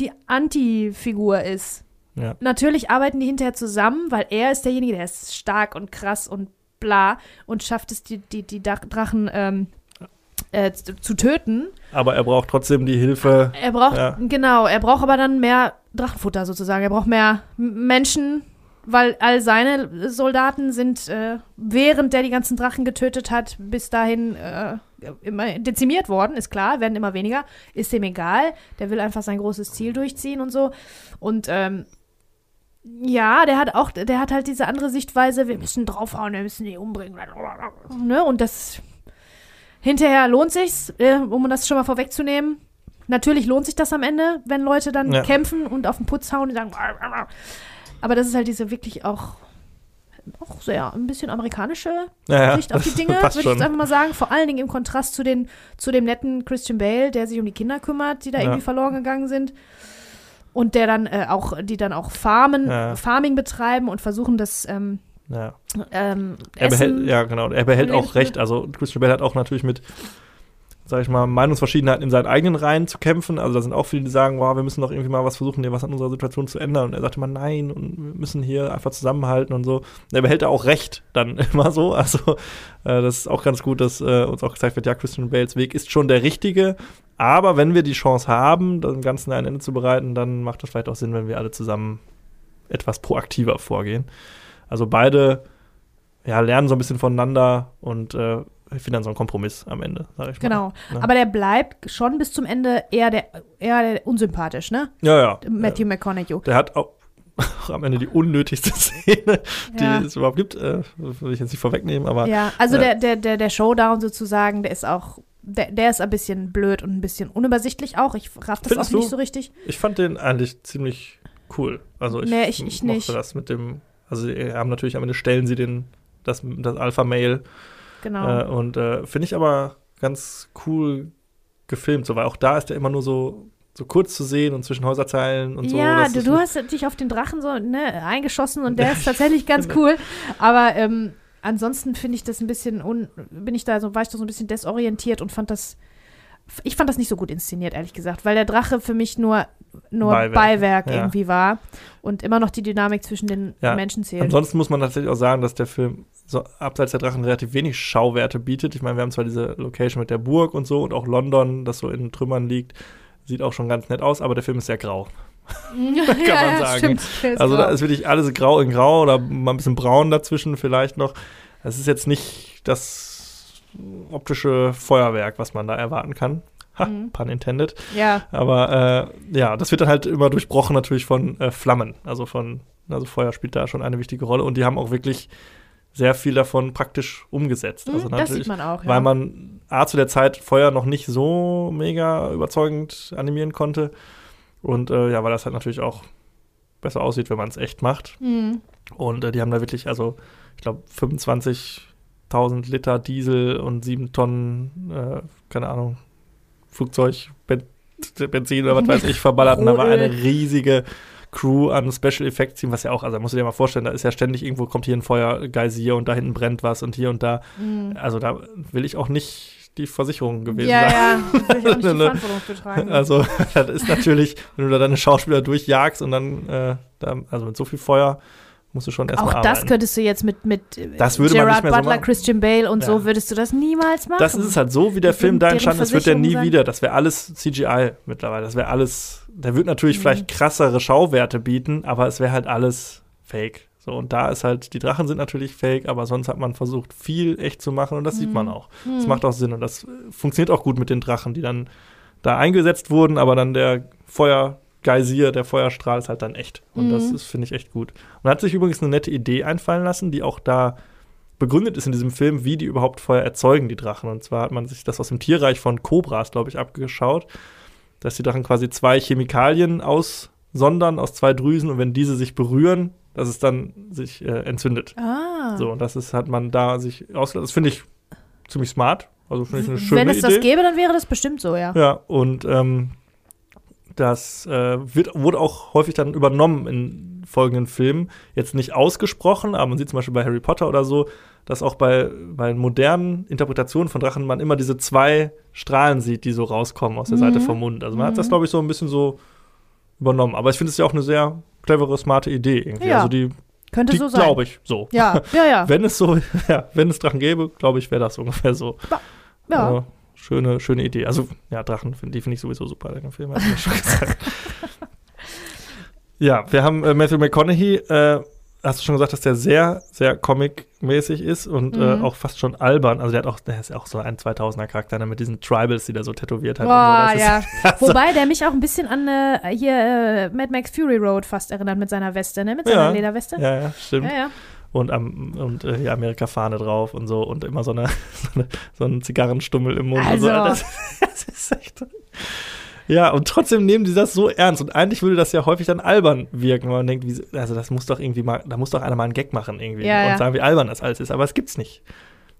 die Anti-Figur ist. Ja. Natürlich arbeiten die hinterher zusammen, weil er ist derjenige, der ist stark und krass und bla und schafft es, die, die, die Drachen ähm, äh, zu, zu töten. Aber er braucht trotzdem die Hilfe. Er braucht, Ja. genau, er braucht aber dann mehr Drachenfutter sozusagen. Er braucht mehr Menschen, weil all seine Soldaten sind, äh, während der die ganzen Drachen getötet hat, bis dahin äh, immer dezimiert worden, ist klar, werden immer weniger. Ist dem egal. Der will einfach sein großes Ziel durchziehen und so. Und ähm, ja, der hat auch, der hat halt diese andere Sichtweise, wir müssen draufhauen, wir müssen die umbringen. Ne? Und das hinterher lohnt sich's, äh, um das schon mal vorwegzunehmen. Natürlich lohnt sich das am Ende, wenn Leute dann Ja. kämpfen und auf den Putz hauen und sagen. Aber das ist halt diese wirklich auch auch sehr ein bisschen amerikanische Ja, ja, Sicht auf die Dinge, würde ich jetzt einfach mal sagen. Vor allen Dingen im Kontrast zu, den, zu dem netten Christian Bale, der sich um die Kinder kümmert, die da Ja. irgendwie verloren gegangen sind. Und der dann äh, auch, die dann auch Farmen, Ja. Farming betreiben und versuchen, das ähm, Ja. ähm, Er behält, ja, genau. Er behält auch recht. Also Christian Bale hat auch natürlich mit, sag ich mal, Meinungsverschiedenheiten in seinen eigenen Reihen zu kämpfen. Also da sind auch viele, die sagen, wow, wir müssen doch irgendwie mal was versuchen, hier was an unserer Situation zu ändern. Und er sagt immer nein und wir müssen hier einfach zusammenhalten und so. Und er behält da auch recht dann immer so. Also äh, das ist auch ganz gut, dass äh, uns auch gezeigt wird, ja, Christian Bales Weg ist schon der richtige. Aber wenn wir die Chance haben, dem Ganzen ein Ende zu bereiten, dann macht das vielleicht auch Sinn, wenn wir alle zusammen etwas proaktiver vorgehen. Also beide ja, lernen so ein bisschen voneinander und äh, finden dann so einen Kompromiss am Ende, sag ich Genau. mal. Ne? Aber der bleibt schon bis zum Ende eher der, eher der unsympathisch, ne? ja, ja. Matthew McConaughey. Der hat auch am Ende die unnötigste Szene, die Ja. es überhaupt gibt. Äh, will ich jetzt nicht vorwegnehmen, aber Ja, also äh, der, der, der, der Showdown sozusagen, der ist auch, der, der ist ein bisschen blöd und ein bisschen unübersichtlich auch. Ich raff das Findest auch nicht du? so richtig. ich fand den eigentlich ziemlich cool. Also ich, Nee, ich- ich mochte nicht. das mit dem, also sie haben natürlich am Ende stellen sie den, das, das Alpha-Mail Genau. Äh, und äh, finde ich aber ganz cool gefilmt, so, weil auch da ist er immer nur so, so kurz zu sehen und zwischen Häuserzeilen und so. ja, du, du hast dich auf den Drachen so ne, eingeschossen und der ist tatsächlich ganz cool. Aber ähm, ansonsten finde ich das ein bisschen, un, bin ich da so, war ich da so ein bisschen desorientiert und fand das, ich fand das nicht so gut inszeniert, ehrlich gesagt, weil der Drache für mich nur, nur Beiwerk, Beiwerk, ja. irgendwie war und immer noch die Dynamik zwischen den Ja, Menschen zählt. Ansonsten muss man tatsächlich auch sagen, dass der Film so abseits der Drachen relativ wenig Schauwerte bietet. Ich meine, wir haben zwar diese Location mit der Burg und so und auch London, das so in Trümmern liegt, sieht auch schon ganz nett aus, aber der Film ist sehr grau. ja, man ja, sagen. Stimmt, Also da ist wirklich alles grau in grau oder mal ein bisschen braun dazwischen vielleicht noch. Es ist jetzt nicht das optische Feuerwerk, was man da erwarten kann. Ha, Mhm. pun intended. ja, Aber äh, ja, das wird dann halt immer durchbrochen natürlich von äh, Flammen. Also von, also Feuer spielt da schon eine wichtige Rolle und die haben auch wirklich sehr viel davon praktisch umgesetzt. Also Hm, das natürlich, sieht man auch. Ja. weil man A zu der Zeit Feuer noch nicht so mega überzeugend animieren konnte. Und äh, ja, weil das halt natürlich auch besser aussieht, wenn man es echt macht. Mhm. Und äh, die haben da wirklich, also ich glaube, 25.000 Liter Diesel und 7 Tonnen, äh, keine Ahnung, Flugzeug, ben Benzin oder was weiß ich, verballert. Und da war eine riesige Crew an Special Effects Team, was ja auch, also da musst du dir mal vorstellen, da ist ja ständig irgendwo kommt hier ein Feuergeisier und da hinten brennt was und hier und da. Mhm. Also da will ich auch nicht die Versicherung gewesen Ja, sein. ja, will ich auch nicht die. Verantwortung für tragen. Also, das ist natürlich, wenn du da deine Schauspieler durchjagst und dann, äh, da, also mit so viel Feuer, musst du schon erstmal Auch arbeiten. das könntest du jetzt mit, mit Das würde Gerard so Butler, machen. Christian Bale und Ja. so würdest du das niemals machen. Das ist es halt so, wie der Das Film da entstanden ist, wird der nie Versicherungen wieder. Das wäre alles CGI mittlerweile. Das wäre alles, der wird natürlich Mhm. vielleicht krassere Schauwerte bieten, aber es wäre halt alles fake. So, und da ist halt, die Drachen sind natürlich fake, aber sonst hat man versucht, viel echt zu machen und das sieht man auch. Hm. Das macht auch Sinn und das äh, funktioniert auch gut mit den Drachen, die dann da eingesetzt wurden, aber dann der Feuergeisier, der Feuerstrahl ist halt dann echt. Und das Mhm. ist, finde ich, echt gut. Und hat sich übrigens eine nette Idee einfallen lassen, die auch da begründet ist in diesem Film, wie die überhaupt Feuer erzeugen, die Drachen. Und zwar hat man sich das aus dem Tierreich von Kobras, glaube ich, abgeschaut, dass die Drachen quasi zwei Chemikalien aussondern aus zwei Drüsen und wenn diese sich berühren, dass es dann sich äh, entzündet. Ah. So, und das ist, hat man da sich ausgelassen. Das finde ich ziemlich smart. Also finde ich eine schöne Wenn es Idee. das gäbe, dann wäre das bestimmt so, ja. Ja, und ähm, das äh, wird, wurde auch häufig dann übernommen in folgenden Filmen. Jetzt nicht ausgesprochen, aber man sieht zum Beispiel bei Harry Potter oder so, dass auch bei, bei modernen Interpretationen von Drachen man immer diese zwei Strahlen sieht, die so rauskommen aus der Mhm. Seite vom Mund. Also man hat das, Mhm. glaube ich, so ein bisschen so übernommen. Aber ich finde es ja auch eine sehr clevere, smarte Idee irgendwie. Ja, also die, Könnte die so sein. glaube ich so. Ja, ja, ja. Wenn es so, ja, wenn es Drachen gäbe, glaube ich, wäre das ungefähr so. ja. Äh, schöne, schöne Idee. Also, ja, Drachen, find, die finde ich sowieso super, den Film, hast du ja schon gesagt. ja, wir haben äh, Matthew McConaughey, äh, hast du schon gesagt, dass der sehr, sehr comic-mäßig ist und äh, Mhm. auch fast schon albern. Also, der hat auch, der ist ja auch so ein 2000er-Charakter ne, mit diesen Tribals, die der so tätowiert hat. Boah, so. ja. Ist, Wobei der mich auch ein bisschen an äh, hier äh, Mad Max Fury Road fast erinnert mit seiner Weste, ne? Mit seiner Ja. Lederweste. ja, ja, stimmt. ja. ja. Und, am und äh, hier Amerika-Fahne drauf und so und immer so, eine, so, eine, so ein Zigarrenstummel im Mund. Also. Und so. das, das ist echt. Ja, und trotzdem nehmen die das so ernst. Und eigentlich würde das ja häufig dann albern wirken, weil man denkt, wie, also das muss doch irgendwie mal, da muss doch einer mal einen Gag machen irgendwie Ja, und ja. sagen, wie albern das alles ist. Aber es gibt's nicht.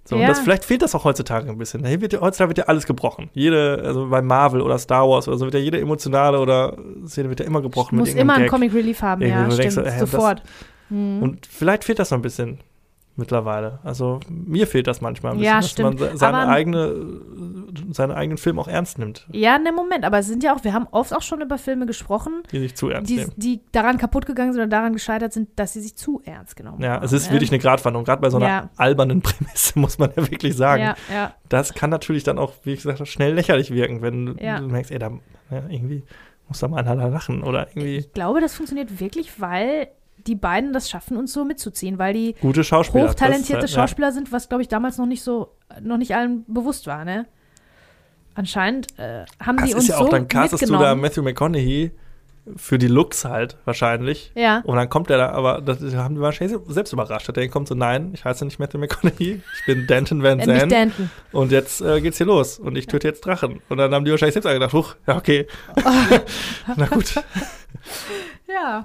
So, und Ja. das, vielleicht fehlt das auch heutzutage ein bisschen. Hier wird ja, heutzutage wird ja alles gebrochen. Jede, also bei Marvel oder Star Wars oder so, wird ja jede emotionale oder Szene wird ja immer gebrochen Muss mit immer einen. Comic Relief haben, Irgendwie, ja, du denkst stimmt, so, äh, das- sofort. Mhm. Und vielleicht fehlt das noch ein bisschen mittlerweile. Also mir fehlt das manchmal ein bisschen, Ja, dass stimmt. man se- seine Aber- eigene, seinen eigenen Film auch ernst nimmt, ja, ne, Moment, aber es sind ja auch, wir haben oft auch schon über Filme gesprochen, die sich zu ernst die, nehmen. die daran kaputt gegangen sind oder daran gescheitert sind, dass sie sich zu ernst genommen Ja, haben. es ist ne? wirklich eine Gratwanderung. Gerade bei so einer Ja. albernen Prämisse muss man ja wirklich sagen. Ja, ja. Das kann natürlich dann auch, wie ich gesagt habe, schnell lächerlich wirken, wenn Ja. du merkst, ey, da ja, irgendwie muss da mal einer lachen oder irgendwie Ich glaube, das funktioniert wirklich, weil die beiden das schaffen, uns so mitzuziehen, weil die gute Schauspieler. hochtalentierte Das halt, Schauspieler sind, was, glaube ich, damals noch nicht so, noch nicht allen bewusst war, ne? Anscheinend äh, haben Ja. die Das uns ist ja auch, so dann castest du da. Matthew McConaughey für die Looks halt wahrscheinlich. ja, Und dann kommt der da, aber das haben die wahrscheinlich selbst überrascht. Der kommt so, nein, ich heiße nicht Matthew McConaughey, ich bin Danton Van äh, Zandt Danton. und jetzt äh, geht's hier los und ich töte jetzt Drachen. Und dann haben die wahrscheinlich selbst gedacht, huch, ja okay, na gut. Ja.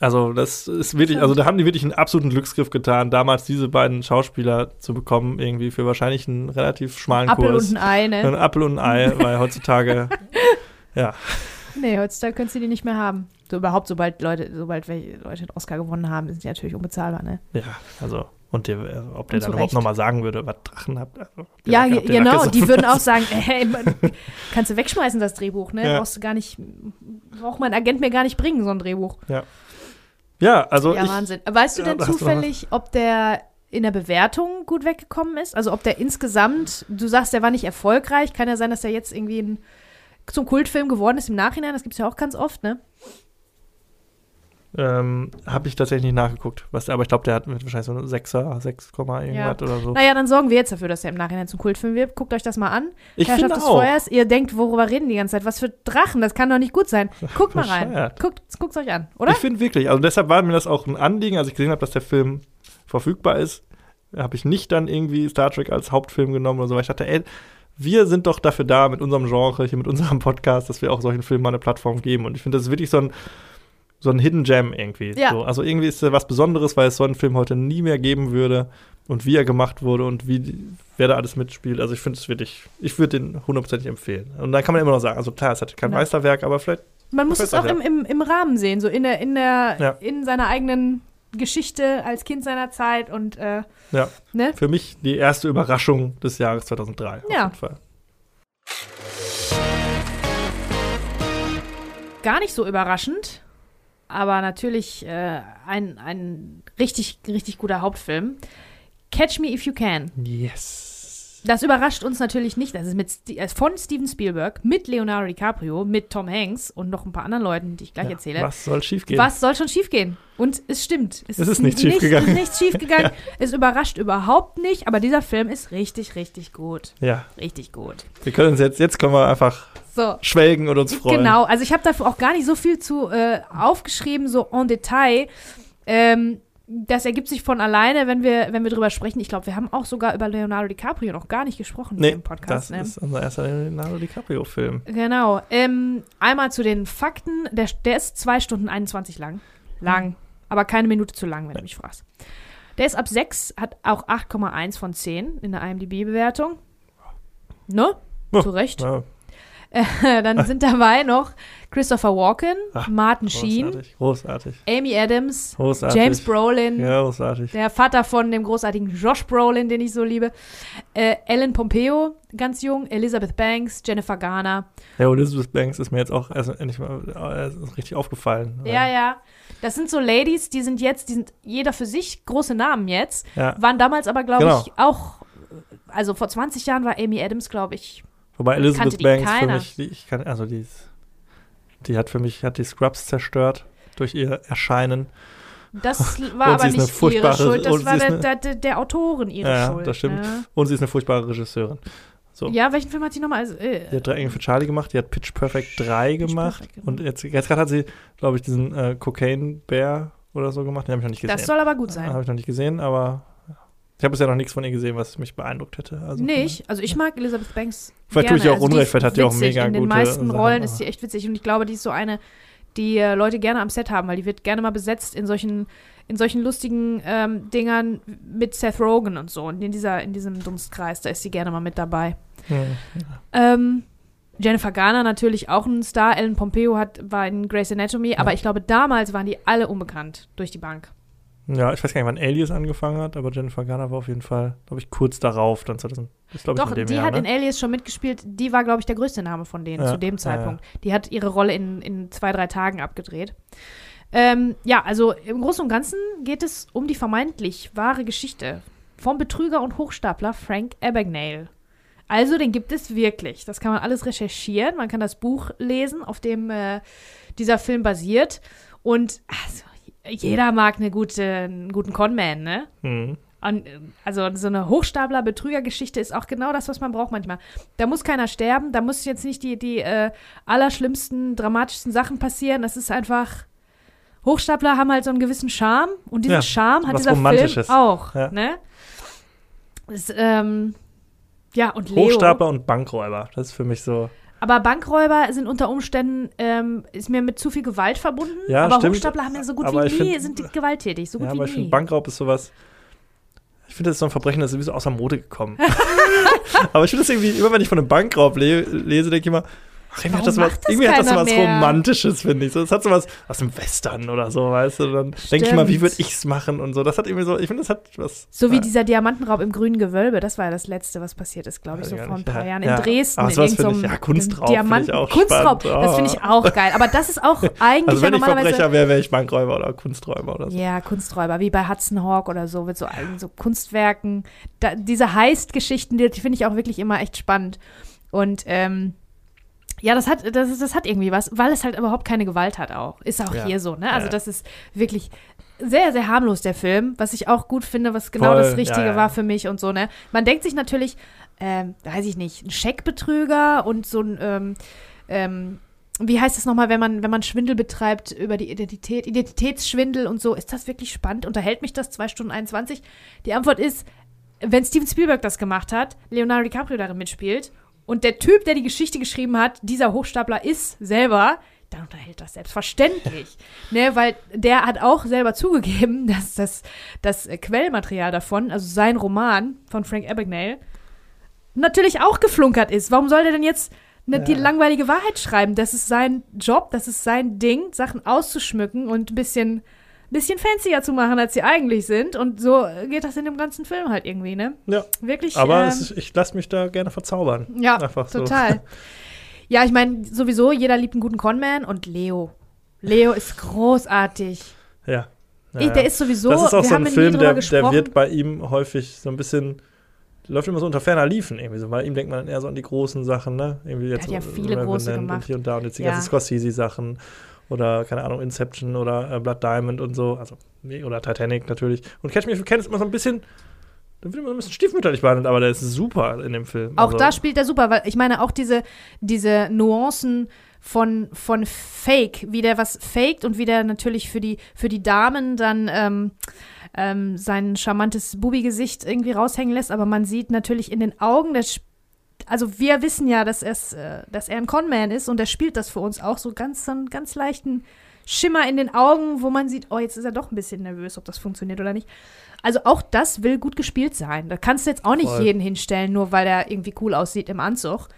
Also das ist wirklich, also da haben die wirklich einen absoluten Glücksgriff getan, damals diese beiden Schauspieler zu bekommen, irgendwie für wahrscheinlich einen relativ schmalen Apfel Kurs. und ein Ei, ne? Ein Apfel und ein Ei, weil heutzutage, ja, Nee, heutzutage könntest du die nicht mehr haben. So überhaupt, sobald Leute, sobald welche Leute den Oscar gewonnen haben, sind die natürlich unbezahlbar, ne? ja, also und der, äh, ob der Und dann überhaupt nochmal sagen würde, was Drachen habt. Also, Ja, Lack- genau. ist Die würden auch sagen, hey, man, kannst du wegschmeißen, das Drehbuch, ne? Ja. Brauchst du gar nicht, braucht mein Agent mir gar nicht bringen, so ein Drehbuch. Ja, also ja, ich, Wahnsinn. Weißt du Ja, denn du zufällig, ob der in der Bewertung gut weggekommen ist? Also ob der insgesamt, du sagst, der war nicht erfolgreich, kann ja sein, dass der jetzt irgendwie ein, zum Kultfilm geworden ist im Nachhinein, das gibt es ja auch ganz oft, ne? Ähm, habe ich tatsächlich nicht nachgeguckt, was, aber ich glaube, der hat mit wahrscheinlich so eine 6er, 6, irgendwas oder so. Naja, dann sorgen wir jetzt dafür, dass er im Nachhinein zum Kultfilm wird. Guckt euch das mal an. ich Herrschaft des auch. Feuers, ihr denkt, worüber reden die ganze Zeit? Was für Drachen, das kann doch nicht gut sein. Guckt mal rein. Guckt es euch an, oder? Ich finde wirklich, also deshalb war mir das auch ein Anliegen, als ich gesehen habe, dass der Film verfügbar ist, habe ich nicht dann irgendwie Star Trek als Hauptfilm genommen oder so, weil ich dachte, ey, wir sind doch dafür da mit unserem Genre, hier mit unserem Podcast, dass wir auch solchen Filmen mal eine Plattform geben. Und ich finde, das ist wirklich so ein, so ein Hidden Gem irgendwie. Ja. So, also irgendwie ist da was Besonderes, weil es so einen Film heute nie mehr geben würde und wie er gemacht wurde und wie, wer da alles mitspielt. Also ich finde es wirklich, ich würde den hundertprozentig empfehlen. Und dann kann man immer noch sagen, also klar, es hat kein Ja. Meisterwerk, aber vielleicht Man muss es auch im, im, im Rahmen sehen, so in der, in der, Ja. in seiner eigenen Geschichte als Kind seiner Zeit und äh, Ja. ne? Für mich die erste Überraschung des Jahres 2003. Auf Ja. jeden Fall. Gar nicht so überraschend, aber natürlich äh, ein, ein richtig, richtig guter Hauptfilm. Catch Me If You Can. Yes. Das überrascht uns natürlich nicht. Das ist mit, äh, von Steven Spielberg, mit Leonardo DiCaprio, mit Tom Hanks und noch ein paar anderen Leuten, die ich gleich Ja, erzähle. Was soll schiefgehen? Was soll schon schiefgehen? Und es stimmt. Es ist nichts schiefgegangen. Es ist nichts schiefgegangen. Es überrascht überhaupt nicht, aber dieser Film ist richtig, richtig gut. Ja, Richtig gut. wir können uns jetzt, jetzt können wir einfach So. schwelgen und uns freuen. Genau, also ich habe dafür auch gar nicht so viel zu äh, aufgeschrieben, so en Detail. Ähm, das ergibt sich von alleine, wenn wir, wenn wir drüber sprechen. Ich glaube, wir haben auch sogar über Leonardo DiCaprio noch gar nicht gesprochen Nee, im Podcast. das ne? ist unser erster Leonardo DiCaprio-Film. Genau. Ähm, einmal zu den Fakten. Der, der ist 2 Stunden 21 lang. Lang. Aber keine Minute zu lang, wenn du mich fragst. Der ist ab 6, hat auch 8,1 von 10 in der IMDb-Bewertung. Ne? Ja, Zu Recht. Ja, Dann sind dabei noch Christopher Walken, Ah, Martin Sheen, großartig, großartig, Amy Adams, großartig. James Brolin, Ja, großartig. der Vater von dem großartigen Josh Brolin, den ich so liebe, äh, Ellen Pompeo, ganz jung, Elizabeth Banks, Jennifer Garner. Ja, Elizabeth Banks ist mir jetzt auch erst endlich mal äh, richtig aufgefallen. Ja, ja. Das sind so Ladies, die sind jetzt, die sind jeder für sich große Namen jetzt, ja. waren damals aber, glaube Genau. ich, auch, also vor 20 Jahren war Amy Adams, glaube ich. Wobei Elizabeth die Banks für mich, die, ich kann, also die die hat für mich, hat die Scrubs zerstört durch ihr Erscheinen. Das war aber nicht ihre Schuld, das war der, der, der, Autorin ihre Ja, Schuld. das stimmt. Ne? Und sie ist eine furchtbare Regisseurin. So. Ja, welchen Film hat sie nochmal? Also, Die äh, hat drei Engel für Charlie gemacht, die hat Pitch Perfect 3 Pitch gemacht. Perfect, genau. Und jetzt, jetzt gerade hat sie, glaube ich, diesen äh, Cocaine Bear oder so gemacht. Den habe ich noch nicht gesehen. das soll aber gut sein. Habe ich noch nicht gesehen, aber Ich habe bisher noch nichts von ihr gesehen, was mich beeindruckt hätte. Also, nicht. Also ich mag Elizabeth Banks. Vielleicht gerne. tue ich auch also Unrecht, vielleicht hat die auch mega In den gute meisten Sachen, Rollen ist sie echt witzig und ich glaube, die ist so eine, die äh, Leute gerne am Set haben, weil die wird gerne mal besetzt in solchen, in solchen lustigen ähm, Dingern mit Seth Rogen und so. Und in dieser, in diesem Dunstkreis, da ist sie gerne mal mit dabei. Hm. Ähm, Jennifer Garner natürlich auch ein Star. Ellen Pompeo hat, war in Grey's Anatomy, aber ich glaube, damals waren die alle unbekannt durch die Bank. Ja, ich weiß gar nicht, wann Alias angefangen hat, aber Jennifer Garner war auf jeden Fall, glaube ich, kurz darauf, dann 2000. Das glaube ich Doch, in dem die Jahr, hat ne? in Alias schon mitgespielt. Die war, glaube ich, der größte Name von denen Ja, zu dem ja, Zeitpunkt. Die hat ihre Rolle in, in zwei, drei Tagen abgedreht. Ähm, ja, also im Großen und Ganzen geht es um die vermeintlich wahre Geschichte vom Betrüger und Hochstapler Frank Abagnale. Also, den gibt es wirklich. Das kann man alles recherchieren. Man kann das Buch lesen, auf dem äh, dieser Film basiert. Und also, jeder mag eine gute, einen guten Conman, ne? Hm. Und, also so eine Hochstapler-Betrüger-Geschichte ist auch genau das, was man braucht manchmal. Da muss keiner sterben, da muss jetzt nicht die, die äh, allerschlimmsten, dramatischsten Sachen passieren. Das ist einfach. Hochstapler haben halt so einen gewissen Charme und diesen Ja, Charme hat dieser Film auch. Ja. Ne? Das, ähm, ja, und Leo. Hochstapler und Bankräuber. Das ist für mich so. Aber Bankräuber sind unter Umständen, ähm, ist mir mit zu viel Gewalt verbunden. Ja, aber stimmt. Hochstapler haben ja so gut Aber wie ich nie, find- sind gewalttätig. So gut ja, wie aber ich nie. finde, Bankraub ist sowas. Ich finde, das ist so ein Verbrechen, das ist sowieso außer Mode gekommen. aber ich finde das irgendwie, immer wenn ich von einem Bankraub le lese, denke ich immer, ach, irgendwie Warum hat das, was, das irgendwie hat das was mehr? Romantisches, finde ich. So, es hat so was aus dem Western oder so, weißt du? Dann denke ich mal, wie würde ich's machen und so. Das hat irgendwie so, ich finde, das hat was. So wie ja. dieser Diamantenraub im grünen Gewölbe, das war ja das Letzte, was passiert ist, glaube ich, so ich vor ein paar Ja, Jahren ja. in Dresden. Aber in irgendeinem ich- ja, Kunstraub ich Diamanten- auch Kunstraub, spannend. das finde ich auch geil. Aber das ist auch eigentlich Also ja wenn ich. Verbrecher wäre, wäre ich Bankräuber oder Kunsträuber oder so. Ja, Kunsträuber, wie bei Hudson Hawk oder so, mit so, so Kunstwerken. Da, diese Heist-Geschichten, die, die finde ich auch wirklich immer echt spannend. Und ähm, ja, das hat, das, das hat irgendwie was, weil es halt überhaupt keine Gewalt hat auch. Ist auch Ja. hier so, ne? Also das ist wirklich sehr, sehr harmlos, der Film, was ich auch gut finde, was genau Voll, das Richtige ja, ja. war für mich und so, ne? Man denkt sich natürlich, ähm, weiß ich nicht, ein Scheckbetrüger und so ein, ähm, ähm, wie heißt es nochmal, wenn man, wenn man Schwindel betreibt über die Identität, Identitätsschwindel und so, ist das wirklich spannend? Unterhält mich das 2 Stunden 21? Die Antwort ist, wenn Steven Spielberg das gemacht hat, Leonardo DiCaprio darin mitspielt und der Typ, der die Geschichte geschrieben hat, dieser Hochstapler ist selber, dann unterhält das selbstverständlich. ne, weil der hat auch selber zugegeben, dass das, das Quellmaterial davon, also sein Roman von Frank Abagnale, natürlich auch geflunkert ist. Warum soll der denn jetzt ne, die Ja. langweilige Wahrheit schreiben? Das ist sein Job, das ist sein Ding, Sachen auszuschmücken und ein bisschen, bisschen fancier zu machen, als sie eigentlich sind. Und so geht das in dem ganzen Film halt irgendwie, ne? Ja. Wirklich. Aber ähm, ist, ich lasse mich da gerne verzaubern. ja, Einfach so. total. Ja, ich meine, sowieso, jeder liebt einen guten Conman und Leo. Leo ist großartig. Ja. ja, Ich, ja. der ist sowieso, das ist auch so ein Film, der, der wird bei ihm häufig so ein bisschen, läuft immer so unter ferner Liefen irgendwie so. Bei ihm denkt man eher so an die großen Sachen, ne? Irgendwie jetzt hat ja viele große gemacht. Und hier und da und jetzt die Ja. ganzen Scorsese-Sachen oder, keine Ahnung, Inception oder äh, Blood Diamond und so. Also, oder Titanic natürlich. Und Catch Me If You Can ist immer so ein bisschen, da wird immer ein bisschen stiefmütterlich behandelt, aber der ist super in dem Film. Auch also, da spielt er super, weil ich meine, auch diese, diese Nuancen von, von Fake, wie der was faked und wie der natürlich für die, für die Damen dann ähm, ähm, sein charmantes Bubi-Gesicht irgendwie raushängen lässt, aber man sieht natürlich in den Augen des Sp- also wir wissen ja, dass, er's, äh, dass er ein Conman ist und er spielt das für uns auch so ganz, so einen ganz leichten Schimmer in den Augen, wo man sieht, oh, jetzt ist er doch ein bisschen nervös, ob das funktioniert oder nicht. Also auch das will gut gespielt sein. Da kannst du jetzt auch nicht Voll. jeden hinstellen, nur weil er irgendwie cool aussieht im Anzug,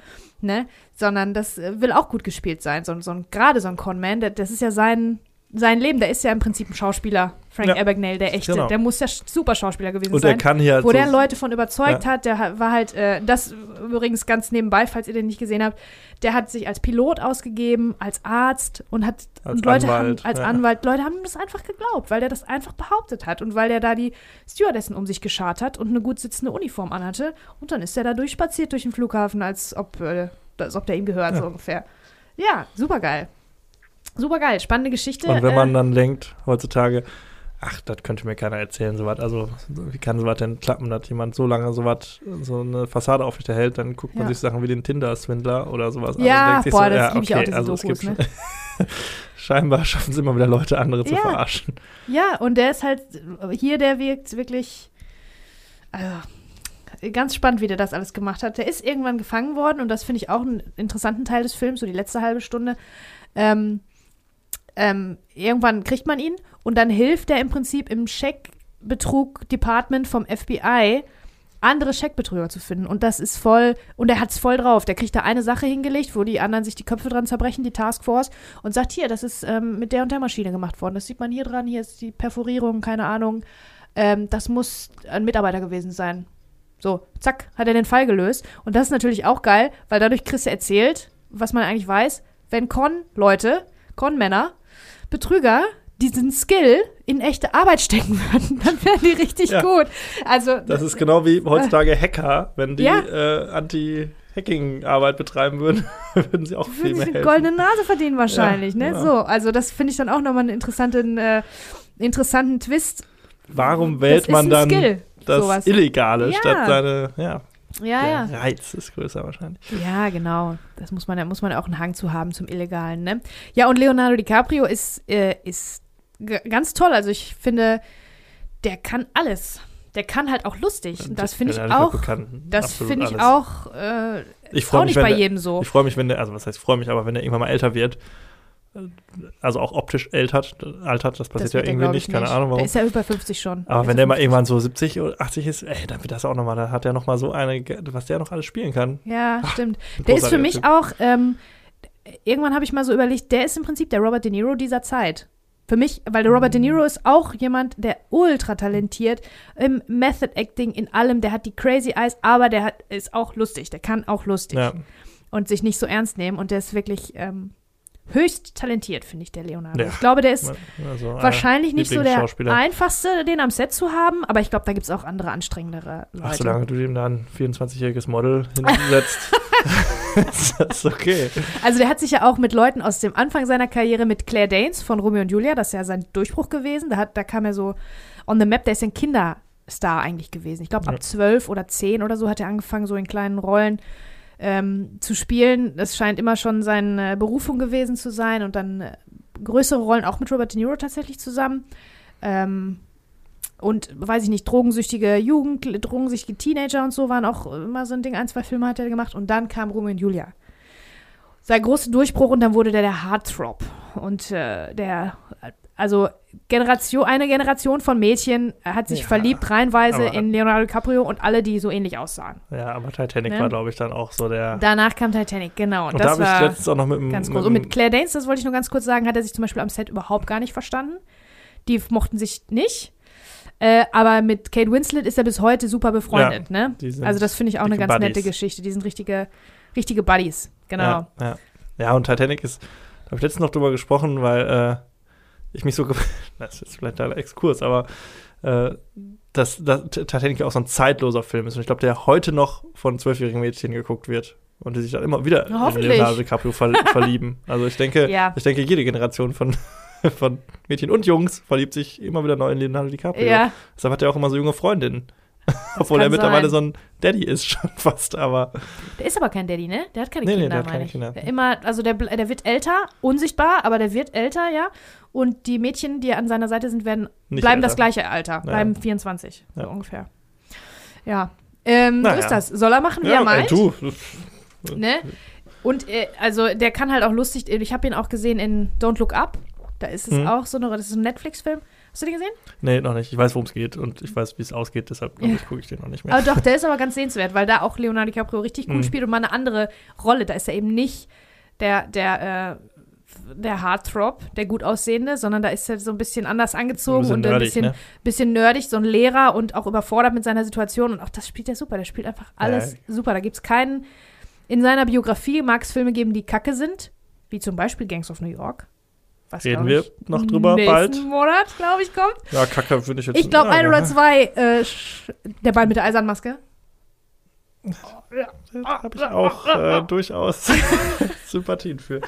ne? Sondern das äh, will auch gut gespielt sein. So, so ein, gerade so ein Conman, das ist ja sein, sein Leben, der ist ja im Prinzip ein Schauspieler, Frank Ja. Abagnale, der echte, Genau. der muss ja super Schauspieler gewesen Und sein der kann hier halt wo so, der Leute von überzeugt Ja. hat, der war halt, äh, das übrigens ganz nebenbei, falls ihr den nicht gesehen habt, der hat sich als Pilot ausgegeben, als Arzt und hat Als und Leute Anwalt, haben als ja. Anwalt, Leute haben ihm das einfach geglaubt, weil der das einfach behauptet hat und weil der da die Stewardessen um sich geschart hat und eine gut sitzende Uniform anhatte und dann ist er da durchspaziert durch den Flughafen, als ob, äh, als ob der ihm gehört, so ungefähr. Ja, super geil. Super geil, spannende Geschichte. Und wenn man äh, dann denkt, heutzutage, ach, das könnte mir keiner erzählen, sowas. Also, wie kann sowas denn klappen, dass jemand so lange sowas, so eine Fassade aufrechterhält, dann guckt man Ja. sich Sachen wie den Tinder-Swindler oder sowas an. Ja, und denkt sich boah, so, das ja, lieb ich auch, diese also Dokus, gibt ne? Scheinbar schaffen es immer wieder Leute, andere zu Ja. verarschen. Ja, und der ist halt, hier, der wirkt wirklich also, ganz spannend, wie der das alles gemacht hat. Der ist irgendwann gefangen worden und das finde ich auch einen interessanten Teil des Films, so die letzte halbe Stunde. Ähm, ähm, irgendwann kriegt man ihn und dann hilft er im Prinzip im Scheckbetrug-Department vom FBI andere Scheckbetrüger zu finden. Und das ist voll, und er hat es voll drauf. Der kriegt da eine Sache hingelegt, wo die anderen sich die Köpfe dran zerbrechen, die Taskforce, und sagt, hier, das ist ähm, mit der und der Maschine gemacht worden. Das sieht man hier dran, hier ist die Perforierung, keine Ahnung. Ähm, das muss ein Mitarbeiter gewesen sein. So, zack, hat er den Fall gelöst. Und das ist natürlich auch geil, weil dadurch du erzählt, was man eigentlich weiß, wenn Con-Leute, Con-Männer, Betrüger diesen Skill in echte Arbeit stecken würden, dann wären die richtig ja. gut. Also das ist genau wie heutzutage Hacker, wenn die ja. äh, Anti Hacking-Arbeit betreiben würden, würden sie auch würden viel mehr sie helfen. goldene Nase verdienen wahrscheinlich, ja, ne? Genau. So, also das finde ich dann auch nochmal einen interessanten, äh, interessanten Twist. Warum wählt man dann Skill, das sowas. Illegale statt seine, ja, ja, ja. Reiz ist größer wahrscheinlich. Ja, genau. Das muss man, da muss man ja auch einen Hang zu haben zum Illegalen, ne? Ja, und Leonardo DiCaprio ist, äh, ist ganz toll. Also ich finde, der kann alles. Der kann halt auch lustig. Das finde ich auch. Das finde ich auch. Äh, ich freue mich bei der, jedem so. Ich freue mich, wenn der, also was heißt, ich freue mich, aber wenn der irgendwann mal älter wird, also auch optisch altert, altert das passiert das ja irgendwie nicht, keine Ahnung warum. Der ist ja über 50 schon. Aber wenn der mal irgendwann so 70 oder 80 ist, ey, dann wird das auch nochmal, da hat er nochmal so eine, was der noch alles spielen kann. Ja, Ach, stimmt. Der ist für mich typ. auch, ähm, irgendwann habe ich mal so überlegt, der ist im Prinzip der Robert De Niro dieser Zeit. Für mich, weil der Robert De Niro ist auch jemand, der ultra talentiert im Method Acting, in allem. Der hat die crazy Eyes, aber der hat, ist auch lustig. Der kann auch lustig. Ja. Und sich nicht so ernst nehmen. Und der ist wirklich, ähm, höchst talentiert, finde ich, der Leonardo. Ja. Ich glaube, der ist also, äh, wahrscheinlich nicht so der einfachste, den am Set zu haben, aber ich glaube, da gibt es auch andere anstrengendere Leute. Ach, solange du dem da ein 24-jähriges Model hinsetzt, ist das okay. Also der hat sich ja auch mit Leuten aus dem Anfang seiner Karriere mit Claire Danes von Romeo und Julia, das ist ja sein Durchbruch gewesen, da, hat, da kam er so on the map, der ist ein Kinderstar eigentlich gewesen. Ich glaube, ab zwölf ja. oder zehn oder so hat er angefangen, so in kleinen Rollen ähm, zu spielen. Das scheint immer schon seine Berufung gewesen zu sein und dann äh, größere Rollen auch mit Robert De Niro tatsächlich zusammen. Ähm, und weiß ich nicht, drogensüchtige Jugend, drogensüchtige Teenager und so waren auch immer so ein Ding. Ein, zwei Filme hat er gemacht und dann kam Romeo und Julia. Sein großer Durchbruch und dann wurde der der Heartthrob. Und äh, der also Generation, eine Generation von Mädchen hat sich ja, verliebt reinweise in Leonardo DiCaprio und alle, die so ähnlich aussahen. Ja, aber Titanic ne? war, glaube ich, dann auch so der. Danach kam Titanic, genau. Und, und das da habe ich letztens auch noch mit. Ganz groß. Und mit Claire Danes, das wollte ich nur ganz kurz sagen, hat er sich zum Beispiel am Set überhaupt gar nicht verstanden. Die mochten sich nicht. Äh, aber mit Kate Winslet ist er bis heute super befreundet, ja, ne? Also das finde ich auch eine ganz Buddies. nette Geschichte. Die sind richtige, richtige Buddies, genau. Ja, ja. ja und Titanic ist, da habe ich letztens noch drüber gesprochen, weil äh, ich mich so, das ist vielleicht ein Exkurs, aber äh, dass, dass Titanic ja auch so ein zeitloser Film ist. Und ich glaube, der heute noch von zwölfjährigen Mädchen geguckt wird und die sich dann immer wieder in Leonardo DiCaprio ver verlieben. Also ich denke, ja. ich denke, jede Generation von, von Mädchen und Jungs verliebt sich immer wieder neu in Leonardo DiCaprio. Ja. Deshalb hat er auch immer so junge Freundinnen. Obwohl er mittlerweile so ein Daddy ist schon fast, aber. Der ist aber kein Daddy, ne? Der hat keine nee, Kinder, nee, der hat keine Kinder. Der immer, also der, der wird älter, unsichtbar, aber der wird älter, ja. Und die Mädchen, die an seiner Seite sind, werden Nicht bleiben älter. das gleiche Alter, bleiben ja. 24, so ungefähr. Ja. Ähm, naja. So ist das. Soll er machen, wie ja, er meint? Du. Ne? Und äh, also der kann halt auch lustig, ich habe ihn auch gesehen in Don't Look Up. Da ist es mhm. auch so eine, das ist ein Netflix-Film. Hast du den gesehen? Nee, noch nicht. Ich weiß, worum es geht und ich weiß, wie es ausgeht, deshalb ja. gucke ich den noch nicht mehr. Aber doch, der ist aber ganz sehenswert, weil da auch Leonardo DiCaprio richtig gut mhm. spielt und mal eine andere Rolle. Da ist er eben nicht der, der, äh, der Heartthrob, der gut aussehende, sondern da ist er so ein bisschen anders angezogen ein und nerdig, ein bisschen, ne? bisschen nerdig, so ein Lehrer und auch überfordert mit seiner Situation. Und auch das spielt er super. Der spielt einfach alles ja. super. Da gibt es keinen. In seiner Biografie mag es Filme geben, die kacke sind, wie zum Beispiel Gangs of New York was Reden wir noch drüber nächsten bald? Monat, glaube ich, kommt. Ja, Kacke würde ich jetzt Ich glaube, ein oder zwei, äh, der Ball mit der eisernen Maske. Oh, habe ich auch äh, durchaus Sympathien für.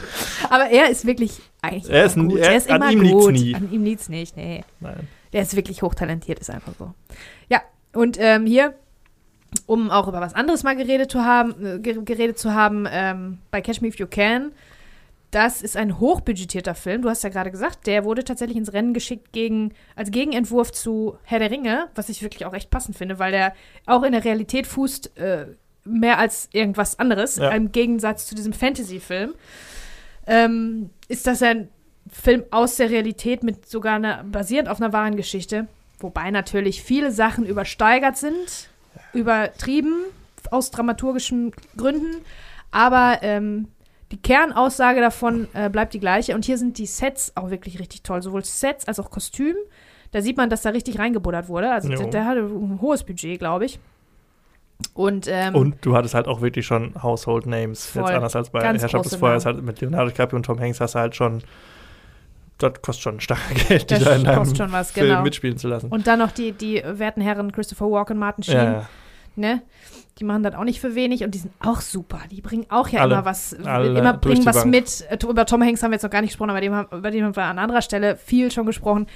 Aber er ist wirklich eigentlich er ist, gut. Er, er ist immer an ihm gut. Nie. An ihm liegt es nicht, nee. Nein. Der ist wirklich hochtalentiert, ist einfach so. Ja, und ähm, hier, um auch über was anderes mal geredet zu haben, äh, geredet zu haben, ähm, bei Catch Me If You Can das ist ein hochbudgetierter Film. Du hast ja gerade gesagt, der wurde tatsächlich ins Rennen geschickt gegen, als Gegenentwurf zu Herr der Ringe, was ich wirklich auch echt passend finde, weil der auch in der Realität fußt, äh, mehr als irgendwas anderes, Ja. im Gegensatz zu diesem Fantasy-Film. Ähm, ist das ein Film aus der Realität mit sogar einer, basierend auf einer wahren Geschichte, wobei natürlich viele Sachen übersteigert sind, übertrieben aus dramaturgischen Gründen, aber ähm, die Kernaussage davon äh, bleibt die gleiche und hier sind die Sets auch wirklich richtig toll, sowohl Sets als auch Kostüm. Da sieht man, dass da richtig reingebuddert wurde. Also der, der hatte ein hohes Budget, glaube ich. Und, ähm, Und du hattest halt auch wirklich schon Household Names. Voll. Jetzt anders als bei Herrschaft des Feuers, halt mit Leonardo DiCaprio und Tom Hanks hast du halt schon, das kostet schon stark Geld, die Das da in deinem was, Film genau. mitspielen zu lassen. und dann noch die, die werten Herren Christopher Walken, Martin Sheen. ja. Ne? Die machen das auch nicht für wenig und die sind auch super. Die bringen auch ja Alle. immer was, immer bringen was Bank. mit. Äh, Über Tom Hanks haben wir jetzt noch gar nicht gesprochen, aber dem haben, über den haben wir an anderer Stelle viel schon gesprochen.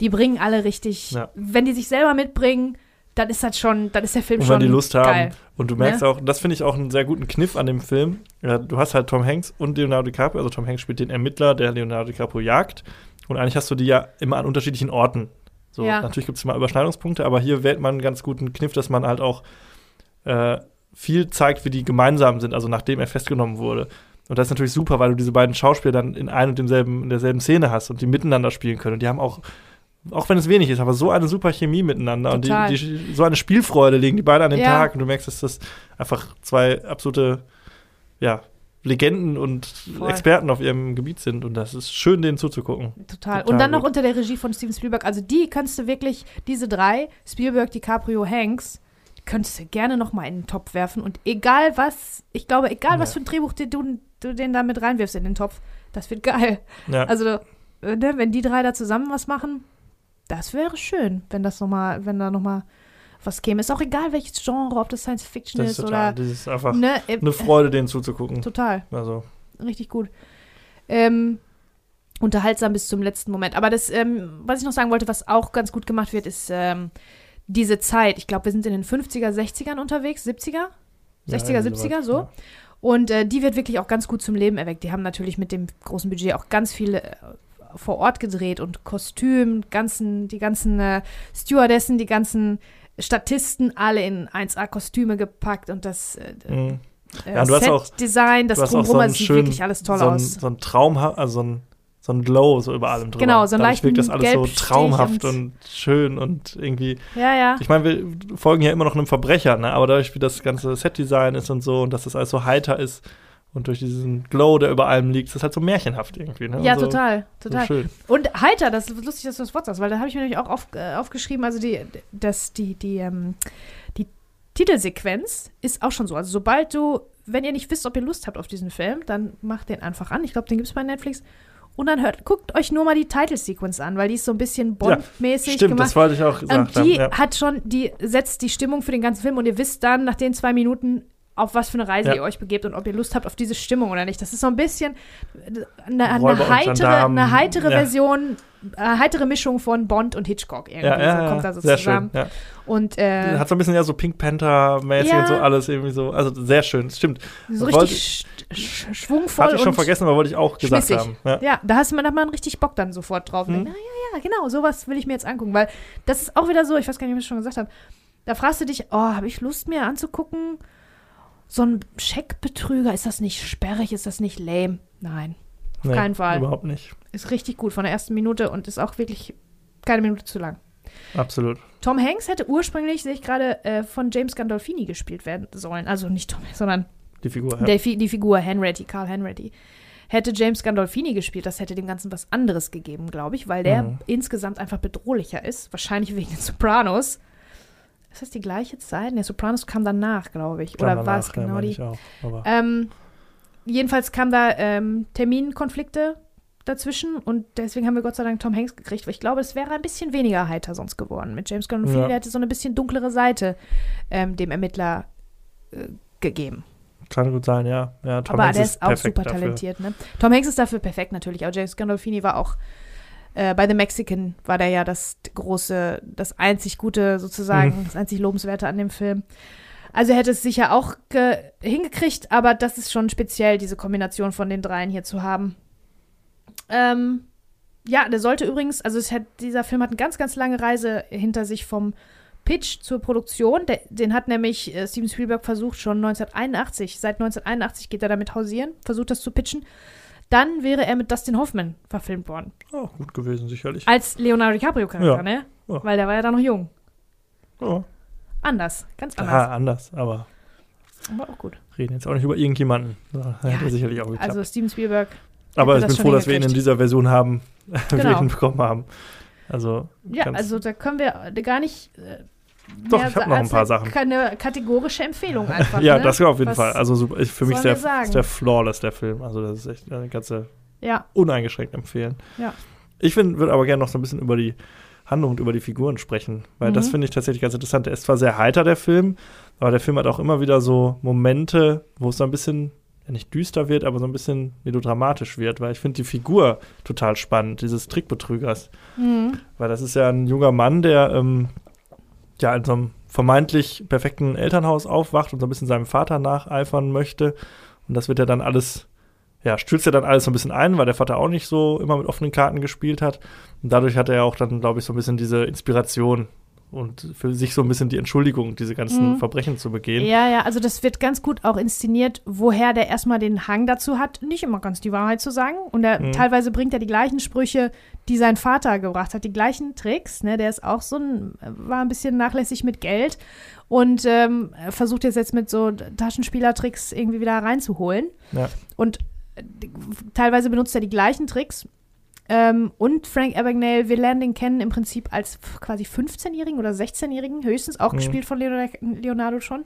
Die bringen alle richtig, Ja. wenn die sich selber mitbringen, dann ist das schon, dann ist der Film Und schon wenn die Lust haben. geil. Und du merkst Ne? auch, das finde ich auch einen sehr guten Kniff an dem Film. Ja, du hast halt Tom Hanks und Leonardo DiCaprio. Also Tom Hanks spielt den Ermittler, der Leonardo DiCaprio jagt. Und eigentlich hast du die ja immer an unterschiedlichen Orten. So, Ja. natürlich gibt es immer Überschneidungspunkte, aber hier wählt man einen ganz guten Kniff, dass man halt auch äh, viel zeigt, wie die gemeinsam sind, also nachdem er festgenommen wurde. Und das ist natürlich super, weil du diese beiden Schauspieler dann in ein und demselben, in derselben Szene hast und die miteinander spielen können. Und die haben auch, auch wenn es wenig ist, aber so eine super Chemie miteinander Total. und die, die, so eine Spielfreude legen die beide an den Ja. Tag und du merkst, dass das einfach zwei absolute, ja, Legenden und Voll. Experten auf ihrem Gebiet sind und das ist schön, denen zuzugucken. Total. Total Und dann gut. noch unter der Regie von Steven Spielberg. Also die kannst du wirklich, diese drei, Spielberg, DiCaprio, Hanks, könntest du gerne noch mal in den Topf werfen. Und egal was, ich glaube, egal was Ja. für ein Drehbuch du, du, du den da mit reinwirfst in den Topf, das wird geil. Ja, Also, äh, ne, wenn die drei da zusammen was machen, das wäre schön, wenn das noch mal, wenn da noch mal was käme. Ist auch egal, welches Genre, ob das Science Fiction das ist, ist total, oder das ist einfach ne, äh, eine Freude, denen zuzugucken. total Also, richtig gut. Ähm, unterhaltsam bis zum letzten Moment. Aber das, ähm, was ich noch sagen wollte, was auch ganz gut gemacht wird, ist ähm, diese Zeit. Ich glaube, wir sind in den 50er, 60ern unterwegs, 70er? 60er, ja, 70er, sowas, so. ja. Und äh, die wird wirklich auch ganz gut zum Leben erweckt. Die haben natürlich mit dem großen Budget auch ganz viele äh, vor Ort gedreht und Kostüm, ganzen, die ganzen äh, Stewardessen, die ganzen Statisten alle in 1A-Kostüme gepackt und das äh, Mhm. äh, Ja, auch- Set-Design, das drumherum, so sieht schönen- wirklich alles toll so ein, aus. So ein Traum, also so ein, so ein Glow so über allem drüber. Genau, so einen Dadurch wirkt das alles so traumhaft und- und, schön und irgendwie. Ja, ja. Ich meine, wir folgen ja immer noch einem Verbrecher, ne? aber dadurch, wie das ganze Setdesign ist und so und dass das alles so heiter ist und durch diesen Glow, der über allem liegt, ist das halt so märchenhaft irgendwie. Ne? Ja, so, total, So total. schön. Und heiter, das ist lustig, dass du das Wort sagst, weil da habe ich mir nämlich auch auf, äh, aufgeschrieben, also die, das, die, die, ähm, die Titelsequenz ist auch schon so. Also sobald du, wenn ihr nicht wisst, ob ihr Lust habt auf diesen Film, dann macht den einfach an. Ich glaube, den gibt es bei Netflix. Und dann hört, guckt euch nur mal die Titelsequenz an, weil die ist so ein bisschen Bond-mäßig Stimmt, gemacht. das wollte ich auch gesagt Und die haben. Ja. hat schon, die setzt die Stimmung für den ganzen Film und ihr wisst dann nach den zwei Minuten, auf was für eine Reise Ja. ihr euch begebt und ob ihr Lust habt auf diese Stimmung oder nicht. Das ist so ein bisschen eine, eine, heitere, eine heitere ja. Version, äh, heitere Mischung von Bond und Hitchcock irgendwie. Ja, so kommt da so zusammen. schön. Und äh, Hat so ein bisschen ja so Pink Panther-mäßig und so alles irgendwie so. Also sehr schön, stimmt. so wollte- richtig sch sch schwungvoll Hatte ich schon und vergessen, aber wollte ich auch gesagt schmissig. haben. Ja. Da hast man, da hat man richtig Bock dann sofort drauf. Mhm. denkt, na, ja, ja, genau, sowas will ich mir jetzt angucken. Weil das ist auch wieder so, ich weiß gar nicht, ob ich das schon gesagt habe. Da fragst du dich, oh, habe ich Lust mir anzugucken? So ein Scheckbetrüger, ist das nicht sperrig, ist das nicht lame? Nein, auf Nee, keinen Fall. Überhaupt nicht. Ist richtig gut von der ersten Minute und ist auch wirklich keine Minute zu lang. Absolut. Tom Hanks hätte ursprünglich, sehe ich gerade, äh, von James Gandolfini gespielt werden sollen. Also nicht Tom, Hanks, sondern Die Figur. Ja. Fi- die Figur Henretty, Carl Henretty. Hätte James Gandolfini gespielt, das hätte dem Ganzen was anderes gegeben, glaube ich, weil der Mhm. insgesamt einfach bedrohlicher ist. Wahrscheinlich wegen den Sopranos. Ist das die gleiche Zeit? Der Sopranos kam danach, glaube ich. Kam Oder war es ja, genau meine die? Auch. Aber Ähm, jedenfalls kam da ähm, Terminkonflikte dazwischen und deswegen haben wir Gott sei Dank Tom Hanks gekriegt, weil ich glaube, es wäre ein bisschen weniger heiter sonst geworden. Mit James Gandolfini, Ja. hätte so eine bisschen dunklere Seite ähm, dem Ermittler äh, gegeben. kann gut sein, ja. ja Tom Aber Hanks der ist auch perfekt super dafür. talentiert, ne? Tom Hanks ist dafür perfekt natürlich. Auch James Gandolfini war auch äh, bei The Mexican war der ja das große, das einzig Gute sozusagen, Mhm. das einzig Lobenswerte an dem Film. Also hätte es sicher auch ge hingekriegt, aber das ist schon speziell, diese Kombination von den dreien hier zu haben. Ähm, ja, der sollte übrigens, also hat, dieser Film hat eine ganz, ganz lange Reise hinter sich vom Pitch zur Produktion. Der, den hat nämlich äh, Steven Spielberg versucht schon 1981. Seit 1981 geht er damit hausieren, versucht das zu pitchen. Dann wäre er mit Dustin Hoffman verfilmt worden. Oh, gut gewesen, sicherlich. Als Leonardo DiCaprio-Charakter, Ja. ne? Ja. Weil der war ja da noch jung. Ja, Anders, ganz anders. Aha, anders, aber Aber auch gut. reden jetzt auch nicht über irgendjemanden. Da hätte Ja, sicherlich auch geklappt. Also Steven Spielberg. aber hätte ich bin froh, dass wir ihn in dieser Version haben, wie wir Genau. ihn bekommen haben. Also, Ja, also da können wir gar nicht. Äh, Doch, ich hab sa- noch ein paar Sachen. Keine kategorische Empfehlung einfach. ja, ne? das auf jeden Was Fall. Also super, ich, für mich der, ist der flawless, der Film. Also das ist echt eine ganze Ja, uneingeschränkt empfehlen. Ja. Ich würde aber gerne noch so ein bisschen über die Handlung und über die Figuren sprechen, weil das Mhm. finde ich tatsächlich ganz interessant. Der ist zwar sehr heiter, der Film, aber der Film hat auch immer wieder so Momente, wo es so ein bisschen, ja nicht düster wird, aber so ein bisschen melodramatisch wird, weil ich finde die Figur total spannend, dieses Trickbetrügers. mhm. Weil das ist ja ein junger Mann, der ähm, ja in so einem vermeintlich perfekten Elternhaus aufwacht und so ein bisschen seinem Vater nacheifern möchte. Und das wird ja dann alles, ja, stürzt ja dann alles so ein bisschen ein, weil der Vater auch nicht so immer mit offenen Karten gespielt hat. Und dadurch hat er ja auch dann, glaube ich, so ein bisschen diese Inspiration und für sich so ein bisschen die Entschuldigung, diese ganzen Mhm. Verbrechen zu begehen. Ja, ja, also das wird ganz gut auch inszeniert, woher der erstmal den Hang dazu hat, nicht immer ganz die Wahrheit zu sagen. Und er, Mhm. teilweise bringt er die gleichen Sprüche, die sein Vater gebracht hat, die gleichen Tricks. Ne? Der ist auch so ein, war ein bisschen nachlässig mit Geld und ähm, versucht jetzt jetzt mit so Taschenspielertricks irgendwie wieder reinzuholen. Ja. Und äh, teilweise benutzt er die gleichen Tricks. Ähm, und Frank Abagnale, wir lernen den kennen im Prinzip als quasi 15-Jährigen oder 16-Jährigen, höchstens auch Mhm. gespielt von Leonardo, Leonardo schon.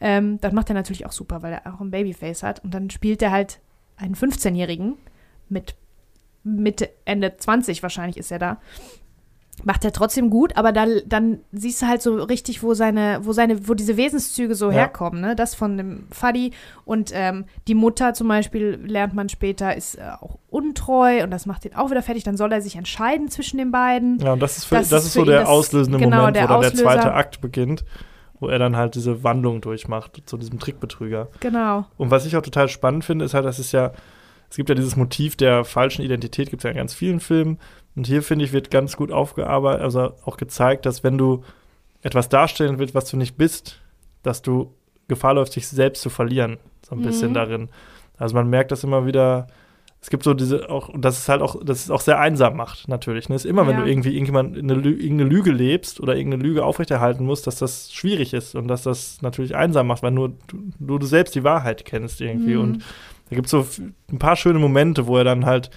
Ähm, das macht er natürlich auch super, weil er auch ein Babyface hat. Und dann spielt er halt einen 15-Jährigen mit Mitte, Ende 20 wahrscheinlich ist er da. Macht er trotzdem gut, aber da, dann siehst du halt so richtig, wo seine, wo seine, wo diese Wesenszüge so Ja. herkommen, ne? Das von dem Fuddy und ähm, die Mutter zum Beispiel lernt man später, ist äh, auch untreu und das macht ihn auch wieder fertig. Dann soll er sich entscheiden zwischen den beiden. Ja, und das ist, für, Das das ist so der das- auslösende genau, Moment, der wo dann der Auslöser. zweite Akt beginnt, wo er dann halt diese Wandlung durchmacht zu diesem Trickbetrüger. Genau. Und was ich auch total spannend finde, ist halt, dass es ja, es gibt ja dieses Motiv der falschen Identität, gibt es ja in ganz vielen Filmen. Und hier, finde ich, wird ganz gut aufgearbeitet, also auch gezeigt, dass wenn du etwas darstellen willst, was du nicht bist, dass du Gefahr läufst, dich selbst zu verlieren. So ein Mhm. bisschen darin. Also man merkt das immer wieder. Es gibt so diese auch, und das ist halt auch, das ist auch sehr einsam macht, natürlich. Ne? Es ist immer, wenn Ja. du irgendwie irgendjemand eine, irgendeine Lüge lebst oder irgendeine Lüge aufrechterhalten musst, dass das schwierig ist und dass das natürlich einsam macht, weil nur du, nur du selbst die Wahrheit kennst irgendwie. Mhm. Und da gibt es so ein paar schöne Momente, wo er dann halt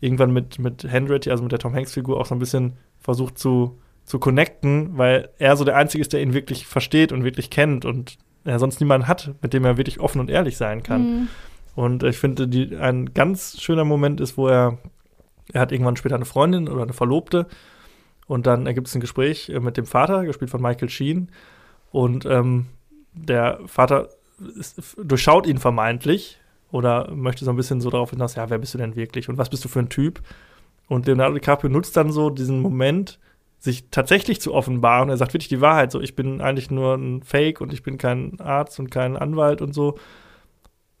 irgendwann mit, mit Hendry, also mit der Tom Hanks-Figur, auch so ein bisschen versucht zu, zu connecten, weil er so der Einzige ist, der ihn wirklich versteht und wirklich kennt und er sonst niemanden hat, mit dem er wirklich offen und ehrlich sein kann. Mhm. Und ich finde, die, ein ganz schöner Moment ist, wo er, er hat irgendwann später eine Freundin oder eine Verlobte und dann ergibt es ein Gespräch äh, mit dem Vater, gespielt von Michael Sheen. Und ähm, der Vater ist, durchschaut ihn vermeintlich oder möchte so ein bisschen so darauf hinaus, ja, wer bist du denn wirklich und was bist du für ein Typ? Und Leonardo DiCaprio nutzt dann so diesen Moment, sich tatsächlich zu offenbaren. Er sagt wirklich die Wahrheit, so ich bin eigentlich nur ein Fake und ich bin kein Arzt und kein Anwalt und so.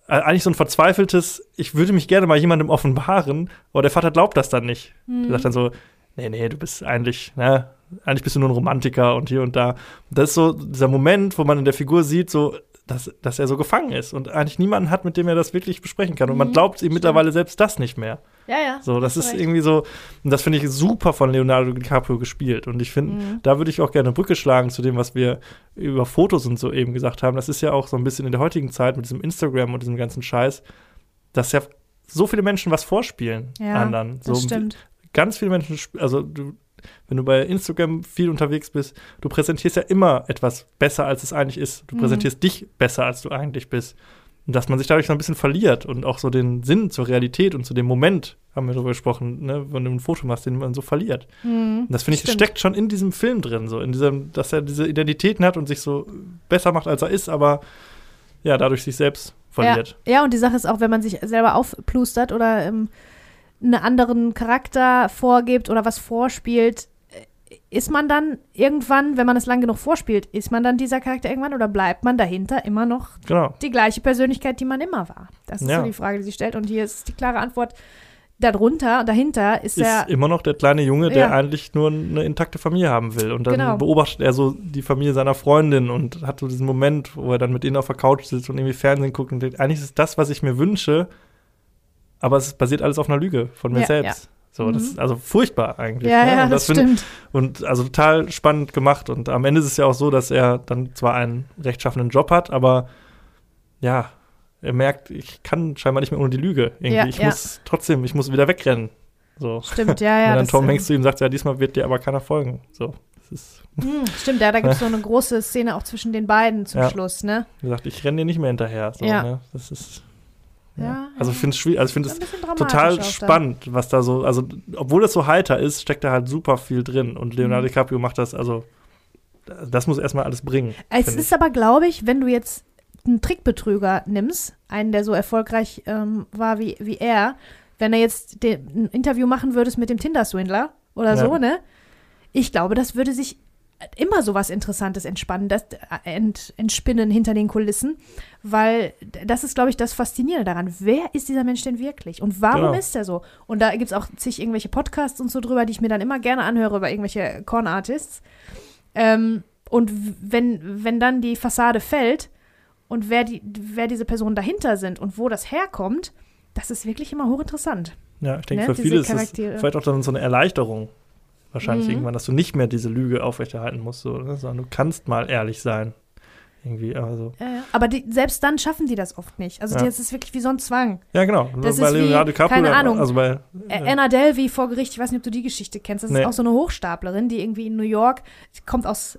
Äh, Eigentlich so ein verzweifeltes, ich würde mich gerne mal jemandem offenbaren, aber der Vater glaubt das dann nicht. Mhm. Der sagt dann so, nee, nee, du bist eigentlich, ne, eigentlich bist du nur ein Romantiker und hier und da. Das ist so dieser Moment, wo man in der Figur sieht, so, dass, dass er so gefangen ist und eigentlich niemanden hat, mit dem er das wirklich besprechen kann. Und man Mhm, glaubt ihm mittlerweile selbst das nicht mehr. Ja, ja. So, das ist recht. irgendwie so, und das finde ich super von Leonardo DiCaprio gespielt. Und ich finde, Mhm. da würde ich auch gerne Brücke schlagen zu dem, was wir über Fotos und so eben gesagt haben. Das ist ja auch so ein bisschen in der heutigen Zeit mit diesem Instagram und diesem ganzen Scheiß, dass ja so viele Menschen was vorspielen Ja, anderen. So, Das stimmt. ganz viele Menschen, also du, wenn du bei Instagram viel unterwegs bist, du präsentierst ja immer etwas besser, als es eigentlich ist. Du Mhm. präsentierst dich besser, als du eigentlich bist. Und dass man sich dadurch so ein bisschen verliert und auch so den Sinn zur Realität und zu dem Moment, haben wir darüber gesprochen, ne, wenn du ein Foto machst, den man so verliert. Mhm. Und das finde ich, Stimmt. steckt schon in diesem Film drin, so in diesem, dass er diese Identitäten hat und sich so besser macht, als er ist, aber ja, dadurch sich selbst verliert. Ja, ja, und die Sache ist auch, wenn man sich selber aufplustert oder ähm, einen anderen Charakter vorgibt oder was vorspielt, ist man dann irgendwann, wenn man es lang genug vorspielt, ist man dann dieser Charakter irgendwann oder bleibt man dahinter immer noch Genau. die gleiche Persönlichkeit, die man immer war? Das ist Ja. so die Frage, die sich stellt. Und hier ist die klare Antwort, darunter, dahinter ist, ist er. immer noch der kleine Junge, der Ja. eigentlich nur eine intakte Familie haben will. Und dann Genau. beobachtet er so die Familie seiner Freundin und hat so diesen Moment, wo er dann mit ihnen auf der Couch sitzt und irgendwie Fernsehen guckt und denkt, eigentlich ist das, was ich mir wünsche, aber es basiert alles auf einer Lüge von mir Ja, selbst. So, das Mhm. ist also furchtbar eigentlich. Ja, ne? ja, und das, find- stimmt. Und also total spannend gemacht. Und am Ende ist es ja auch so, dass er dann zwar einen rechtschaffenen Job hat, aber ja, er merkt, ich kann scheinbar nicht mehr ohne die Lüge. Irgendwie. Ja, ich ja. muss trotzdem, ich muss wieder wegrennen. So. Stimmt, ja, ja. und dann das, Tom Hanks zu ihm sagt, ja, diesmal wird dir aber keiner folgen. So. Das ist, Hm, stimmt, ja, da gibt es so eine große Szene auch zwischen den beiden zum Ja. Schluss, ne? wie gesagt, ich renne dir nicht mehr hinterher. So, Ja. ne? Das ist. Ja. Also ich finde es schwierig, also ich finde es total spannend, was da so, also obwohl das so heiter ist, steckt da halt super viel drin. Und Leonardo Mhm. DiCaprio macht das, also das muss erstmal alles bringen. Es ist aber, glaube ich, wenn du jetzt einen Trickbetrüger nimmst, einen, der so erfolgreich ähm, war wie, wie er, wenn er jetzt ein Interview machen würdest mit dem Tinder-Swindler oder Ja. so, ne? Ich glaube, das würde sich immer so was Interessantes entspannen, das äh, ent, entspinnen hinter den Kulissen, weil das ist, glaube ich, das Faszinierende daran. Wer ist dieser Mensch denn wirklich? Und warum Genau. ist er so? Und da gibt es auch zig irgendwelche Podcasts und so drüber, die ich mir dann immer gerne anhöre über irgendwelche Con-Artists. Ähm, und wenn, wenn dann die Fassade fällt und wer, die, wer diese Personen dahinter sind und wo das herkommt, das ist wirklich immer hochinteressant. Ja, ich denke, Ne, für viele ist es vielleicht auch dann so eine Erleichterung. Wahrscheinlich Mhm. irgendwann, dass du nicht mehr diese Lüge aufrechterhalten musst, so, ne? sondern du kannst mal ehrlich sein. Irgendwie, also. Ja, ja. Aber die, selbst dann schaffen die das oft nicht. Also Ja. das ist wirklich wie so ein Zwang. Ja, genau. Das bei ist wie, Leonardo DiCaprio, keine Ahnung, Also bei, Ä- Anna Delvey vor Gericht, ich weiß nicht, ob du die Geschichte kennst, das Nee. ist auch so eine Hochstaplerin, die irgendwie in New York, kommt aus äh,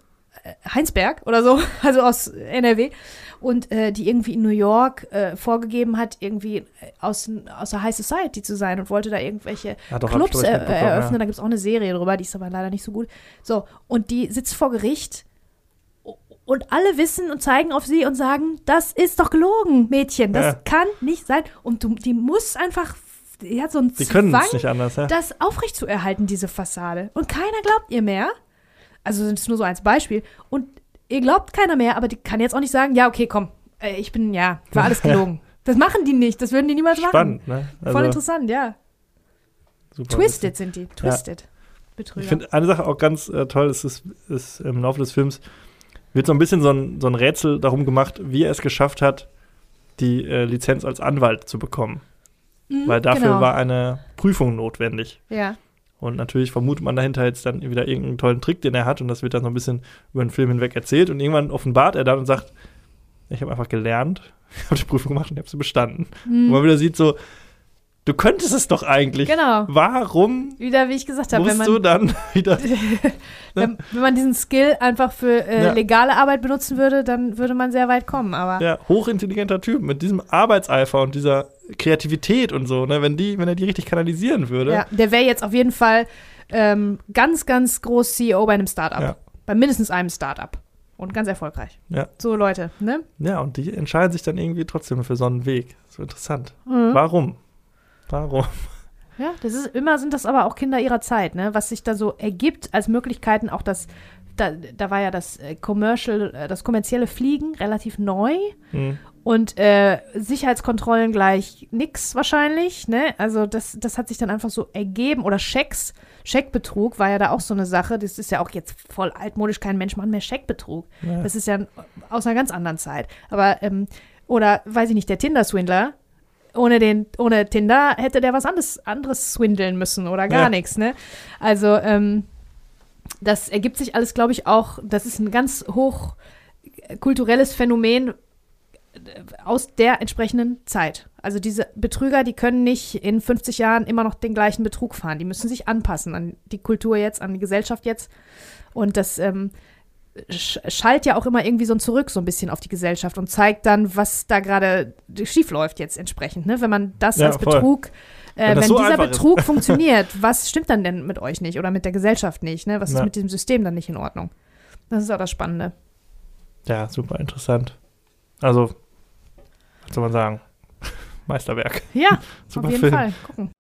Heinsberg oder so, also aus NRW, und äh, die irgendwie in New York äh, vorgegeben hat, irgendwie äh, aus, aus der High Society zu sein und wollte da irgendwelche ja, doch, Clubs ich, er, eröffnen. Ja. Da gibt es auch eine Serie drüber, die ist aber leider nicht so gut. So, und die sitzt vor Gericht und alle wissen und zeigen auf sie und sagen, das ist doch gelogen, Mädchen, das Ja. kann nicht sein. Und du, die muss einfach, die hat so einen Die Zwang, anders, ja. das aufrechtzuerhalten, diese Fassade. Und keiner glaubt ihr mehr. Also das ist nur so als Beispiel. Und ihr glaubt keiner mehr, aber die kann jetzt auch nicht sagen, ja, okay, komm, äh, ich bin, ja, war alles gelogen. Das machen die nicht, das würden die niemals machen. Spannend, ne? Voll interessant, ja. super Twisted sind die. Twisted. Betrüger. Ich finde eine Sache auch ganz äh, toll, ist, ist, ist im Laufe des Films wird so ein bisschen so ein, so ein Rätsel darum gemacht, wie er es geschafft hat, die äh, Lizenz als Anwalt zu bekommen. Mhm, Weil dafür genau. war eine Prüfung notwendig. Ja. Und natürlich vermutet man dahinter jetzt dann wieder irgendeinen tollen Trick, den er hat. Und das wird dann so ein bisschen über den Film hinweg erzählt. Und irgendwann offenbart er dann und sagt, ich habe einfach gelernt, ich habe die Prüfung gemacht und ich habe sie bestanden. Und Mhm. man wieder sieht so, du könntest es doch eigentlich. Genau. Warum Wieder, wie ich gesagt habe, wenn musst du man, dann wieder wenn, wenn man diesen Skill einfach für äh, Ja. legale Arbeit benutzen würde, dann würde man sehr weit kommen. Aber ja, hochintelligenter Typ mit diesem Arbeitseifer und dieser Kreativität und so, ne, wenn die, wenn er die richtig kanalisieren würde. ja, der wäre jetzt auf jeden Fall ähm, ganz, ganz groß CEO bei einem Startup. Ja. Bei mindestens einem Startup. Und ganz erfolgreich. Ja. So Leute, ne? Ja, und die entscheiden sich dann irgendwie trotzdem für so einen Weg. So interessant. Mhm. Warum? Warum? Ja, das ist immer sind das aber auch Kinder ihrer Zeit, ne? Was sich da so ergibt als Möglichkeiten, auch das, da, da war ja das äh, Commercial, äh, das kommerzielle Fliegen relativ neu Hm. Und äh, Sicherheitskontrollen gleich nix wahrscheinlich, ne? Also das, das hat sich dann einfach so ergeben oder Schecks, Scheckbetrug war ja da auch so eine Sache. Das ist ja auch jetzt voll altmodisch, kein Mensch macht mehr Scheckbetrug. Ja. Das ist ja aus einer ganz anderen Zeit. Aber, ähm, oder weiß ich nicht, der Tinder-Swindler, ohne, den, ohne Tinder hätte der was anderes, anderes swindeln müssen oder gar Ja. nichts, ne? Also, ähm, das ergibt sich alles, glaube ich, auch, das ist ein ganz hoch äh, kulturelles Phänomen aus der entsprechenden Zeit. Also diese Betrüger, die können nicht in 50 Jahren immer noch den gleichen Betrug fahren. Die müssen sich anpassen an die Kultur jetzt, an die Gesellschaft jetzt. Und das ähm, sch schallt ja auch immer irgendwie so ein Zurück so ein bisschen auf die Gesellschaft und zeigt dann, was da gerade schief läuft jetzt entsprechend. Ne? Wenn man das Ja, als voll. Betrug, äh, Wenn wenn so dieser ist. Betrug funktioniert, was stimmt dann denn mit euch nicht oder mit der Gesellschaft nicht? Ne? Was ist Ja. mit diesem System dann nicht in Ordnung? Das ist auch das Spannende. Ja, super interessant. Also, was soll man sagen? Meisterwerk. Ja, Super auf jeden Film. Fall. Gucken.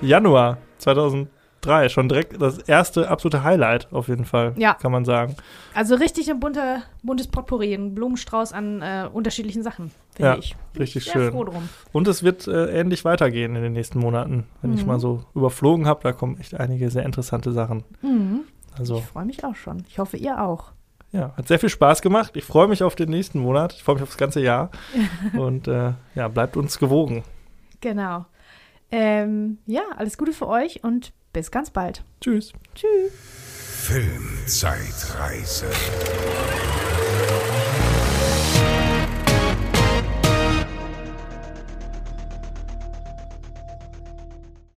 Januar 2000. 3. Schon direkt das erste absolute Highlight auf jeden Fall, Ja. kann man sagen. Also richtig ein bunter, buntes Potpourri, ein Blumenstrauß an äh, unterschiedlichen Sachen, finde Ja, ich. richtig Sehr schön. froh drum. Und es wird äh, ähnlich weitergehen in den nächsten Monaten. Wenn ich Mhm. mal so überflogen habe, da kommen echt einige sehr interessante Sachen. Mhm. Also, Ich freue mich auch schon. Ich hoffe, ihr auch. Ja, hat sehr viel Spaß gemacht. Ich freue mich auf den nächsten Monat. Ich freue mich auf das ganze Jahr. Und äh, ja, bleibt uns gewogen. Genau. Ähm, ja, alles Gute für euch und bis ganz bald. Tschüss. Tschüss. Filmzeitreise.